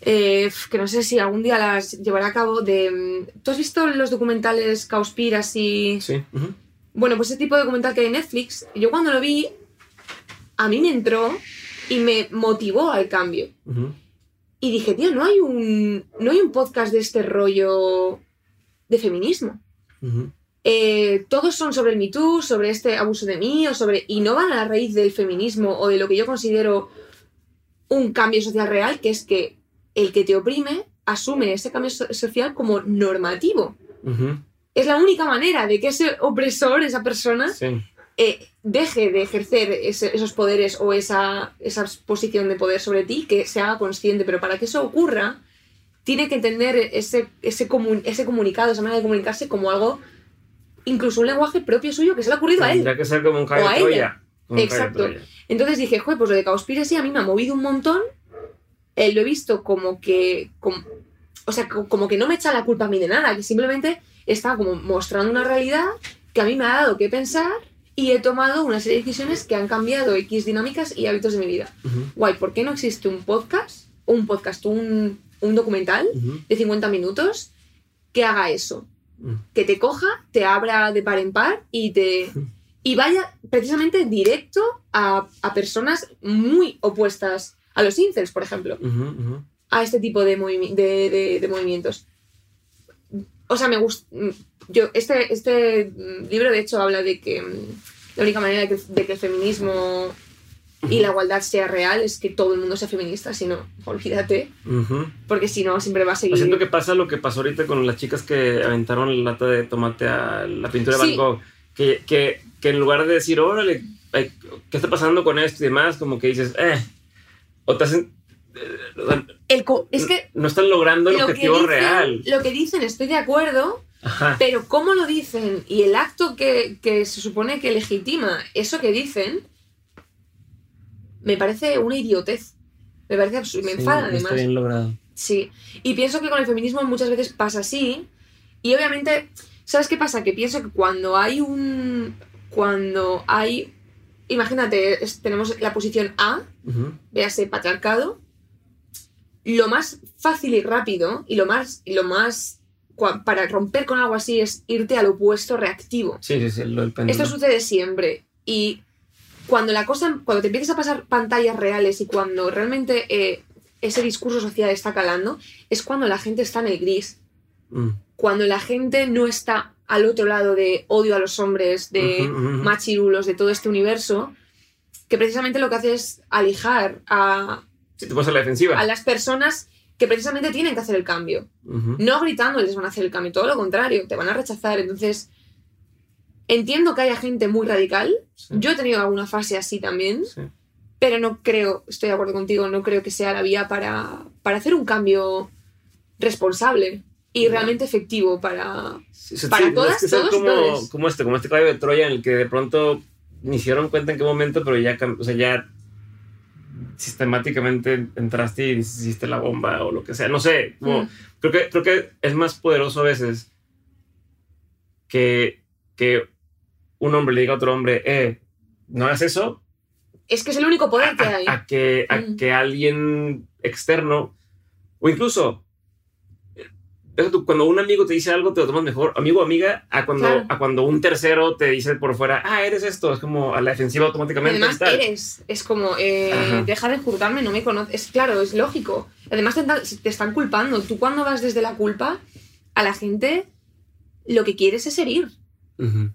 Eh, que no sé si algún día las llevaré a cabo de... mm, ¿Tú has visto los documentales Cowspiracy? Sí. ujú, Bueno, pues ese tipo de documental que hay en Netflix, yo cuando lo vi, a mí me entró y me motivó al cambio. Y dije, tío, no hay un, no hay un podcast de este rollo de feminismo. Eh, todos son sobre el Me Too, sobre este abuso de mí, o sobre. Y no van a la raíz del feminismo o de lo que yo considero un cambio social real, que es que el que te oprime asume ese cambio so- social como normativo. Es la única manera de que ese opresor, esa persona, Sí. eh, deje de ejercer ese- esos poderes o esa, esa posición de poder sobre ti, que se haga consciente. Pero para que eso ocurra, tiene que entender ese, ese, comun- ese comunicado, esa manera de comunicarse como algo, incluso un lenguaje propio suyo que se le ha ocurrido a él. Tendría que ser como un caballo Exacto. Entonces dije, joder, pues lo de Cowspiracy a mí me ha movido un montón. Eh, lo he visto como que. como- o sea, co- como que no me echa la culpa a mí de nada, que simplemente está como mostrando una realidad que a mí me ha dado que pensar y he tomado una serie de decisiones que han cambiado X dinámicas y hábitos de mi vida. Ujú, Guay, ¿por qué no existe un podcast? Un podcast, un, un documental ujú, de 50 minutos que haga eso? ujú. que te coja, te abra de par en par y te y vaya precisamente directo a, a personas muy opuestas a los incels, por ejemplo, a este tipo de, movimi- de, de- de movimientos. O sea, me gusta. Yo, este, este libro, de hecho, habla de que mm, la única manera de que, de que el feminismo y la igualdad sea real es que todo el mundo sea feminista, si no, olvídate, porque si no, siempre va a seguir. Pues Siento que pasa lo que pasó ahorita con las chicas que aventaron la lata de tomate a la pintura de. Van Gogh. Que, que, que en lugar de decir, órale, ay, ¿qué está pasando con esto y demás? Como que dices, eh, O te hacen. eh, El co- es que no están logrando el lo que, objetivo dicen, real. lo que dicen estoy de acuerdo, Ajá. pero cómo lo dicen y el acto que, que se supone que legitima eso que dicen, me parece una idiotez. Me parece absurdo, me Sí, enfada además. Está bien logrado. Sí, y pienso que con el feminismo muchas veces pasa así. Y obviamente, ¿sabes qué pasa? Que pienso que cuando hay un. Cuando hay. Imagínate, tenemos la posición A, Ujú. véase patriarcado. Lo más fácil y rápido, y lo más. Y lo más para romper con algo así es irte al opuesto reactivo. Sí, sí, sí, lo del. Esto sucede siempre. Y cuando la cosa, cuando te empiezas a pasar pantallas reales y cuando realmente eh, ese discurso social está calando, es cuando la gente está en el gris. Mm. Cuando la gente no está al otro lado de odio a los hombres, de ujú. machirulos, de todo este universo, que precisamente lo que hace es alijar a, Sí, te pones a la defensiva. a las personas que precisamente tienen que hacer el cambio. Ujú. No gritando les van a hacer el cambio, todo lo contrario, te van a rechazar. Entonces, entiendo que haya gente muy radical. Sí. Yo he tenido alguna fase así también, Sí. pero no creo, estoy de acuerdo contigo, no creo que sea la vía para, para hacer un cambio responsable y realmente efectivo para... Sí, Para todas, es que ser todos, como, como este, como este caballo de Troya en el que de pronto ni hicieron cuenta en qué momento, pero ya, o sea, ya sistemáticamente entraste y hiciste la bomba o lo que sea. No sé, como- Mm. creo, que, creo que es más poderoso a veces que, que un hombre le diga a otro hombre, eh, no hagas eso, Es que es el único poder que hay. a que, a Mm. que alguien externo, o incluso, cuando un amigo te dice algo, te lo tomas mejor, amigo o amiga, a cuando, Claro. a cuando un tercero te dice por fuera, ah, eres esto, es como a la defensiva automáticamente. Además, eres, es como, eh, deja de juzgarme, no me conoces. Es claro, es lógico. Además, te, te están culpando. Tú cuando vas desde la culpa, a la gente lo que quieres es herir. Ujú.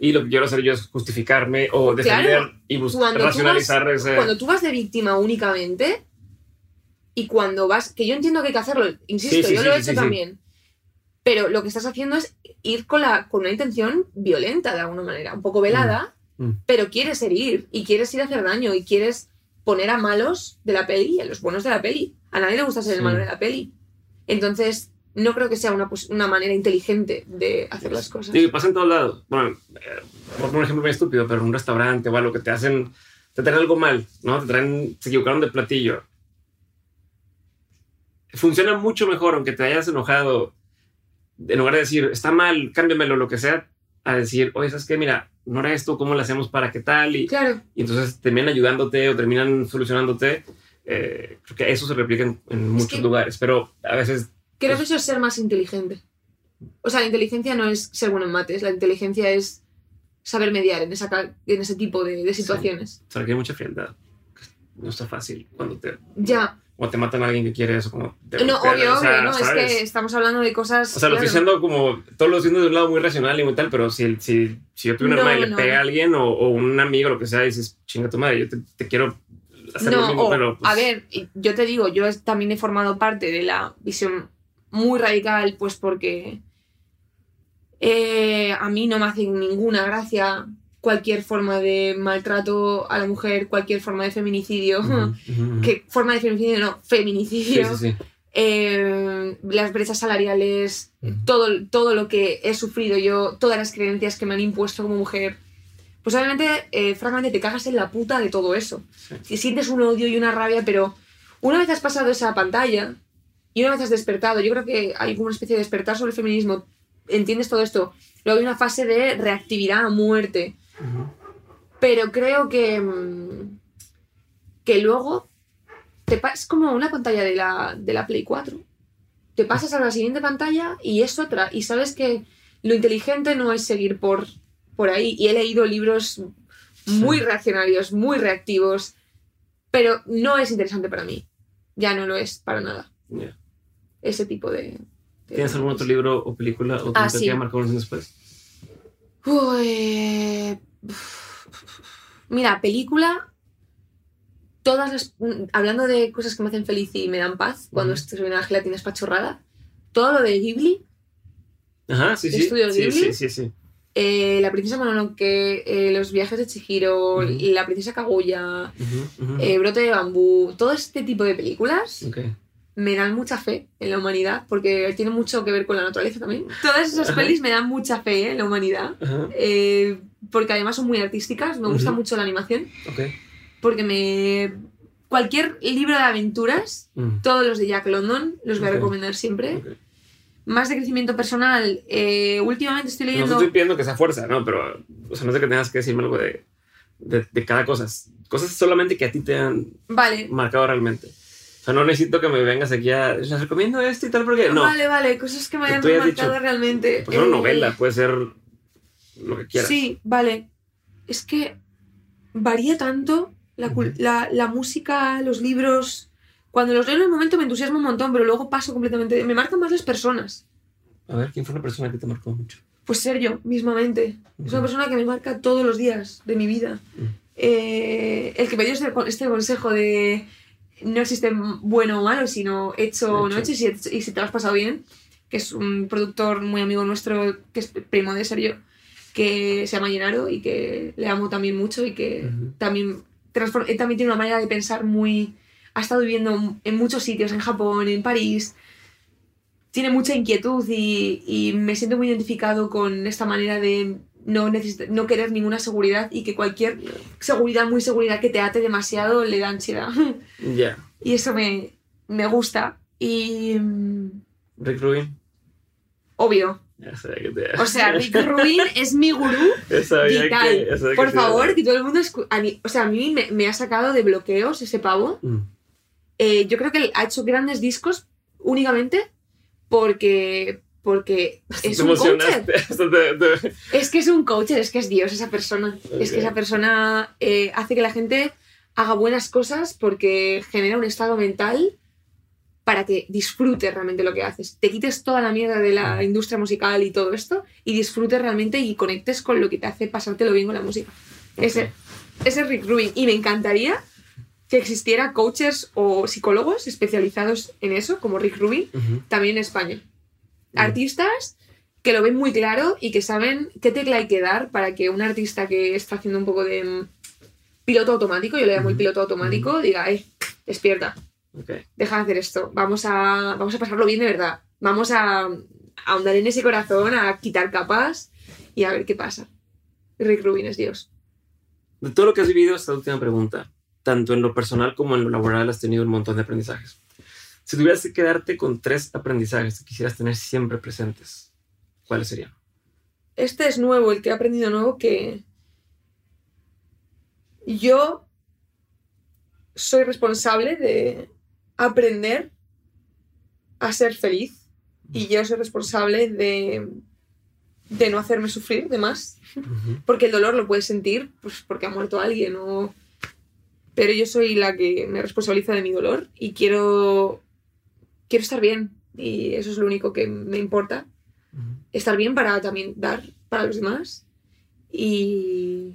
Y lo que quiero hacer yo es justificarme o defender Claro. y buscar tú racionalizar ese... Cuando tú vas de víctima únicamente y cuando vas, que yo entiendo que hay que hacerlo, insisto, Sí, sí, yo lo he hecho también. Pero lo que estás haciendo es ir con, la, con una intención violenta de alguna manera, un poco velada, Mm, mm. pero quieres herir y quieres ir a hacer daño y quieres poner a malos de la peli y a los buenos de la peli. A nadie le gusta ser el malo de la peli. Entonces, no creo que sea una, pos- una manera inteligente de hacer las cosas. Sí, pasa en todos lados. Bueno, eh, por un ejemplo muy estúpido, pero en un restaurante o algo que te hacen, te traen algo mal, ¿no? Te traen, se equivocaron de platillo. Funciona mucho mejor, aunque te hayas enojado, en lugar de decir, está mal, cámbiamelo, lo que sea, a decir, oye, ¿sabes qué? Mira, no era esto, ¿cómo lo hacemos para qué tal? Y, Claro, y entonces terminan ayudándote o terminan solucionándote. Eh, creo que eso se replica en, en muchos que- lugares, pero a veces creo Pues- que eso es ser más inteligente. O sea, la inteligencia no es ser bueno en mates, la inteligencia es saber mediar en, esa, en ese tipo de, de situaciones. se requiere mucha frialdad. No está fácil cuando te, Ya, o te matan a alguien que quiere eso, como... te no, golpean, obvio, o sea, obvio, ¿no? Es que estamos hablando de cosas... O sea, lo estoy diciendo como... Todo lo estoy diciendo de un lado muy racional y muy tal, pero si, si, si yo tuve una No, hermana y le no. pega a alguien o, o un amigo, lo que sea, y dices, chinga tu madre, yo te, te quiero hacer lo No, mismo, o, pero... pues, a ver, yo te digo, yo también he formado parte de la visión muy radical, pues porque eh, a mí no me hace ninguna gracia cualquier forma de maltrato a la mujer, cualquier forma de feminicidio. ¿Qué forma de feminicidio? No, feminicidio. sí, sí. Eh, las brechas salariales, todo, todo lo que he sufrido yo, todas las creencias que me han impuesto como mujer. Pues obviamente, eh, francamente, te cagas en la puta de todo eso. Si sientes un odio y una rabia, pero una vez has pasado esa pantalla y una vez has despertado, yo creo que hay como una especie de despertar sobre el feminismo, entiendes todo esto, luego hay una fase de reactividad a muerte. Pero creo que. mm, que luego. Te es como una pantalla de la, de la Play 4. Te pasas a la siguiente pantalla y es otra. Y sabes que lo inteligente no es seguir por, por ahí. Y he leído libros muy Sí. reaccionarios, muy reactivos. Pero no es interesante para mí. Ya no lo es para nada. Ese tipo de. de- ¿Tienes algún otro libro o película o Ah, que sí. te haya marcado después? Uy, Mira, película. Todas las. Hablando de cosas que me hacen feliz y me dan paz, cuando estoy en la gelatina espachorrada, todo lo de Ghibli, Ajá, sí, sí. ¿Estudios Sí, Ghibli? sí, sí, sí. eh, La princesa Mononoke, eh, Los viajes de Chihiro. La princesa Kaguya, eh, Brote de bambú, todo este tipo de películas Ok. Me dan mucha fe en la humanidad, porque tiene mucho que ver con la naturaleza también. Todas esas Ajá. pelis me dan mucha fe ¿eh? en la humanidad, eh, porque además son muy artísticas, me gusta Ujú. mucho la animación, Ok. porque me... Cualquier libro de aventuras, Mm. todos los de Jack London, los voy a recomendar siempre. Ok. Más de crecimiento personal, eh, últimamente estoy No leyendo... estoy pidiendo que sea fuerza, no, pero o sea, no sé que tengas que decirme algo de, de, de cada cosa. Cosas solamente que a ti te han Vale, marcado realmente. Sea, no necesito que me vengas aquí a. Les recomiendo esto y tal, porque no. vale, vale, cosas que me hayan marcado dicho, realmente. Una Eh, novela, puede ser lo que quieras. Sí, vale. Es que varía tanto la, la, la música, los libros. Cuando los leo en el momento me entusiasma un montón, pero luego paso completamente. Me marcan más las personas. A ver, ¿quién fue una persona que te marcó mucho? Pues ser yo, mismamente. Es una persona que me marca todos los días de mi vida. Eh, el que me dio este, este consejo de no existe bueno o malo, sino hecho o no Hecho. y si, y si te lo has pasado bien, que es un productor muy amigo nuestro, que es primo de Sergio, que se llama Llenaro y que le amo también mucho y que también, él también tiene una manera de pensar muy... Ha estado viviendo en muchos sitios, en Japón, en París, tiene mucha inquietud y, y me siento muy identificado con esta manera de no, no querer ninguna seguridad y que cualquier seguridad, muy seguridad que te ate demasiado le da ansiedad. Ya. y eso me, me gusta. Y mm, Rick Rubin. obvio. Ya sabía que te. O sea, Rick Rubin es mi gurú vital. que- Por favor, que todo el mundo... escu- a mí- o sea, a mí me, me ha sacado de bloqueos ese pavo. Mm. Eh, yo creo que ha hecho grandes discos únicamente porque... Porque es Te un coacher. Es que es un coacher, es que es Dios esa persona. Es que esa persona eh, hace que la gente haga buenas cosas porque genera un estado mental para que disfrutes realmente lo que haces. Te quites toda la mierda de la industria musical y todo esto y disfrutes realmente y conectes con lo que te hace pasártelo bien con la música. Ese, ese es Rick Rubin. Y me encantaría que existiera coaches o psicólogos especializados en eso, como Rick Rubin, Ujú. también en España. Mm. Artistas que lo ven muy claro y que saben qué tecla hay que dar para que un artista que está haciendo un poco de mm, piloto automático, yo le llamo el piloto automático, diga, eh, despierta, deja de hacer esto, vamos a, vamos a pasarlo bien de verdad, vamos a, a ahondar en ese corazón, a quitar capas y a ver qué pasa. Rick Rubin es Dios. De todo lo que has vivido, esta última pregunta, tanto en lo personal como en lo laboral, has tenido un montón de aprendizajes. Si tuvieras que quedarte con tres aprendizajes que quisieras tener siempre presentes, ¿cuáles serían? Este es nuevo, el que he aprendido nuevo, que yo soy responsable de aprender a ser feliz y yo soy responsable de, de no hacerme sufrir de más, porque el dolor lo puedes sentir pues, porque ha muerto alguien o... Pero yo soy la que me responsabiliza de mi dolor y quiero, quiero estar bien y eso es lo único que me importa estar bien para también dar para los demás. Y,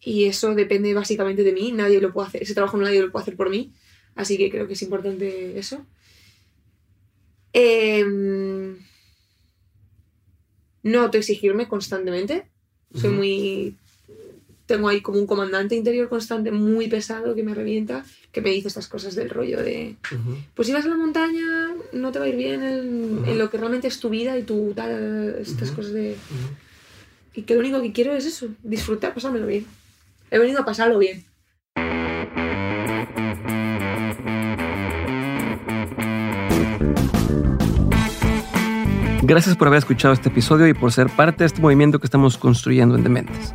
y eso depende básicamente de mí. Nadie lo puede hacer. Ese trabajo nadie lo puede hacer por mí. Así que creo que es importante eso. Em, no autoexigirme constantemente. Soy muy. Tengo ahí como un comandante interior constante muy pesado que me revienta, que me dice estas cosas del rollo de pues si vas a la montaña no te va a ir bien en, lo que realmente es tu vida y tu tal, estas Ujú. cosas de... Y que lo único que quiero es eso, disfrutar, pasármelo bien. He venido a pasarlo bien. Gracias por haber escuchado este episodio y por ser parte de este movimiento que estamos construyendo en Dementes.